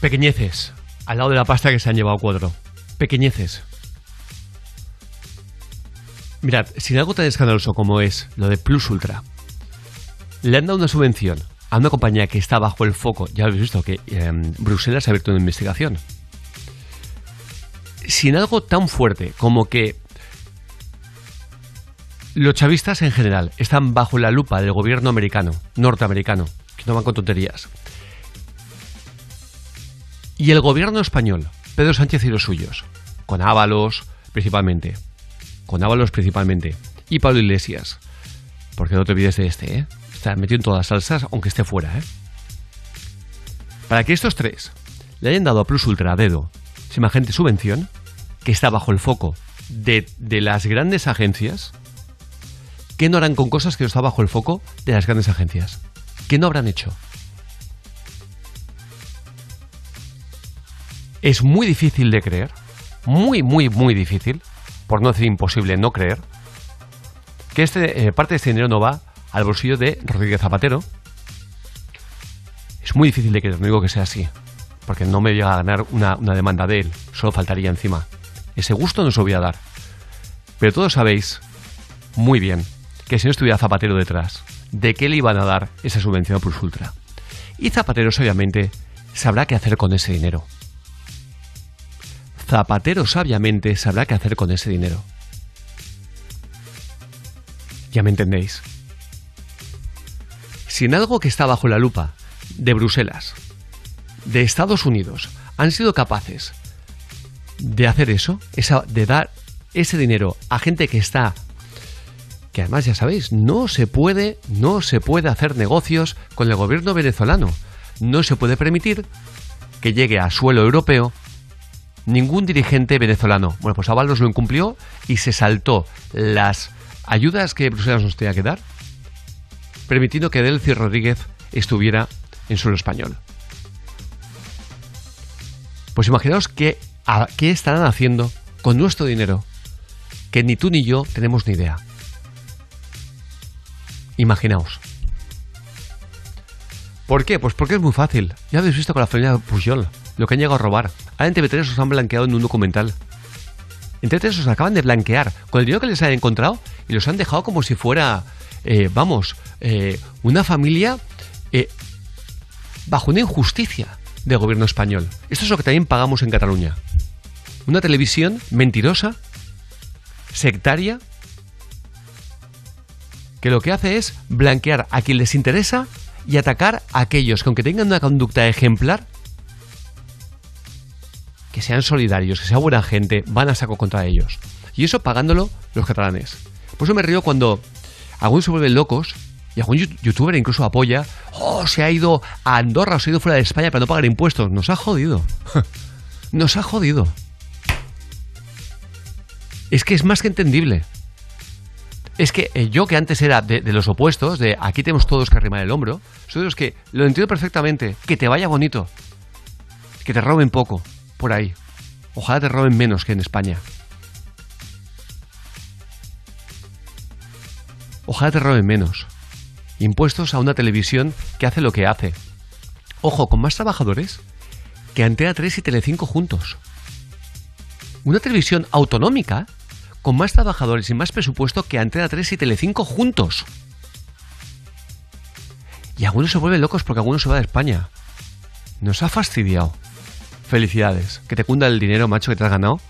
pequeñeces al lado de la pasta que se han llevado cuatro. Pequeñeces. Mirad, sin algo tan escandaloso como es lo de Plus Ultra, le han dado una subvención a una compañía que está bajo el foco. Ya habéis visto que eh, Bruselas ha abierto una investigación. Sin algo tan fuerte como que los chavistas en general están bajo la lupa del gobierno americano, norteamericano, que no van con tonterías. Y el gobierno español, Pedro Sánchez y los suyos, con Ábalos principalmente, con Ábalos principalmente, y Pablo Iglesias, porque no te olvides de este, ¿eh? Está metido en todas las salsas, aunque esté fuera, ¿eh? Para que estos tres le hayan dado a Plus Ultra a dedo semejante subvención, que está bajo el foco de, de las grandes agencias, ¿qué no harán con cosas que no está bajo el foco de las grandes agencias? ¿Qué no habrán hecho? Es muy difícil de creer, muy, muy, muy difícil, por no decir imposible no creer, que este, eh, parte de este dinero no va al bolsillo de Rodríguez Zapatero. Es muy difícil de creer, no digo que sea así, porque no me llega a ganar una, demanda de él, solo faltaría encima. Ese gusto no se lo voy a dar. Pero todos sabéis muy bien que si no estuviera Zapatero detrás, ¿de qué le iban a dar esa subvención a Plus Ultra? Y Zapatero, obviamente, sabrá qué hacer con ese dinero. Zapatero sabiamente sabrá qué hacer con ese dinero. Ya me entendéis. Si en algo que está bajo la lupa de Bruselas, de Estados Unidos, han sido capaces de hacer eso, de dar ese dinero a gente que está que además ya sabéis, no se puede, no se puede hacer negocios con el gobierno venezolano. no se puede permitir que llegue a suelo europeo ningún dirigente venezolano. Bueno, pues Ábalos lo incumplió y se saltó las ayudas que Bruselas nos tenía que dar, permitiendo que Delcy Rodríguez estuviera en suelo español. Pues imaginaos qué, qué estarán haciendo con nuestro dinero, que ni tú ni yo tenemos ni idea. Imaginaos. ¿Por qué? Pues porque es muy fácil. Ya habéis visto con la familia Pujol lo que han llegado a robar. Ahora en TV3 os han blanqueado en un documental. En TV3 os acaban de blanquear con el dinero que les han encontrado y los han dejado como si fuera, eh, vamos, eh, una familia eh, bajo una injusticia del gobierno español. Esto es lo que también pagamos en Cataluña. Una televisión mentirosa, sectaria, que lo que hace es blanquear a quien les interesa y atacar a aquellos que aunque tengan una conducta ejemplar, que sean solidarios, que sea buena gente, van a saco contra ellos. Y eso pagándolo los catalanes. Por eso me río cuando algunos se vuelven locos y algún youtuber incluso apoya, oh, se ha ido a Andorra o se ha ido fuera de España para no pagar impuestos. Nos ha jodido. Nos ha jodido. Es que es más que entendible. Es que eh, yo que antes era de, de los opuestos, de aquí tenemos todos que arrimar el hombro, soy de los que lo entiendo perfectamente, que te vaya bonito, que te roben poco, por ahí. Ojalá te roben menos que en España. Ojalá te roben menos. Impuestos a una televisión que hace lo que hace. Ojo, con más trabajadores que Antena 3 y Telecinco juntos. Una televisión autonómica con más trabajadores y más presupuesto que Antena 3 y Telecinco juntos. Y algunos se vuelven locos porque algunos se va de España. Nos ha fastidiado. Felicidades. Que te cunda el dinero, macho, que te has ganado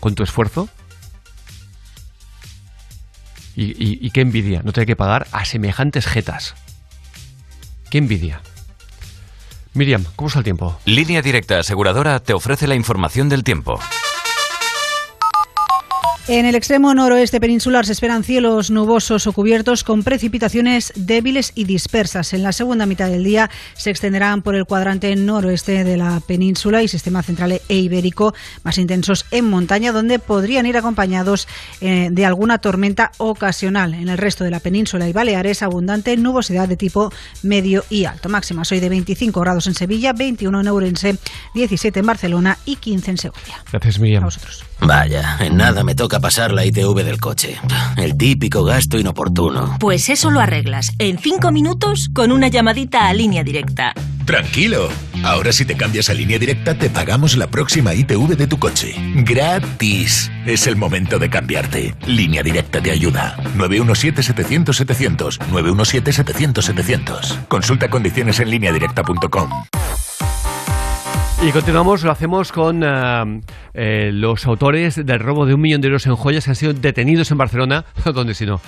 con tu esfuerzo. Y, qué envidia, no tener que pagar a semejantes jetas. Qué envidia. Miriam, ¿cómo está el tiempo? Línea Directa Aseguradora te ofrece la información del tiempo. En el extremo noroeste peninsular se esperan cielos nubosos o cubiertos con precipitaciones débiles y dispersas. En la segunda mitad del día se extenderán por el cuadrante noroeste de la península y sistema central e ibérico, más intensos en montaña, donde podrían ir acompañados eh, de alguna tormenta ocasional. En el resto de la península y Baleares, abundante nubosidad de tipo medio y alto. Máximas hoy de 25 grados en Sevilla, 21 en Ourense, 17 en Barcelona y 15 en Segovia. Gracias, Miriam. Vaya, en nada me toca pasar la ITV del coche. El típico gasto inoportuno. Pues eso lo arreglas en cinco minutos con una llamadita a línea directa. Tranquilo. Ahora si te cambias a línea directa te pagamos la próxima ITV de tu coche. Gratis. Es el momento de cambiarte. Línea directa te ayuda. 917-700-700. 917-700-700. Consulta condiciones en lineadirecta.com. Y continuamos, lo hacemos con eh, eh, los autores del robo de un millón de euros en joyas que han sido detenidos en Barcelona, donde si no.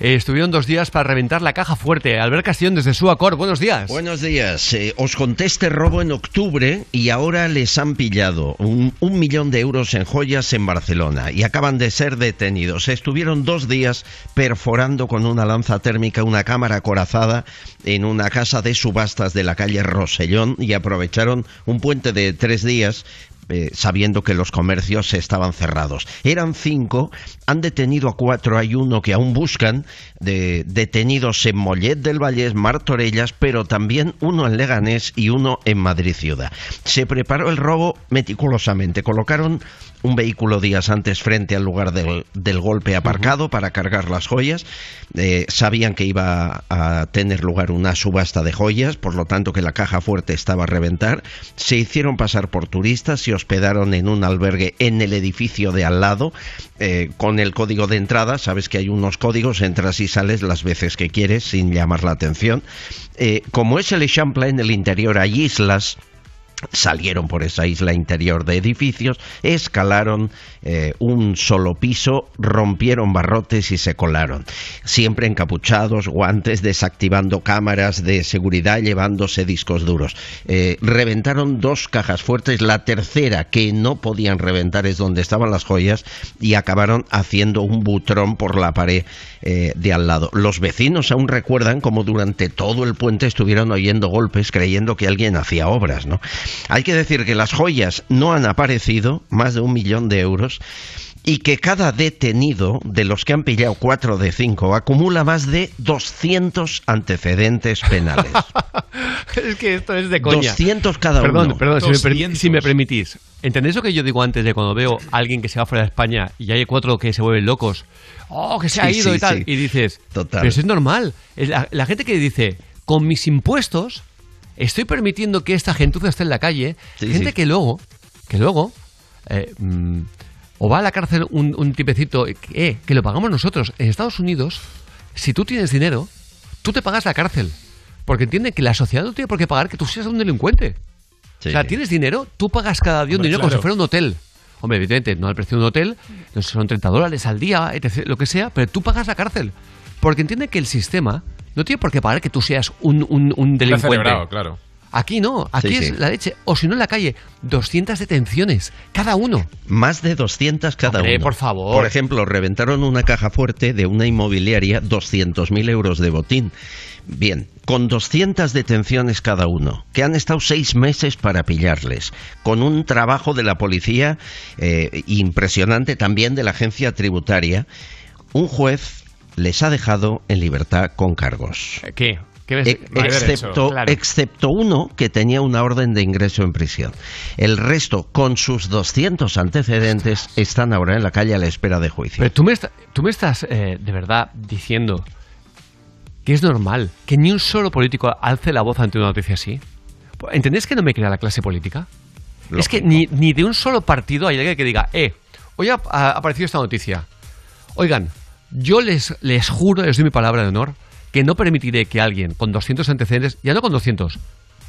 Eh, estuvieron dos días para reventar la caja fuerte. Albert Castillón desde Suacor, buenos días. Buenos días. Eh, os conté este robo en octubre y ahora les han pillado un, un millón de euros en joyas en Barcelona y acaban de ser detenidos. Estuvieron dos días perforando con una lanza térmica una cámara acorazada en una casa de subastas de la calle Rosellón y aprovecharon un puente de tres días eh, sabiendo que los comercios estaban cerrados. Eran cinco, han detenido a cuatro, hay uno que aún buscan, de, detenidos en Mollet del Vallés, Martorellas, pero también uno en Leganés y uno en Madrid Ciudad. Se preparó el robo meticulosamente, colocaron un vehículo días antes frente al lugar del, del golpe aparcado para cargar las joyas. Eh, sabían que iba a tener lugar una subasta de joyas, por lo tanto que la caja fuerte estaba a reventar. Se hicieron pasar por turistas, se hospedaron en un albergue en el edificio de al lado eh, con el código de entrada. Sabes que hay unos códigos, entras y sales las veces que quieres sin llamar la atención. Eh, como es el Eixample en el interior, hay islas salieron por esa isla interior de edificios, escalaron eh, un solo piso, rompieron barrotes y se colaron. Siempre encapuchados, guantes, desactivando cámaras de seguridad, llevándose discos duros. Eh, reventaron dos cajas fuertes, la tercera que no podían reventar es donde estaban las joyas y acabaron haciendo un butrón por la pared eh, de al lado. Los vecinos aún recuerdan como durante todo el puente estuvieron oyendo golpes creyendo que alguien hacía obras, ¿no? Hay que decir que las joyas no han aparecido, más de un millón de euros, y que cada detenido de los que han pillado cuatro de cinco acumula más de 200 antecedentes penales. es que esto es de coña. 200 cada perdón, uno. Perdón, si me, si me permitís. ¿Entendéis lo que yo digo antes de cuando veo a alguien que se va fuera de España y hay cuatro que se vuelven locos? ¡Oh, que se ha Sí, ido sí, y tal! sí. Y dices, Total. pero eso es normal. La, la gente que dice, con mis impuestos estoy permitiendo que esta gentuza esté en la calle. Sí, gente sí. que luego, que luego, eh, mm, o va a la cárcel un, un tipecito, eh, que lo pagamos nosotros. En Estados Unidos, si tú tienes dinero, tú te pagas la cárcel. Porque entiende que la sociedad no tiene por qué pagar que tú seas un delincuente. Sí, o sea, tienes dinero, tú pagas cada día un dinero como claro. si fuera un hotel. Hombre, evidentemente, no al precio de un hotel, no son 30 dólares al día, etc., lo que sea, pero tú pagas la cárcel. Porque entiende que el sistema no tiene por qué pagar que tú seas un, un, delincuente. celebrado, claro. Aquí no, aquí Sí, es sí. la leche. O si no en la calle, 200 detenciones, cada uno. Más de 200 cada Hombre, uno. por favor. Por ejemplo, reventaron una caja fuerte de una inmobiliaria 200.000 euros de botín. Bien, con 200 detenciones cada uno, que han estado seis meses para pillarles, con un trabajo de la policía eh, impresionante también de la agencia tributaria, un juez les ha dejado en libertad con cargos. ¿Qué? ¿Qué ves? E- excepto, claro. excepto uno que tenía una orden de ingreso en prisión. El resto, con sus 200 antecedentes, están ahora en la calle a la espera de juicio. Pero tú me, tú me estás eh, de verdad diciendo que es normal que ni un solo político alce la voz ante una noticia así. ¿Entendéis que no me crea la clase política? Es que ni, ni de un solo partido hay alguien que diga, eh, hoy ha, ha aparecido esta noticia. Oigan, yo les, les juro, les doy mi palabra de honor, que no permitiré que alguien con 200 antecedentes, ya no con 200,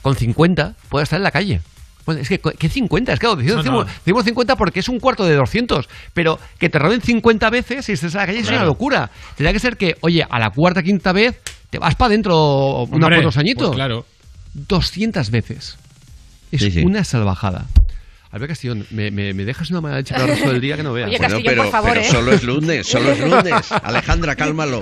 con 50, pueda estar en la calle. Bueno, es que, ¿qué 50? Es que claro, decimos, No, no. decimos 50 porque es un cuarto de 200, pero que te roben 50 veces y estés en la calle es una locura. Tendría que ser que, oye, a la cuarta, quinta vez, te vas para adentro unos cuantos añitos. pues claro. 200 veces. Es Sí, sí. una salvajada. Albert Castillón, me, me- me dejas una mala leche para el resto del día que no veas. Oye, Bueno, Castillón, pero, por favor, pero ¿eh? solo es lunes, solo es lunes. Alejandra, cálmalo.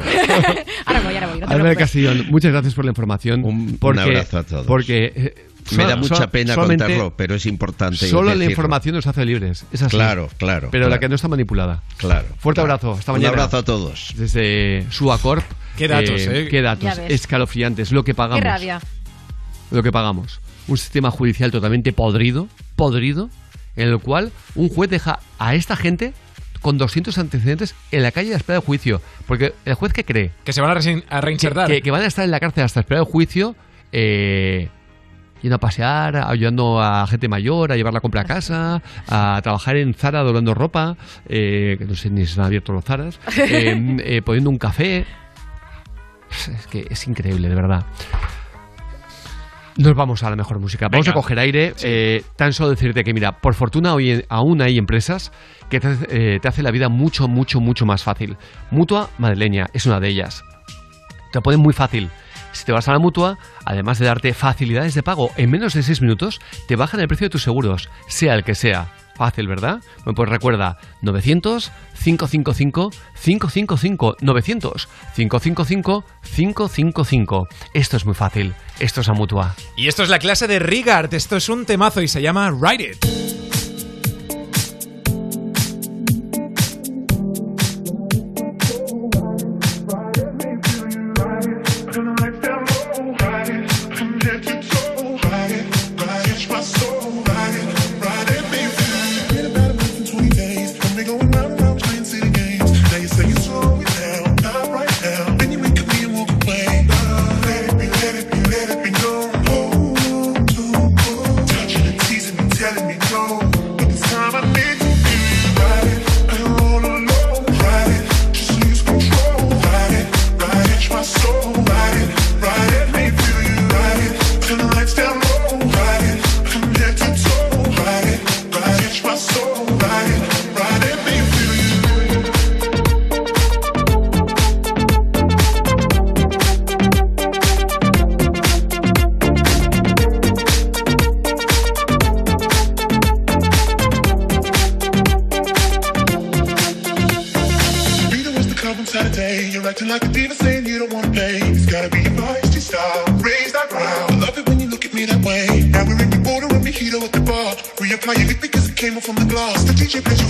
Ahora voy, ahora voy. No te Albert. Castillón, muchas gracias por la información. Un, porque, un abrazo a todos. Porque eh, Me da mucha pena contarlo, pero es importante. Solo la información nos hace libres. Es así. Claro, claro. Pero la que no está manipulada. Claro. Fuerte claro. abrazo. Hasta Un mañana. abrazo a todos. Desde Suacorp. Qué datos, ¿eh? Qué datos. Escalofriantes. Lo que pagamos. Qué rabia. lo que pagamos. Un sistema judicial totalmente podrido, podrido, en el cual un juez deja a esta gente con 200 antecedentes en la calle a espera de juicio. Porque el juez que cree Que se van a, que, reinsertar. que- que van a estar en la cárcel hasta esperar el juicio, eh, yendo a pasear, ayudando a gente mayor a llevar la compra a casa, a trabajar en Zara doblando ropa, eh, que no sé ni si están abiertos los Zaras, eh, eh, poniendo un café. Es que es increíble, de verdad. Nos vamos a la mejor música. Vamos a coger aire. eh, tan solo decirte que, mira, por fortuna hoy en- aún hay empresas que te, hace- eh, te la vida mucho, mucho, mucho más fácil. Mutua Madrileña es una de ellas. Te lo ponen muy fácil. Si te vas a la mutua, además de darte facilidades de pago en menos de 6 minutos, te bajan el precio de tus seguros, sea el que sea. Fácil, ¿verdad? Bueno, pues recuerda, 900-555-555. 900-555-555. Esto es muy fácil. Esto es a mutua. Y esto es la clase de Rigard. Esto es un temazo y se llama Ride It. chip,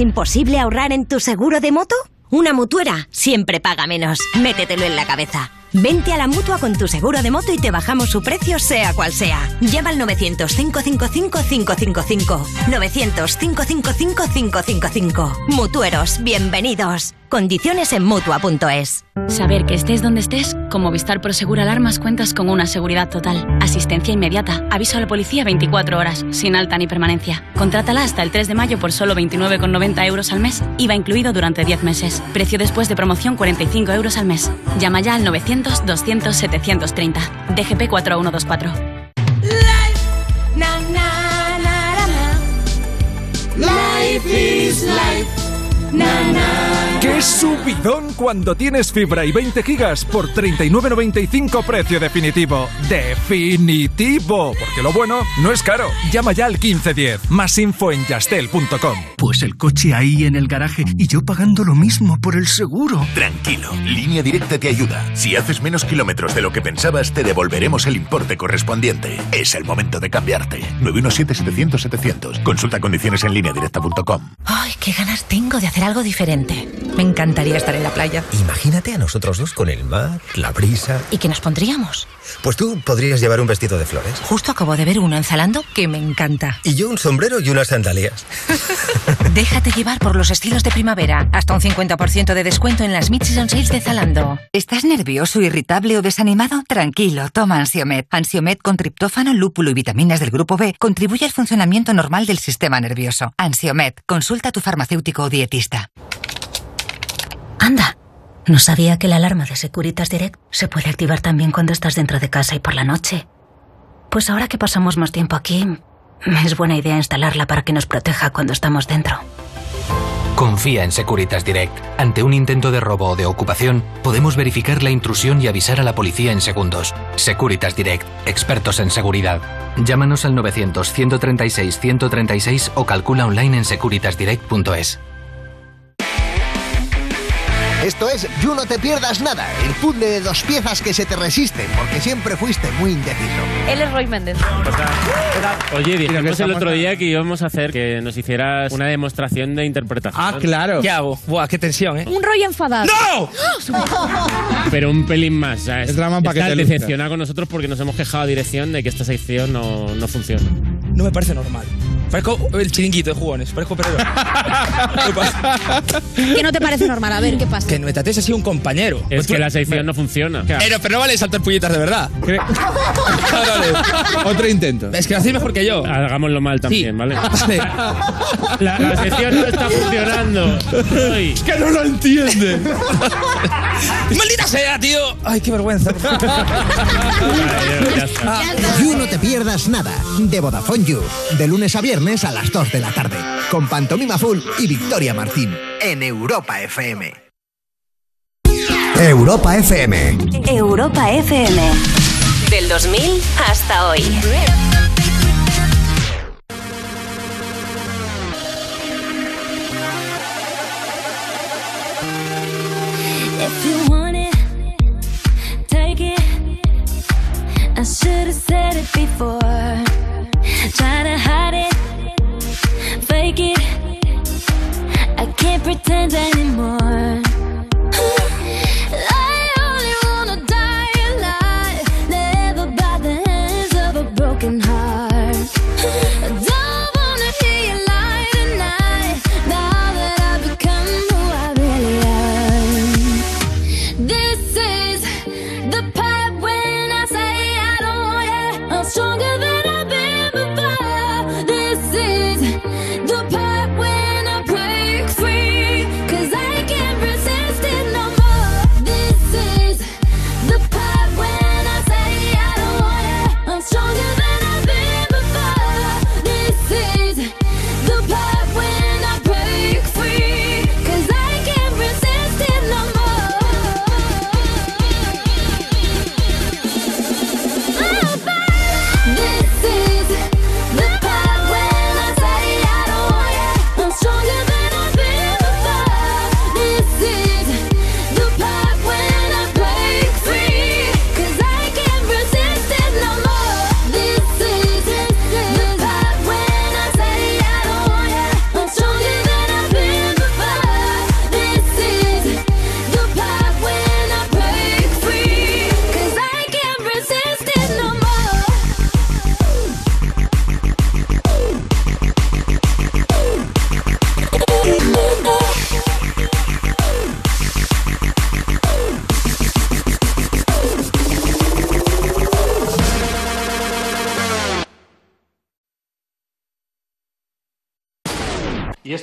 imposible ahorrar en tu seguro de moto? Una mutuera siempre paga menos. Métetelo en la cabeza. Vente a la mutua con tu seguro de moto y te bajamos su precio, sea cual sea. Llama al 900-555-555. 900-555-555. Mutueros, bienvenidos. Condiciones en mutua.es. Saber que estés donde estés, como Vistar Prosegura Alarmas, cuentas con una seguridad total. Asistencia inmediata, aviso a la policía 24 horas, sin alta ni permanencia. Contrátala hasta el 3 de mayo por solo 29,90 euros al mes, IVA incluido durante 10 meses. Precio después de promoción 45 euros al mes. Llama ya al 900-200-730. DGP 4124. Na, na, na, na, na. Life life. ¡Qué subidón cuando tienes fibra y 20 gigas por 39.95 precio definitivo! ¡Definitivo! Porque lo bueno no es caro. Llama ya al 1510. Más info en yastel.com. Pues el coche ahí en el garaje y yo pagando lo mismo por el seguro. Tranquilo, Línea Directa te ayuda. Si haces menos kilómetros de lo que pensabas, te devolveremos el importe correspondiente. Es el momento de cambiarte. 917-700-700. Consulta condiciones en lineadirecta.com. Ay, qué ganas tengo de hacer algo diferente. Me encantaría estar en la playa. Imagínate a nosotros dos con el mar, la brisa. ¿Y qué nos pondríamos? Pues tú podrías llevar un vestido de flores. Justo acabo de ver uno en Zalando que me encanta. Y yo un sombrero y unas sandalias. Déjate llevar por los estilos de primavera. Hasta un 50% de descuento en las Mid-Season Sales de Zalando. ¿Estás nervioso, irritable o desanimado? Tranquilo, toma Ansiomet. Ansiomet con triptófano, lúpulo y vitaminas del grupo B contribuye al funcionamiento normal del sistema nervioso. Ansiomet, consulta a tu farmacéutico o dietista. Anda, no sabía que la alarma de Securitas Direct se puede activar también cuando estás dentro de casa y por la noche. Pues ahora que pasamos más tiempo aquí, es buena idea instalarla para que nos proteja cuando estamos dentro. Confía en Securitas Direct. Ante un intento de robo o de ocupación, podemos verificar la intrusión y avisar a la policía en segundos. Securitas Direct, expertos en seguridad. Llámanos al 900-136-136 o calcula online en securitasdirect.es. Esto es You No Te Pierdas Nada, el puzzle de dos piezas que se te resisten, porque siempre fuiste muy indeciso. Él es Roy Méndez. Oye, dijimos el otro día que íbamos a hacer que nos hicieras una demostración de interpretación. Ah, claro. ¿Qué hago? Buah, qué tensión, ¿eh? Un Roy enfadado. ¡No! Pero un pelín más. ¿sabes? Es drama pa' que Está te luzcas. decepcionado con nosotros porque nos hemos quejado a dirección de que esta sección no, no funciona. No me parece normal. Parezco el chiringuito de jugones, parezco perero. ¿Qué no te parece normal? A ver, ¿qué pasa? que me trates así un compañero. Es que la sección no funciona. Pero, pero no vale saltar puñetas de verdad. Otro intento. Es que lo hacéis mejor que yo. Hagámoslo mal también, ¿vale? Vale. La, la sección no está funcionando. Es que no lo entiende. ¡Maldita sea, tío! Ay, qué vergüenza. You No Te Pierdas Nada, de Vodafone You, de lunes a viernes a las 2 de la tarde, con Pantomima Full y Victoria Martín, en Europa FM. Europa FM. Europa FM. Del 2000 hasta hoy. If you want it, take it. I should have said it before. Try to hide it, it. I can't pretend anymore.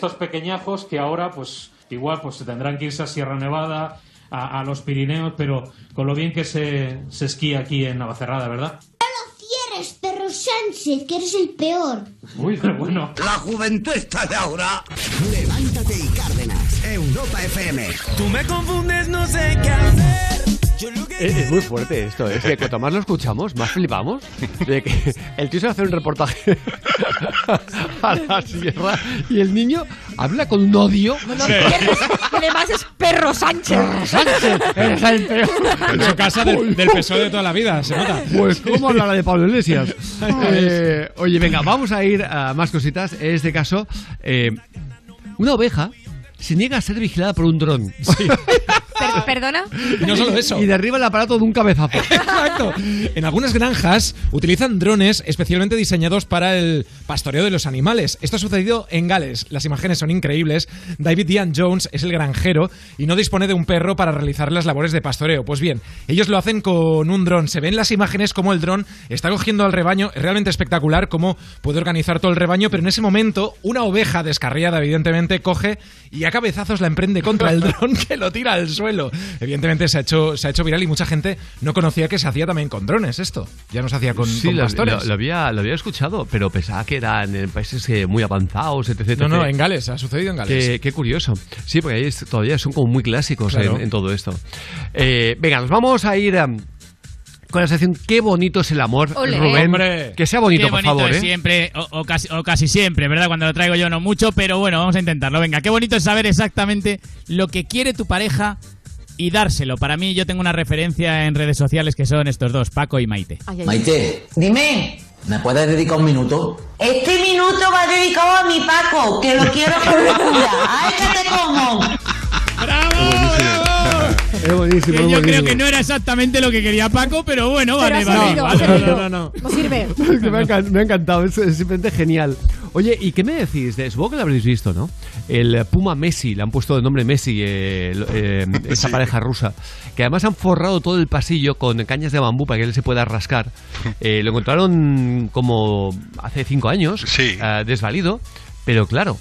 Estos pequeñajos que ahora, pues igual, pues tendrán que irse a Sierra Nevada, a, a los Pirineos, pero con lo bien que se, se esquía aquí en Navacerrada, ¿verdad? Eres perro Sánchez, que eres el peor. Uy, pero bueno. La juventud está de ahora. Levántate y Cárdenas. Europa FM. Tú me confundes, no sé qué hacer. Es, es muy fuerte esto, ¿eh? es que cuanto más lo escuchamos, más flipamos. De que el tío se va a hacer un reportaje a la sierra y el niño habla con un odio. Y además es perro Sánchez. Sánchez, eres el peor. En su casa del, del PSOE de toda la vida, se nota. Pues cómo habla la de Pablo Iglesias. Eh, oye, venga, vamos a ir a más cositas. En este caso, eh, una oveja se niega a ser vigilada por un dron. Per- ¿Perdona? Y no solo eso. Y derriba el aparato de un cabezazo. Exacto. En algunas granjas utilizan drones especialmente diseñados para el pastoreo de los animales. Esto ha sucedido en Gales. Las imágenes son increíbles. David Ian Jones es el granjero y no dispone de un perro para realizar las labores de pastoreo. Pues bien, ellos lo hacen con un dron. Se ven las imágenes como el dron está cogiendo al rebaño. Es realmente espectacular cómo puede organizar todo el rebaño, pero en ese momento una oveja descarriada, evidentemente, coge y a cabezazos la emprende contra el dron que lo tira al suelo. Evidentemente se ha hecho, se ha hecho viral y mucha gente no conocía que se hacía también con drones esto. Ya no se hacía con, Sí, con lo, lo- lo había, lo había escuchado, pero pensaba que eran en países eh, muy avanzados, etc. etc. No, no, en Gales, ha sucedido en Gales. Qué, qué curioso. Sí, porque ahí es- todavía son como muy clásicos Claro. en, en todo esto. Eh, venga, nos vamos a ir am, con la sección Qué bonito es el amor, Ole. Rubén. Hombre. Que sea bonito, Qué por bonito favor. es ¿eh? siempre, o, o casi, o casi siempre, ¿verdad? Cuando lo traigo yo no mucho, pero bueno, vamos a intentarlo. Venga, qué bonito es saber exactamente lo que quiere tu pareja y dárselo. Para mí, yo tengo una referencia en redes sociales que son estos dos, Paco y Maite. Maite, dime, ¿me puedes dedicar un minuto? Este minuto va dedicado a mi Paco, que lo quiero con locura. ¡Ay, que te como! Es buenísimo, Que yo creo buenísimo. que no era exactamente lo que quería Paco, pero bueno, Pero vale, ha vale. servido, vale, no, no, no. No sirve. Me, ha encan- me ha encantado, es, es simplemente genial. Oye, ¿y qué me decís? De, supongo que lo habréis visto, ¿no? El Puma Messi, le han puesto de nombre Messi, eh, eh, esa pareja rusa, que además han forrado todo el pasillo con cañas de bambú para que él se pueda rascar. Eh, lo encontraron como hace cinco años, eh, desvalido, pero claro.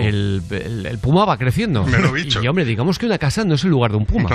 El, el- el puma va creciendo. Mero bicho. Y hombre, digamos que una casa no es el lugar de un puma.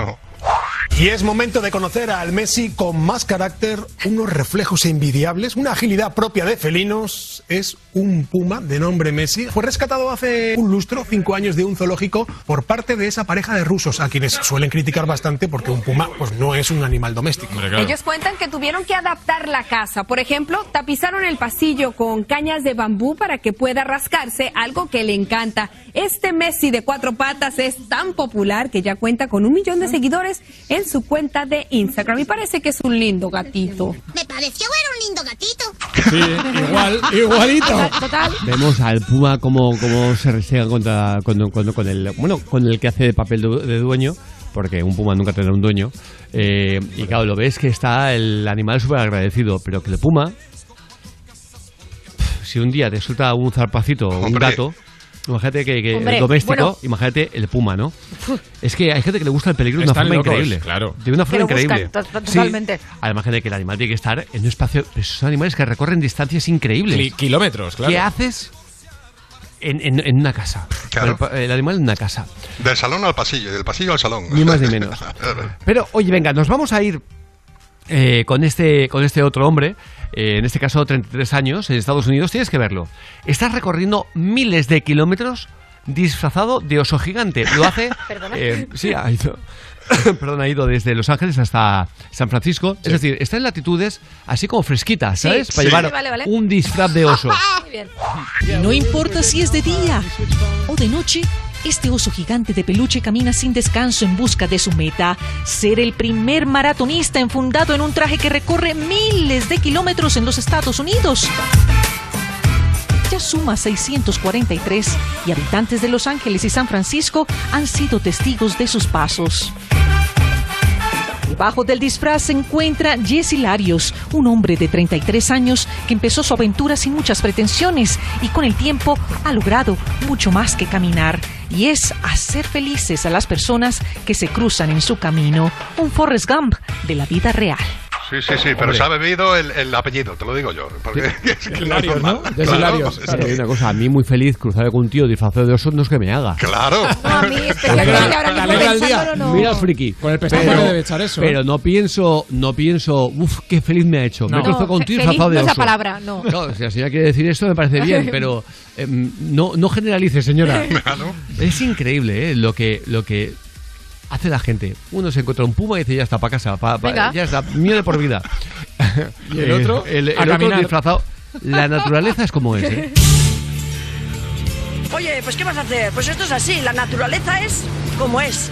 Y es momento de conocer al Messi con más carácter, unos reflejos envidiables, una agilidad propia de felinos. Es un puma de nombre Messi. Fue rescatado hace un lustro, cinco años, de un zoológico por parte de esa pareja de rusos, a quienes suelen criticar bastante porque un puma pues, no es un animal doméstico. Ellos cuentan que tuvieron que adaptar la casa. Por ejemplo, tapizaron el pasillo con cañas de bambú para que pueda rascarse, algo que le encanta. Este Messi de cuatro patas es tan popular que ya cuenta con un millón de seguidores en su cuenta de Instagram y parece que es un lindo gatito. Me pareció ver un lindo gatito. Sí, igual, igualito. Total. Vemos al Puma como, como se restrega contra, con, con- con el bueno con el que hace de papel de, dueño, porque un Puma nunca tendrá un dueño. Eh, y claro, lo ves que está el animal súper agradecido, pero que el Puma, si un día te suelta un zarpacito o un gato, imagínate que, que Hombre, el doméstico, bueno. imagínate el Puma, ¿no? Es que hay gente que le gusta el peligro de una Están forma locos, increíble. claro. De una forma increíble. buscan, Sí. totalmente. Además, gente que el animal tiene que estar en un espacio. Son animales que recorren distancias increíbles. Ki- kilómetros, claro. ¿Qué haces en, en- en una casa? Claro. El, el animal en una casa. Del salón al pasillo, y del pasillo al salón. Ni más ni menos. Pero, oye, venga, nos vamos a ir eh, con, este, con este otro hombre, eh, en este caso 33 años, en Estados Unidos. Tienes que verlo. Está recorriendo miles de kilómetros disfrazado de oso gigante. Lo hace. ¿Perdona? eh, sí, ha ido. Perdón, ha ido desde Los Ángeles hasta San Francisco. Es decir, está en latitudes así como fresquitas, Sí, ¿sabes? sí. Para llevar Sí, vale, vale. un disfraz de oso. Muy bien. No importa si es de día o de noche, este oso gigante de peluche camina sin descanso en busca de su meta, ser el primer maratonista enfundado en un traje que recorre miles de kilómetros en los Estados Unidos. Ya suma 643 y habitantes de Los Ángeles y San Francisco han sido testigos de sus pasos. Debajo del disfraz se encuentra Jesse Larios, un hombre de 33 años que empezó su aventura sin muchas pretensiones y con el tiempo ha logrado mucho más que caminar. Y es hacer felices a las personas que se cruzan en su camino. Un Forrest Gump de la vida real. Sí, sí, sí, pero Hombre. se ha bebido el, el apellido, te lo digo yo. Porque es que no es Claro, hay una cosa, a mí muy feliz cruzar con un tío disfrazado de oso no es que me haga. Claro. a mí ahora no. Mira el friki. Con el pestañeo Pero- debe echar eso, Pero ¿eh? no pienso, no pienso, uff, qué feliz me ha hecho. Me he No, cruzado con un tío disfrazado de no es la oso. palabra, no. No, si la señora quiere decir esto me parece bien, pero em, no, no generalice, señora. Es increíble ¿eh? lo que lo que hace la gente. Uno se encuentra un puma y dice ya está para casa, pa- pa- ya está, mío de por vida. ¿Y el otro? El, el A otro disfrazado. La naturaleza es como es. ¿eh? Oye, pues ¿qué vas a hacer? Pues esto es así, la naturaleza es como es.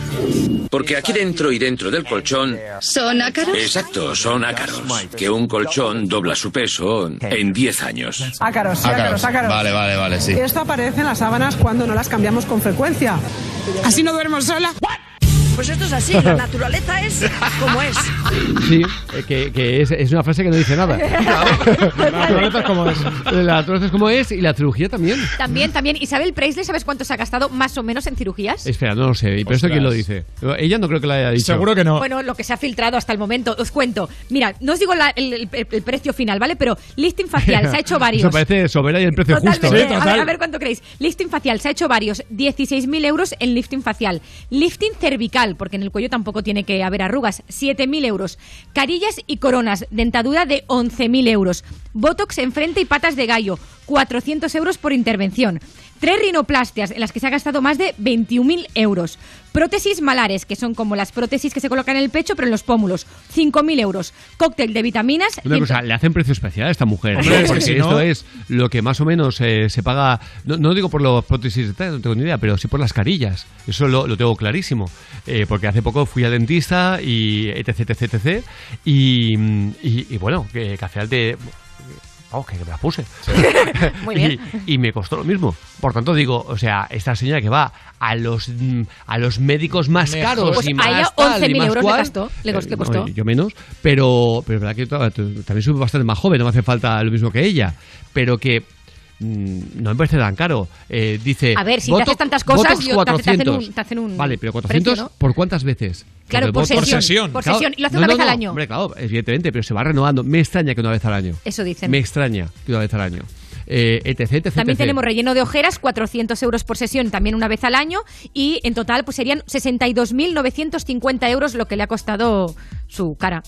Porque aquí dentro y dentro del colchón. ¿Son ácaros? Exacto, son ácaros. Que un colchón dobla su peso en 10 años. Ácaros, sí, ácaros, ácaros. Vale, vale, vale, sí. Esto aparece en las sábanas cuando no las cambiamos con frecuencia. ¿Así no duermo sola? Pues esto es así, la naturaleza es como es. Sí, eh, que, que es, es una frase que no dice nada. La naturaleza es como es. La naturaleza es como es y la cirugía también. También, también. Isabel Presley, ¿sabes cuánto se ha gastado más o menos en cirugías? Espera, no lo sé. ¿Pero esto quién lo dice? Ella no creo que lo haya dicho. Seguro que no. Bueno, lo que se ha filtrado hasta el momento. Os cuento. Mira, no os digo la- el, el- el precio final, ¿vale? Pero lifting facial se ha hecho varios. Eso parece sobera y el precio Totalmente. justo. ¿eh? a, ver, a ver cuánto creéis. Lifting facial se ha hecho varios. 16.000 euros en lifting facial. Lifting cervical, porque en el cuello tampoco tiene que haber arrugas. 7.000 euros. Carillas y coronas. Dentadura de 11.000 euros. Botox en frente y patas de gallo. 400 euros por intervención. Tres rinoplastias en las que se ha gastado más de 21.000 euros. Prótesis malares, que son como las prótesis que se colocan en el pecho, pero en los pómulos. 5.000 euros. Cóctel de vitaminas. Una 100 cosa, le hacen precio especial a esta mujer. ¿no? porque si esto no- es lo que más o menos eh, se paga. No, no digo por los prótesis, no tengo ni idea, pero sí por las carillas. Eso lo, lo tengo clarísimo. Eh, porque hace poco fui al dentista y etc, etc, etc. Y, y, y bueno, que, que al final te. Que me la puse. Muy bien. Y, y me costó lo mismo. Por tanto, digo, o sea, esta señora que va a los, mm, a los médicos más Mejor. caros Pues y a más ella tal, y 11.000 más euros le cual, gastó, le costó- le eh, costó. no, yo menos, pero, pero es verdad que también soy bastante más joven, no me hace falta lo mismo que ella, pero que no me parece tan caro. Eh, dice. A ver, si te Botox- haces tantas cosas, te hace- te hacen 400. un- te hacen un Vale, pero 400 precio, ¿no? ¿por cuántas veces? Claro, por sesión, por Claro, sesión. Y lo hace no, una no, vez al año. Hombre, claro, evidentemente, pero se va renovando. Me extraña que una vez al año. Eso dicen. Me extraña que una vez al año. Eh, etc, etc, También tenemos relleno de ojeras, 400 euros por sesión, también una vez al año. Y en total pues serían 62.950 euros lo que le ha costado su cara.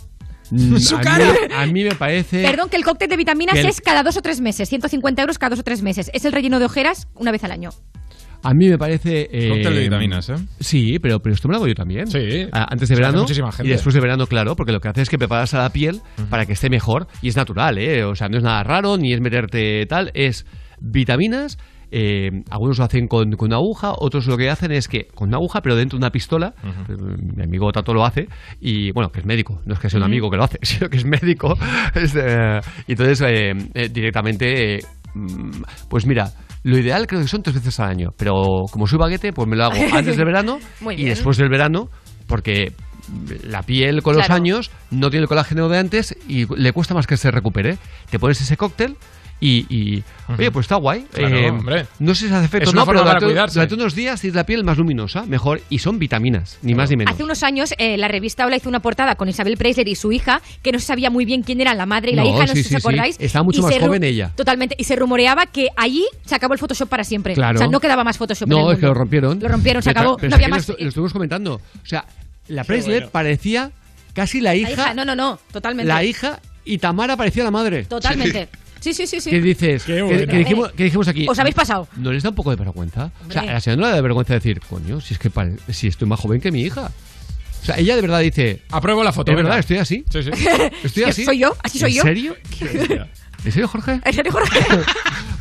Mm, ¡Su a cara! Mí, a mí me parece. Perdón, que el cóctel de vitaminas el- es cada dos o tres meses, 150 euros cada dos o tres meses. Es el relleno de ojeras una vez al año. A mí me parece. eh, Cóctel de vitaminas, ¿eh? Sí, pero, pero esto me lo hago yo también. Sí. Ah, Antes de verano muchísima gente. y después de verano, claro, porque lo que hace es que preparas a la piel para que esté mejor y es natural, ¿eh? O sea, no es nada raro ni es meterte tal, es vitaminas. Eh, algunos lo hacen con, con una aguja, otros lo que hacen es que con una aguja, pero dentro de una pistola. eh, Mi amigo Tato lo hace y, bueno, que es médico, no es que sea un amigo que lo hace, sino que es médico. Es, eh, y entonces, eh, directamente, eh, mm, pues mira, lo ideal creo que son tres veces al año, pero como soy baguete, pues me lo hago antes del verano y después del verano, porque la piel con los años no tiene el colágeno de antes y le cuesta más que se recupere. Te pones ese cóctel y, y, oye, pues está guay. Claro, Eh, hombre. No sé si hace efecto no, pero durante, unos días tienes la piel más luminosa, mejor, y son vitaminas, ni más ni menos. Hace unos años eh, la revista Hola hizo una portada con Isabel Preisler y su hija, que no se sabía muy bien quién eran la madre y la No, hija, no sí, sé si sí, os sí. acordáis. Estaba mucho Y más joven ella. Totalmente. Y se rumoreaba que allí se acabó el Photoshop para siempre. Claro. O sea, no quedaba más Photoshop. en el No, es que lo rompieron. Lo rompieron, se Pero- acabó. pero no había más. Lo, lo estuvimos comentando. O sea, la bueno. parecía casi la La hija, hija, no, no, no, totalmente. la hija y Tamara parecía la madre. Totalmente. Sí, sí, sí, sí. ¿Qué dices? ¿Qué, bueno. qué dijimos, qué dijimos aquí? Os habéis pasado. ¿No les da un poco de vergüenza? O sea, Hombre. a la señora no le da vergüenza decir, coño, si es que pare- si estoy más joven que mi hija. O sea, ella de verdad dice, Apruebo la foto. es verdad, estoy así. Sí, sí. Estoy ¿Que así. soy yo? ¿Así soy ¿En yo? serio? ¿En serio, Jorge? ¿En serio, Jorge?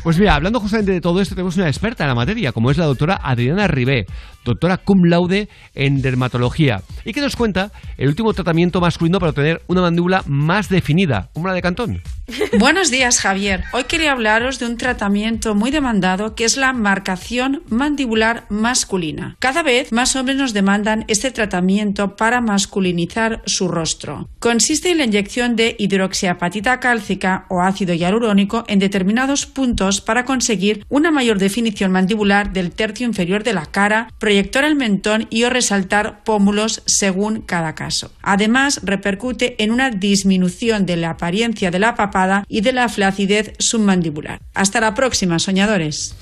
Pues mira, hablando justamente de todo esto, tenemos una experta en la materia, como es la doctora Adriana Ribé, doctora cum laude en dermatología, y que nos cuenta el último tratamiento masculino para obtener una mandíbula más definida, como la de Cantón. Buenos días, Javier. Hoy quería hablaros de un tratamiento muy demandado que es la marcación mandibular masculina. Cada vez más hombres nos demandan este tratamiento para masculinizar su rostro. Consiste en la inyección de hidroxiapatita cálcica o ácido hialurónico en determinados puntos para conseguir una mayor definición mandibular del tercio inferior de la cara, proyectar el mentón y o resaltar pómulos según cada caso. Además, repercute en una disminución de la apariencia de la papada y de la flacidez submandibular. Hasta la próxima, soñadores.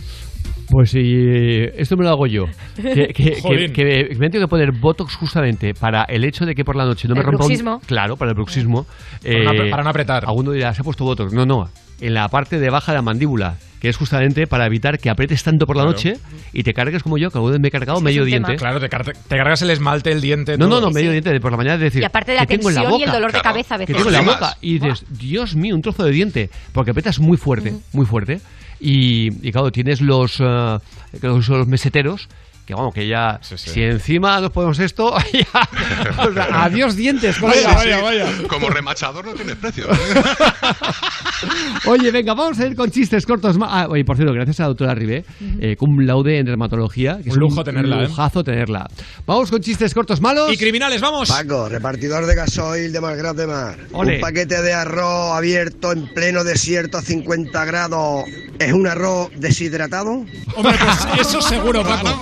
Pues sí, esto me lo hago yo. Que, que, que, que me tengo que poner Botox justamente para el hecho de que por la noche no me El rompa un- bruxismo. Claro, para el bruxismo. Para no apre- para no apretar. Alguno dirá, se ha puesto Botox. No, no. En la parte de baja de la mandíbula, que es justamente para evitar que aprietes tanto por la Claro. noche y te cargues como yo, que alguna vez me he cargado medio diente. Claro, te, car- te cargas el esmalte, el diente. No, no, todo. no, medio diente por la mañana es decir, Y aparte de la que tengo en la tensión y el boca, dolor de cabeza a que veces. tengo en la boca y dices, Dios mío, un trozo de diente, porque aprietas muy fuerte, muy fuerte. Y, y claro, tienes los, eh, los, los meseteros que vamos, que ya, si encima nos ponemos esto, ya, o sea, adiós dientes, colega. Sí, sí. Como remachador no tienes precio. Oye, venga, vamos a ir con chistes cortos. Ah, oye, por cierto, gracias a la doctora Ribé, eh, cum laude en dermatología. Que es Un lujo tenerla, ¿eh? lujazo tenerla. Vamos con chistes cortos malos. Y criminales, vamos. Paco, repartidor de gasoil de Malgrat de Mar. Ole. Un paquete de arroz abierto en pleno desierto a 50 grados. ¿Es un arroz deshidratado? Hombre, pues eso seguro, Paco.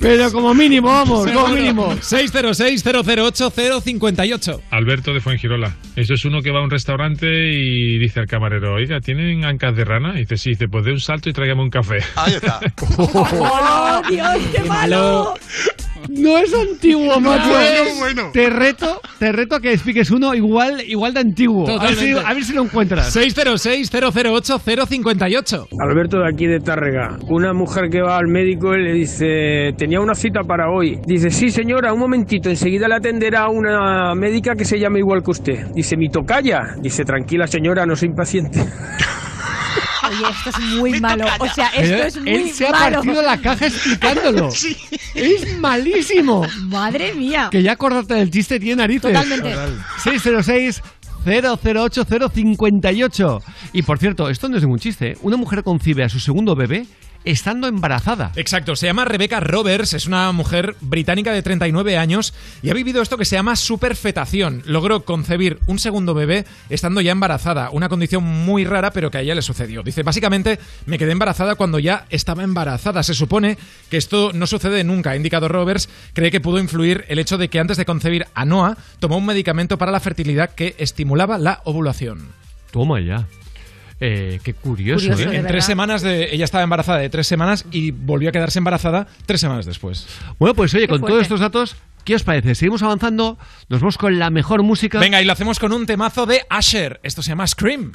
Pero como mínimo, vamos, como mínimo. 606-008-058. Alberto de Fuengirola. Eso es uno que va a un restaurante y dice al camarero, oiga, ¿tienen ancas de rana? Y dice, sí, dice, pues de un salto y tráigame un café. Ahí está. ¡Oh, Dios, qué malo! No es antiguo, macho. Bueno, bueno. Te reto, te reto a que expliques uno igual, igual de antiguo. A ver, si, a ver si lo encuentras. 606-008-058. Alberto de aquí de Tárrega. Una mujer que va al médico y le dice, tenía una cita para hoy. Dice, sí señora, un momentito, enseguida le atenderá una médica que se llama igual que usted. Dice, mi tocaya. Dice, tranquila señora, no soy impaciente. Oye, esto es muy malo. O sea, esto es muy él se ha malo. partido la caja explicándolo. Es malísimo. Madre mía. Que ya acordarte del chiste tiene narices. Totalmente. 606 008 058. Y por cierto, esto no es ningún chiste. ¿eh? Una mujer concibe a su segundo bebé estando embarazada. Exacto, se llama Rebecca Roberts, es una mujer británica de 39 años y ha vivido esto que se llama superfetación. Logró concebir un segundo bebé estando ya embarazada, una condición muy rara pero que a ella le sucedió. Dice, básicamente me quedé embarazada cuando ya estaba embarazada. Se supone que esto no sucede nunca. Ha indicado Roberts, cree que pudo influir el hecho de que antes de concebir a Noah tomó un medicamento para la fertilidad que estimulaba la ovulación. Toma ya. Eh, qué curioso, ¿eh? en tres semanas de, ella estaba embarazada de tres semanas y volvió a quedarse embarazada tres semanas después. Bueno, pues oye, Qué con fuerte. todos estos datos, ¿qué os parece? Seguimos avanzando, nos vamos con la mejor música. Venga, y lo hacemos con un temazo de Asher. Esto se llama Scream.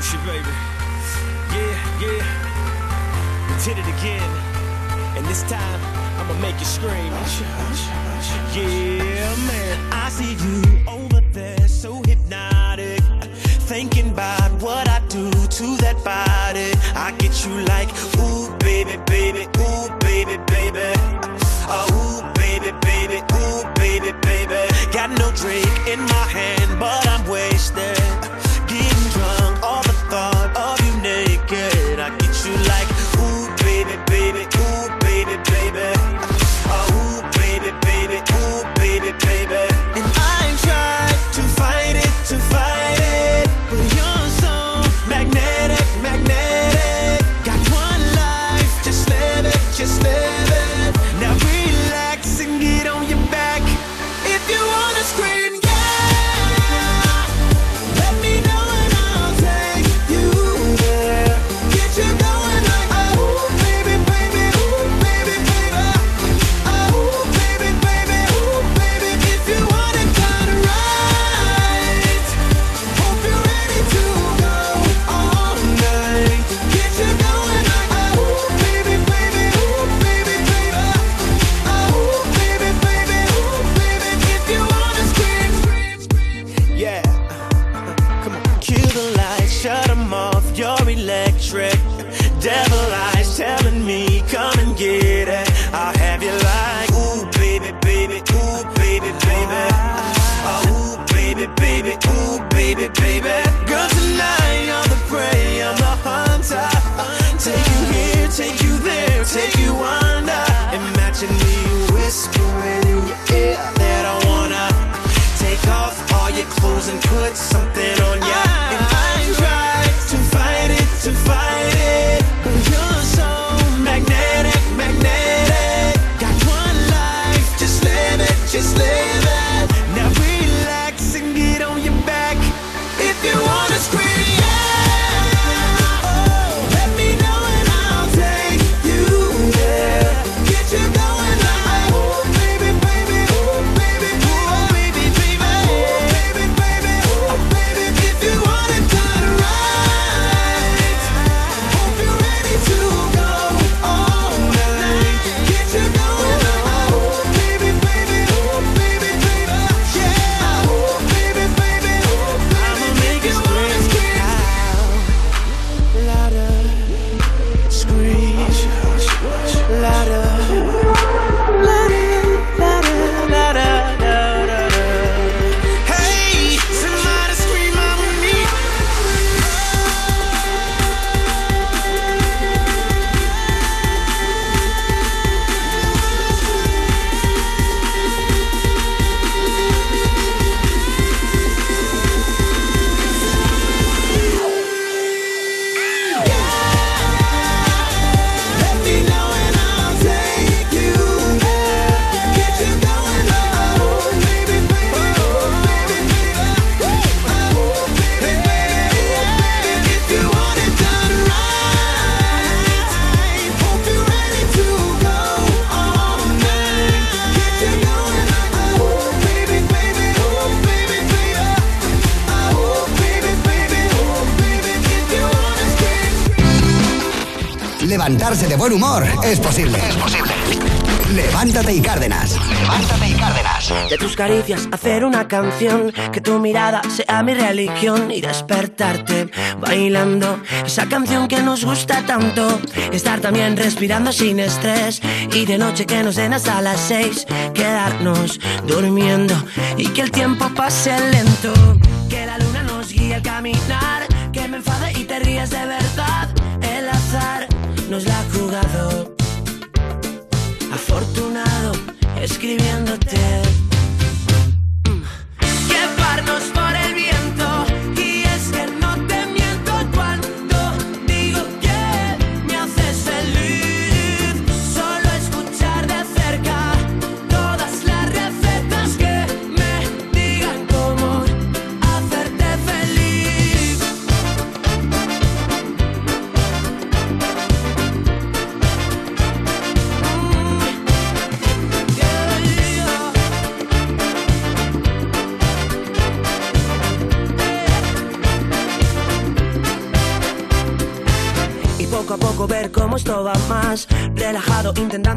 Baby. Yeah, yeah. We did it again. And this time, I'ma make you scream. Yeah, man. I see you over there, so hypnotic. Thinking about what I do to that body. I get you like, ooh, baby, baby, ooh, baby, baby. Oh, ooh, baby, baby, ooh, baby, baby. Got no drink in my hand, but I'm wasted. Es posible. Es posible. Levántate y Cárdenas. Levántate y Cárdenas. De tus caricias hacer una canción, que tu mirada sea mi religión y despertarte bailando esa canción que nos gusta tanto. Estar también respirando sin estrés y de noche que nos den hasta las seis, quedarnos durmiendo y que el tiempo pase lento, que la luna nos guíe al caminar, que me enfade y te ríes de verdad. El azar nos la ha jugado escribiendo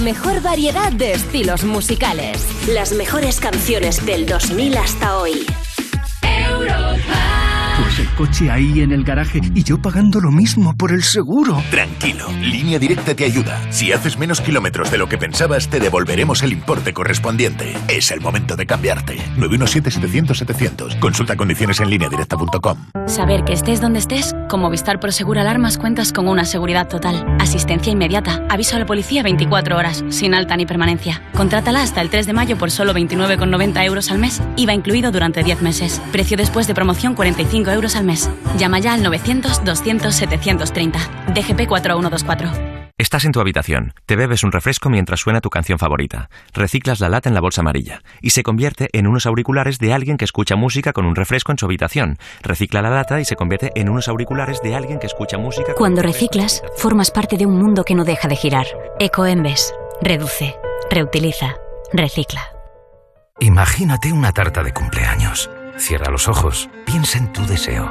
La mejor variedad de estilos musicales. Las mejores canciones del 2000 hasta hoy. Pues el coche ahí en el garaje y yo pagando lo mismo por el seguro. Tranquilo, Línea Directa te ayuda. Si haces menos kilómetros de lo que pensabas, te devolveremos el importe correspondiente. Es el momento de cambiarte. 917-700-700. Consulta condiciones en lineadirecta.com. Saber que estés donde estés, con Movistar Prosegur Alarmas cuentas con una seguridad total, asistencia inmediata, aviso a la policía 24 horas, sin alta ni permanencia. Contrátala hasta el 3 de mayo por solo 29,90 euros al mes, IVA incluido durante 10 meses. Precio después de promoción 45 euros al mes. Llama ya al 900-200-730. DGP 4124. Estás en tu habitación, te bebes un refresco mientras suena tu canción favorita, reciclas la lata en la bolsa amarilla y se convierte en unos auriculares de alguien que escucha música con un refresco en su habitación. Recicla la lata y se convierte en unos auriculares de alguien que escucha música con Cuando reciclas, formas parte de un mundo que no deja de girar. Ecoembes. Reduce. Reutiliza. Recicla. Imagínate una tarta de cumpleaños. Cierra los ojos, piensa en tu deseo.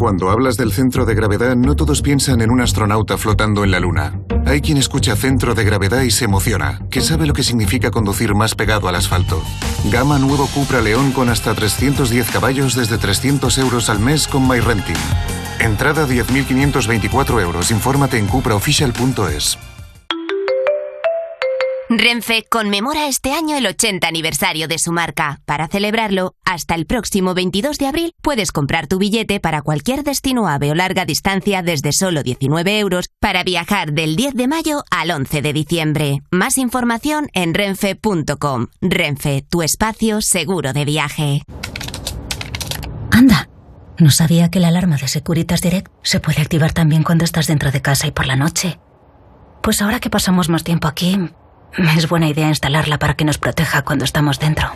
Cuando hablas del centro de gravedad, no todos piensan en un astronauta flotando en la Luna. Hay quien escucha centro de gravedad y se emociona, que sabe lo que significa conducir más pegado al asfalto. Gama nuevo Cupra León con hasta 310 caballos desde 300 euros al mes con MyRenting. Entrada 10.524 euros. Infórmate en cupraofficial.es. Renfe conmemora este año el 80 aniversario de su marca. Para celebrarlo, hasta el próximo 22 de abril puedes comprar tu billete para cualquier destino ave o larga distancia desde solo 19 euros para viajar del 10 de mayo al 11 de diciembre. Más información en renfe.com. Renfe, tu espacio seguro de viaje. Anda. No sabía que la alarma de Securitas Direct se puede activar también cuando estás dentro de casa y por la noche. Pues ahora que pasamos más tiempo aquí, es buena idea instalarla para que nos proteja cuando estamos dentro.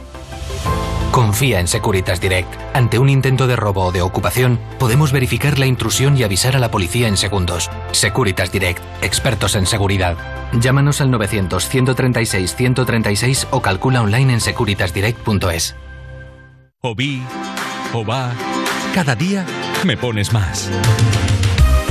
Confía en Securitas Direct. Ante un intento de robo o de ocupación, podemos verificar la intrusión y avisar a la policía en segundos. Securitas Direct, expertos en seguridad. Llámanos al 900-136-136 o calcula online en securitasdirect.es. O vi, o va. Cada día me pones más.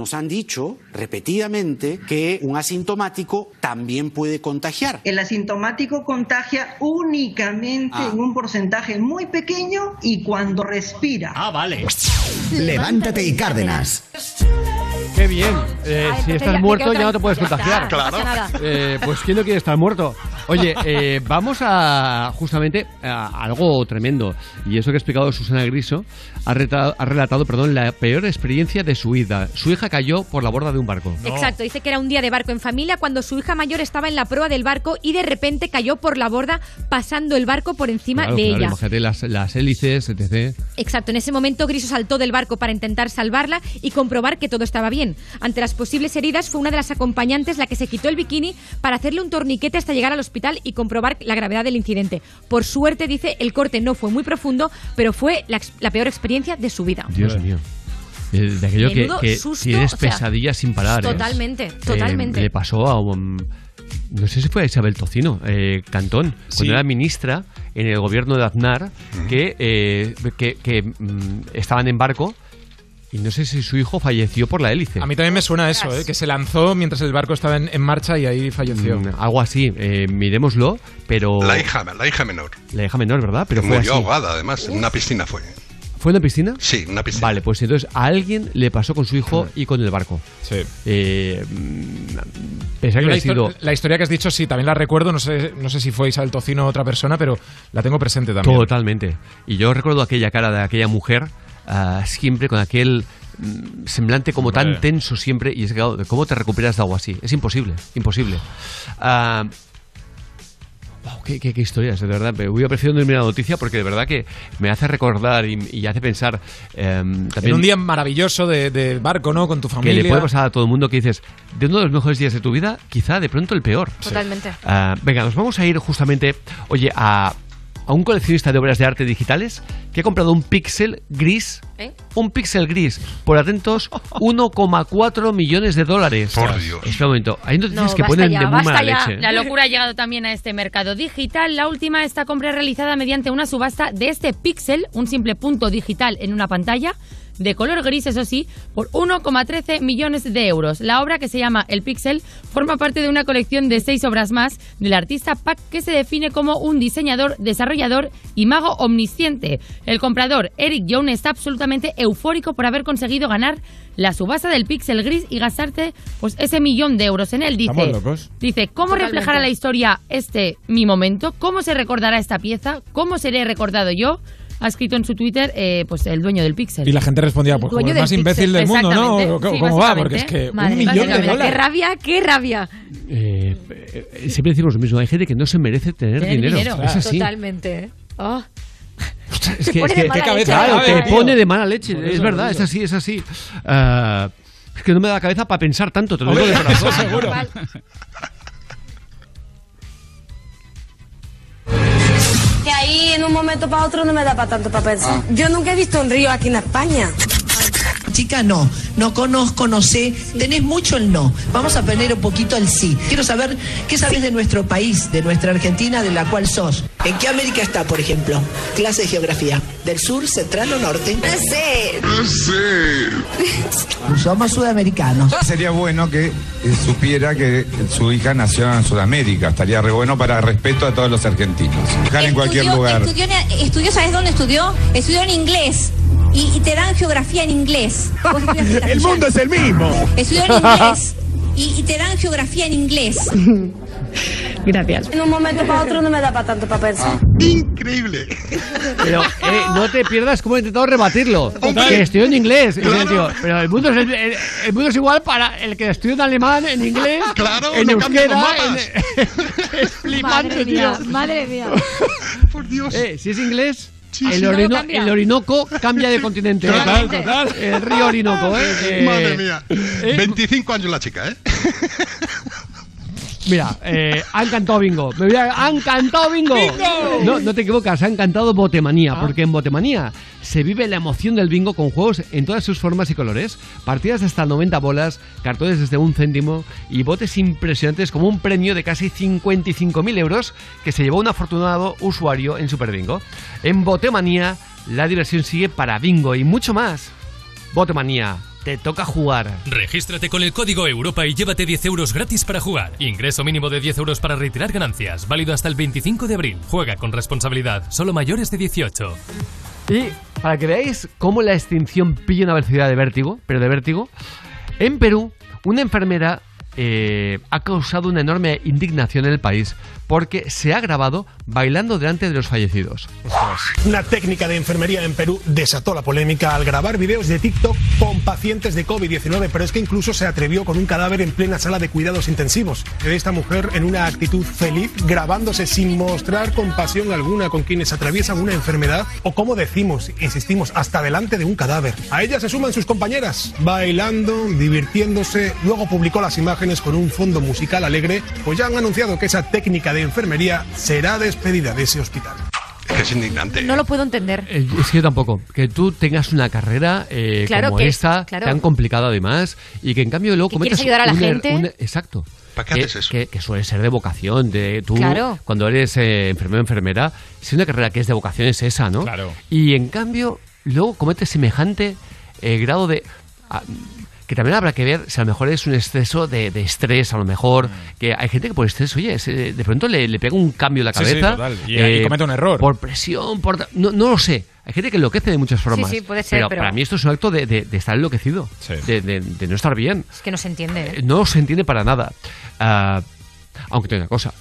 Nos han dicho repetidamente que un asintomático también puede contagiar. El asintomático contagia únicamente Ah. en un porcentaje muy pequeño y cuando respira. Ah, vale. Levántate y Cárdenas. Qué bien. Eh, Ay, si entonces estás ya- muerto ya no te puedes ya contagiar. Claro. Eh, pues ¿quién no quiere estar muerto? Oye, eh, vamos a justamente a algo tremendo. Y eso que ha explicado Susana Griso ha, reta- ha relatado perdón, la peor experiencia de su vida. Su hija cayó por la borda de un barco. Exacto, dice que era un día de barco en familia cuando su hija mayor estaba en la proa del barco y de repente cayó por la borda pasando el barco por encima Claro, de claro, ella. Imagínate las, las hélices, etc. Exacto, en ese momento Griso saltó del barco para intentar salvarla y comprobar que todo estaba bien. Ante las posibles heridas fue una de las acompañantes la que se quitó el bikini para hacerle un torniquete hasta llegar al hospital y comprobar la gravedad del incidente. Por suerte, dice, el corte no fue muy profundo, pero fue la, peor experiencia de su vida. Dios mío. Eh, De aquello que, Menudo que susto, tienes o sea, pesadillas sin parar. ¿eh? Totalmente, Eh, totalmente. le pasó a un. No sé si fue a Isabel Tocino, eh, Cantón, Sí. cuando era ministra en el gobierno de Aznar, que, eh, que, que, mm, estaban en barco y no sé si su hijo falleció por la hélice. A mí también me suena eso, ¿eh? que se lanzó mientras el barco estaba en, en marcha y ahí falleció. Mm, algo así, eh, miremoslo, pero. La hija, la hija menor. La hija menor, ¿verdad? Pero fue Murió así. ahogada, además, en una piscina fue. ¿Fue en una piscina? Sí, en una piscina. Vale, pues entonces a alguien le pasó con su hijo y con el barco. Sí. Eh, mm, pensaba que la, había sido. la historia que has dicho, sí, también la recuerdo. No sé, no sé si fue Isabel Tocino o otra persona, pero la tengo presente también. Totalmente. Y yo recuerdo aquella cara de aquella mujer, ah, siempre con aquel mm, semblante como tan Hombre. tenso siempre. Y es que, ¿cómo te recuperas de algo así? Es imposible, imposible. Ah, wow, qué, qué, qué historias, de verdad. Me hubiera preferido no irme a la noticia porque de verdad que me hace recordar y, y hace pensar em, también En un día maravilloso de, de barco, ¿no? Con tu que familia. le puede pasar a todo el mundo que dices, de uno de los mejores días de tu vida, quizá de pronto el peor. Totalmente. Ah, venga, nos vamos a ir justamente, oye, a, a un coleccionista de obras de arte digitales que ha comprado un píxel gris. ¿Eh? Un píxel gris, por atentos, 1,4 millones de dólares. Por Dios. Espera un momento, hay noticias No, que ponen ya, de muy mala ya. leche. La locura ha llegado también a este mercado digital. La última, esta compra es realizada mediante una subasta de este píxel, un simple punto digital en una pantalla, de color gris, eso sí, por 1,13 millones de euros. La obra, que se llama El Píxel, forma parte de una colección de seis obras más del artista Pac, que se define como un diseñador, desarrollador y mago omnisciente. El comprador, Eric Young, está absolutamente eufórico por haber conseguido ganar la subasta del Píxel gris y gastarte pues ese millón de euros en él. Dice, locos. Dice, ¿cómo Totalmente. reflejará la historia este mi momento? ¿Cómo se recordará esta pieza? ¿Cómo seré recordado yo? Ha escrito en su Twitter pues pues el dueño del Pixel. Y la gente respondía, pues como el más Pixel, imbécil del mundo, ¿no? ¿Cómo, Sí, cómo va? Porque es que Madre un millón de básicamente. Qué dólares. rabia, qué rabia. Eh, eh, siempre decimos lo mismo, hay gente que no se merece tener, Tener dinero. dinero. Es así. Totalmente. Oh. Es que, pone es de que- mala claro, leche. te pone de mala leche. Por es eso, verdad, es eso. así, es así. Ah, es que no me da la cabeza para pensar tanto, te lo digo de corazón. eso seguro. Que ahí en un momento para otro no me da para tanto para pensar. Yo nunca he visto un río aquí en España. Chica, no, no conozco, no sé. Tenés mucho el no. Vamos a poner un poquito el sí. Quiero saber qué sabes de nuestro país, de nuestra Argentina, de la cual sos. ¿En qué América está, por ejemplo? Clase de geografía. ¿Del sur, central o norte? No sé. No sé. Somos sudamericanos. Sería bueno que eh, supiera que su hija nació en Sudamérica. Estaría re bueno para respeto a todos los argentinos. Dejar en cualquier lugar. Estudió, estudió, ¿sabes dónde estudió? Estudió en inglés. Y, y te dan geografía en inglés. El mundo es el mismo. Estudió en inglés. Y, y te dan geografía en inglés. Gracias. En un momento para otro no me da para tanto para pensar. Increíble. Pero eh, no te pierdas cómo he intentado rebatirlo. Que estudió en inglés. Y pero el mundo, es, el, el- el mundo es igual para el que estudió en alemán, en inglés, Claro, en no euskera. los mapas. en- es flipante, Madre mía, tío. madre mía. Por Dios. Eh, si es inglés, el, Todo Orino- cambia. el Orinoco cambia de continente. ¿eh? Total, total. El río Orinoco, ¿eh? Eh, Madre mía. eh, 25 años la chica, ¿eh? Mira, eh, han cantado bingo. Me voy a- ¡Han cantado bingo! No, no te equivocas, han cantado botemanía, porque en botemanía se vive la emoción del bingo con juegos en todas sus formas y colores, partidas de hasta 90 bolas, cartones desde un céntimo y botes impresionantes como un premio de casi 55.000 euros que se llevó un afortunado usuario en Super Bingo. En botemanía, la diversión sigue para bingo y mucho más. Botemanía, te toca jugar. Regístrate con el código Europa y llévate 10 euros gratis para jugar. Ingreso mínimo de 10 euros para retirar ganancias. Válido hasta el 25 de abril. Juega con responsabilidad. Solo mayores de 18. Y para que veáis cómo la extinción pilla una velocidad de vértigo, pero de vértigo, en Perú, una enfermera eh, ha causado una enorme indignación en el país porque se ha grabado bailando delante de los fallecidos. Una técnica de enfermería en Perú desató la polémica al grabar videos de TikTok con pacientes de COVID-19, pero es que incluso se atrevió con un cadáver en plena sala de cuidados intensivos. Esta mujer en una actitud feliz, grabándose sin mostrar compasión alguna con quienes atraviesan una enfermedad o como decimos, insistimos, hasta delante de un cadáver. A ella se suman sus compañeras, bailando, divirtiéndose. Luego publicó las imágenes con un fondo musical alegre, pues ya han anunciado que esa técnica de enfermería será despedida de ese hospital. Es que es indignante. No lo puedo entender. Eh, Es que yo tampoco. Que tú tengas una carrera eh, Claro, como que es- esta, claro. tan complicada además, y que en cambio luego Que cometas quieres ayudar a la un er- gente. un- exacto. ¿Para qué que, haces eso? Que, que suele ser de vocación. De, tú, Claro. cuando eres eh, enfermero o enfermera, si una carrera que es de vocación es esa, ¿no? Claro. Y en cambio, luego cometes semejante eh, grado de. ah, que también habrá que ver si a lo mejor es un exceso de, de estrés, a lo mejor. Que hay gente que por estrés, oye, se- de pronto le, le pega un cambio en la Sí, sí, cabeza. total. Y- y comete un error. Por presión, por. No, no lo sé. Hay gente que enloquece de muchas formas. sí, puede ser, pero- para mí esto es un acto de, de- de estar enloquecido. De, de- de no estar bien. Es que no se entiende. ¿eh? Eh, No se entiende para nada. Ah, aunque tengo una cosa.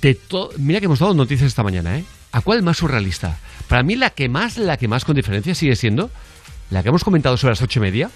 De to- Mira que hemos dado noticias esta mañana, ¿eh? ¿A cuál más surrealista? Para mí la que más, la que más con diferencia sigue siendo la que hemos comentado sobre las ocho y media.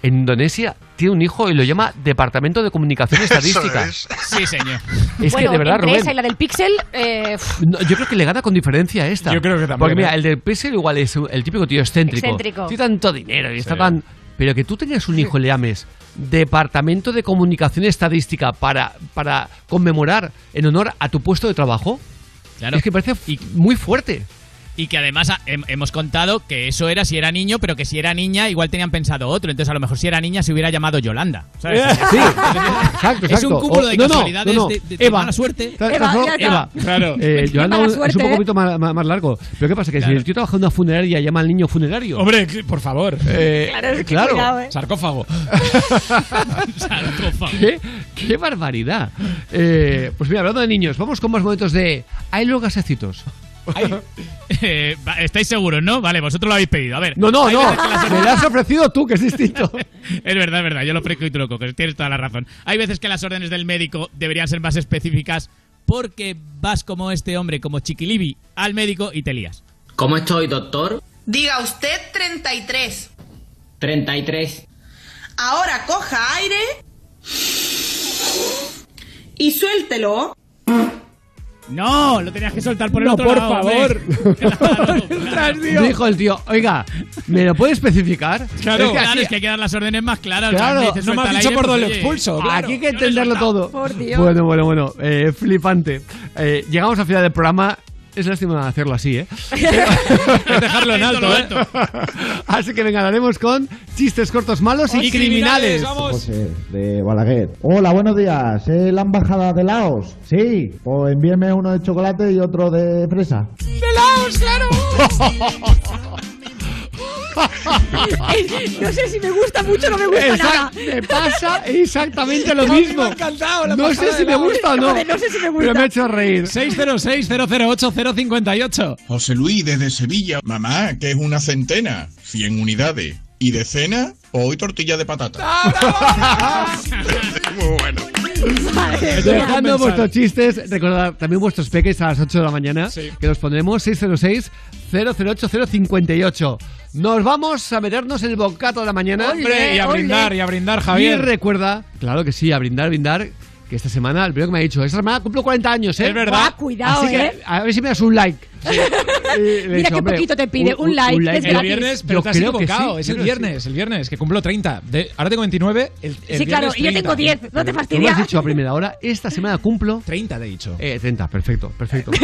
En Indonesia tiene un hijo y lo llama Departamento de Comunicación Estadística. Sí, señor. Es bueno, que de verdad, entre Rubén. esa y la del Pixel, eh, No, yo creo que le gana con diferencia a esta. Yo creo que también, Porque mira, ¿eh? el del Pixel igual es el típico tío excéntrico. Excéntrico. Tiene tanto dinero y está tan... Pero que tú tengas un hijo y le llames Departamento de Comunicación Estadística para, para conmemorar en honor a tu puesto de trabajo, Claro. es que parece muy fuerte. Y que además hem- hemos contado que eso era si era niño, pero que si era niña igual tenían pensado otro. Entonces a lo mejor si era niña se hubiera llamado Yolanda. ¿sabes? Sí, exacto, Es un cúmulo de no, casualidades no, no. de, de- de Eva. mala suerte. Ta- Eva. Eva. Claro. Eh, Yolanda es un suerte, ¿eh? poquito más, más- más largo. Pero ¿qué pasa? Que si el tío trabaja en una funeraria y llama al niño funerario. Hombre, por favor. Eh, Claro, es que claro. cuidado, ¿eh? Sarcófago. Sarcófago. ¿Qué, qué barbaridad. Eh, pues mira, hablando de niños, vamos con más momentos de... Hay los gasecitos. Eh, ¿Estáis seguros, no? Vale, vosotros lo habéis pedido. A ver. No, no, no. las Me lo has ofrecido tú, que es distinto. Es verdad, es verdad. Yo lo ofrezco y tú lo coges. Tienes toda la razón. Hay veces que las órdenes del médico deberían ser más específicas porque vas como este hombre, como Chiquilibi, al médico y te lías. ¿Cómo estoy, doctor? Diga usted 33. 33. Ahora coja aire y suéltelo. No, lo tenías que soltar por el No, otro por lado. favor. Claro, claro. Dijo el tío, oiga, ¿me lo puede especificar? Claro, Es que claro, es que hay que dar las órdenes más claras. Claro, dices, no me has dicho por pues, dónde oye, expulso. claro. Aquí hay que entenderlo todo. Por Dios. Bueno, bueno, bueno. eh, flipante. Eh, llegamos al final del programa. Es lástima hacerlo así, ¿eh? Es dejarlo en alto, ¿eh? Así que venga, haremos con chistes cortos malos y, Y criminales. criminales, vamos. José, de Balaguer. Hola, buenos días. ¿Es la embajada de Laos? Sí. Pues envíeme uno de chocolate y otro de fresa. no sé si me gusta mucho o no me gusta nada. Exact- me pasa exactamente lo mismo. me ha encantado la no sé si me gusta o no. Joder, no sé si me gusta. Pero me ha hecho reír. 606-008-058. José Luis desde Sevilla. Mamá, que es una centena. 100 unidades. ¿Y de cena? Hoy tortilla de patata. Muy bueno. Dejando vuestros chistes, recordad también vuestros peques a las 8 de la mañana, Sí. que los pondremos 606-008-058. Nos vamos a meternos en el bocato de la mañana. Hombre, y a brindar, y a brindar, Y Javier. recuerda, claro que sí, a brindar, a brindar, que esta semana, el primero que me ha dicho, esta semana cumplo 40 años, ¿eh? Es verdad. Ah, cuidado, Así que, eh. a ver si me das un like. He Mira dicho, qué hombre, poquito te pide, un like, es El gratis. viernes, pero Yo te has equivocado. sí, es el viernes, el viernes, que cumplo 30. De- ahora tengo 29. El, el Sí, claro, y yo 30. tengo 10. No te Tú lo has dicho a primera hora, esta semana cumplo 30, te he dicho. Eh, 30, perfecto, perfecto.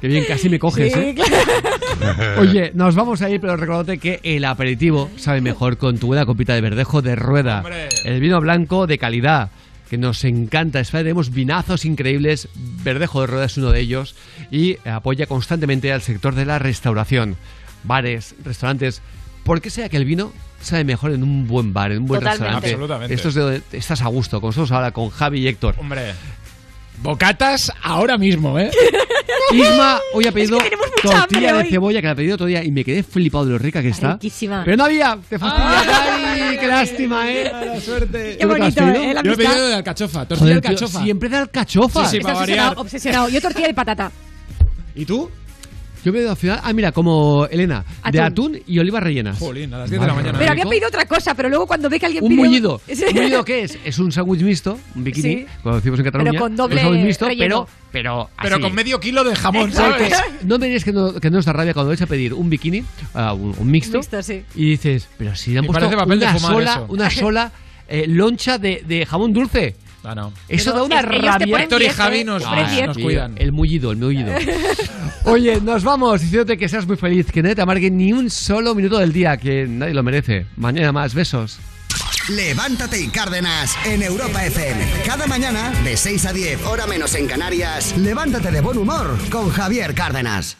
Qué bien, casi me coges, Sí, ¿eh? claro. Oye, nos vamos a ir, pero recordate que el aperitivo sabe mejor con tu buena copita de verdejo de rueda. Hombre. El vino blanco de calidad, que nos encanta. Es verdad, tenemos vinazos increíbles. Verdejo de rueda es uno de ellos. Y apoya constantemente al sector de la restauración. Bares, restaurantes. ¿Por qué sea que el vino sabe mejor en un buen bar, en un buen Totalmente. restaurante? Absolutamente. Esto es de donde estás a gusto, con nosotros ahora, con Javi y Héctor. Hombre. Bocatas ahora mismo, ¿eh? Isma hoy ha pedido Es que tortilla de hoy. cebolla, que la ha pedido otro día y me quedé flipado de lo rica que está. Riquísima. Pero no había, te fastidia. ¡Ay, qué lástima, eh! ¡La suerte! Qué bonito, ¿eh? La Yo he pedido de alcachofa, tortilla Joder, de tío, alcachofa. siempre de alcachofa. Sí, sí, para obsesionado. Yo tortilla de patata. ¿Y tú? Yo he pedido al final, ah, mira, como Elena, de atún y olivas rellenas. Jolín, a las 10 de la mañana. Pero había pedido otra cosa, pero luego cuando ve que alguien Un pide... mullido. ¿Un mullido qué es? Es un sándwich mixto, un bikini, Sí. como decimos en Cataluña. Pero con doble un sándwich mixto, relleno. pero, pero, Pero así. con medio kilo de jamón. ¿sabes? No me diréis que no, que no os da rabia cuando vais a pedir un bikini, ah, un, un mixto, Mixto, sí. y dices, pero si le han Y puesto una sola, una sola eh, loncha de, de jamón dulce. Ah, no. Eso Pero da una ellos te rabia. ponen Héctor y 10, Javi ¿eh? nos, Te ponen nos 10. cuidan. El mullido, el mullido. Oye, nos vamos diciéndote que seas muy feliz, que nadie te amargue ni un solo minuto del día, que nadie lo merece. Mañana más, besos. Levántate y Cárdenas en Europa FM. Cada mañana, de 6 a 10, hora menos en Canarias, levántate de buen humor con Javier Cárdenas.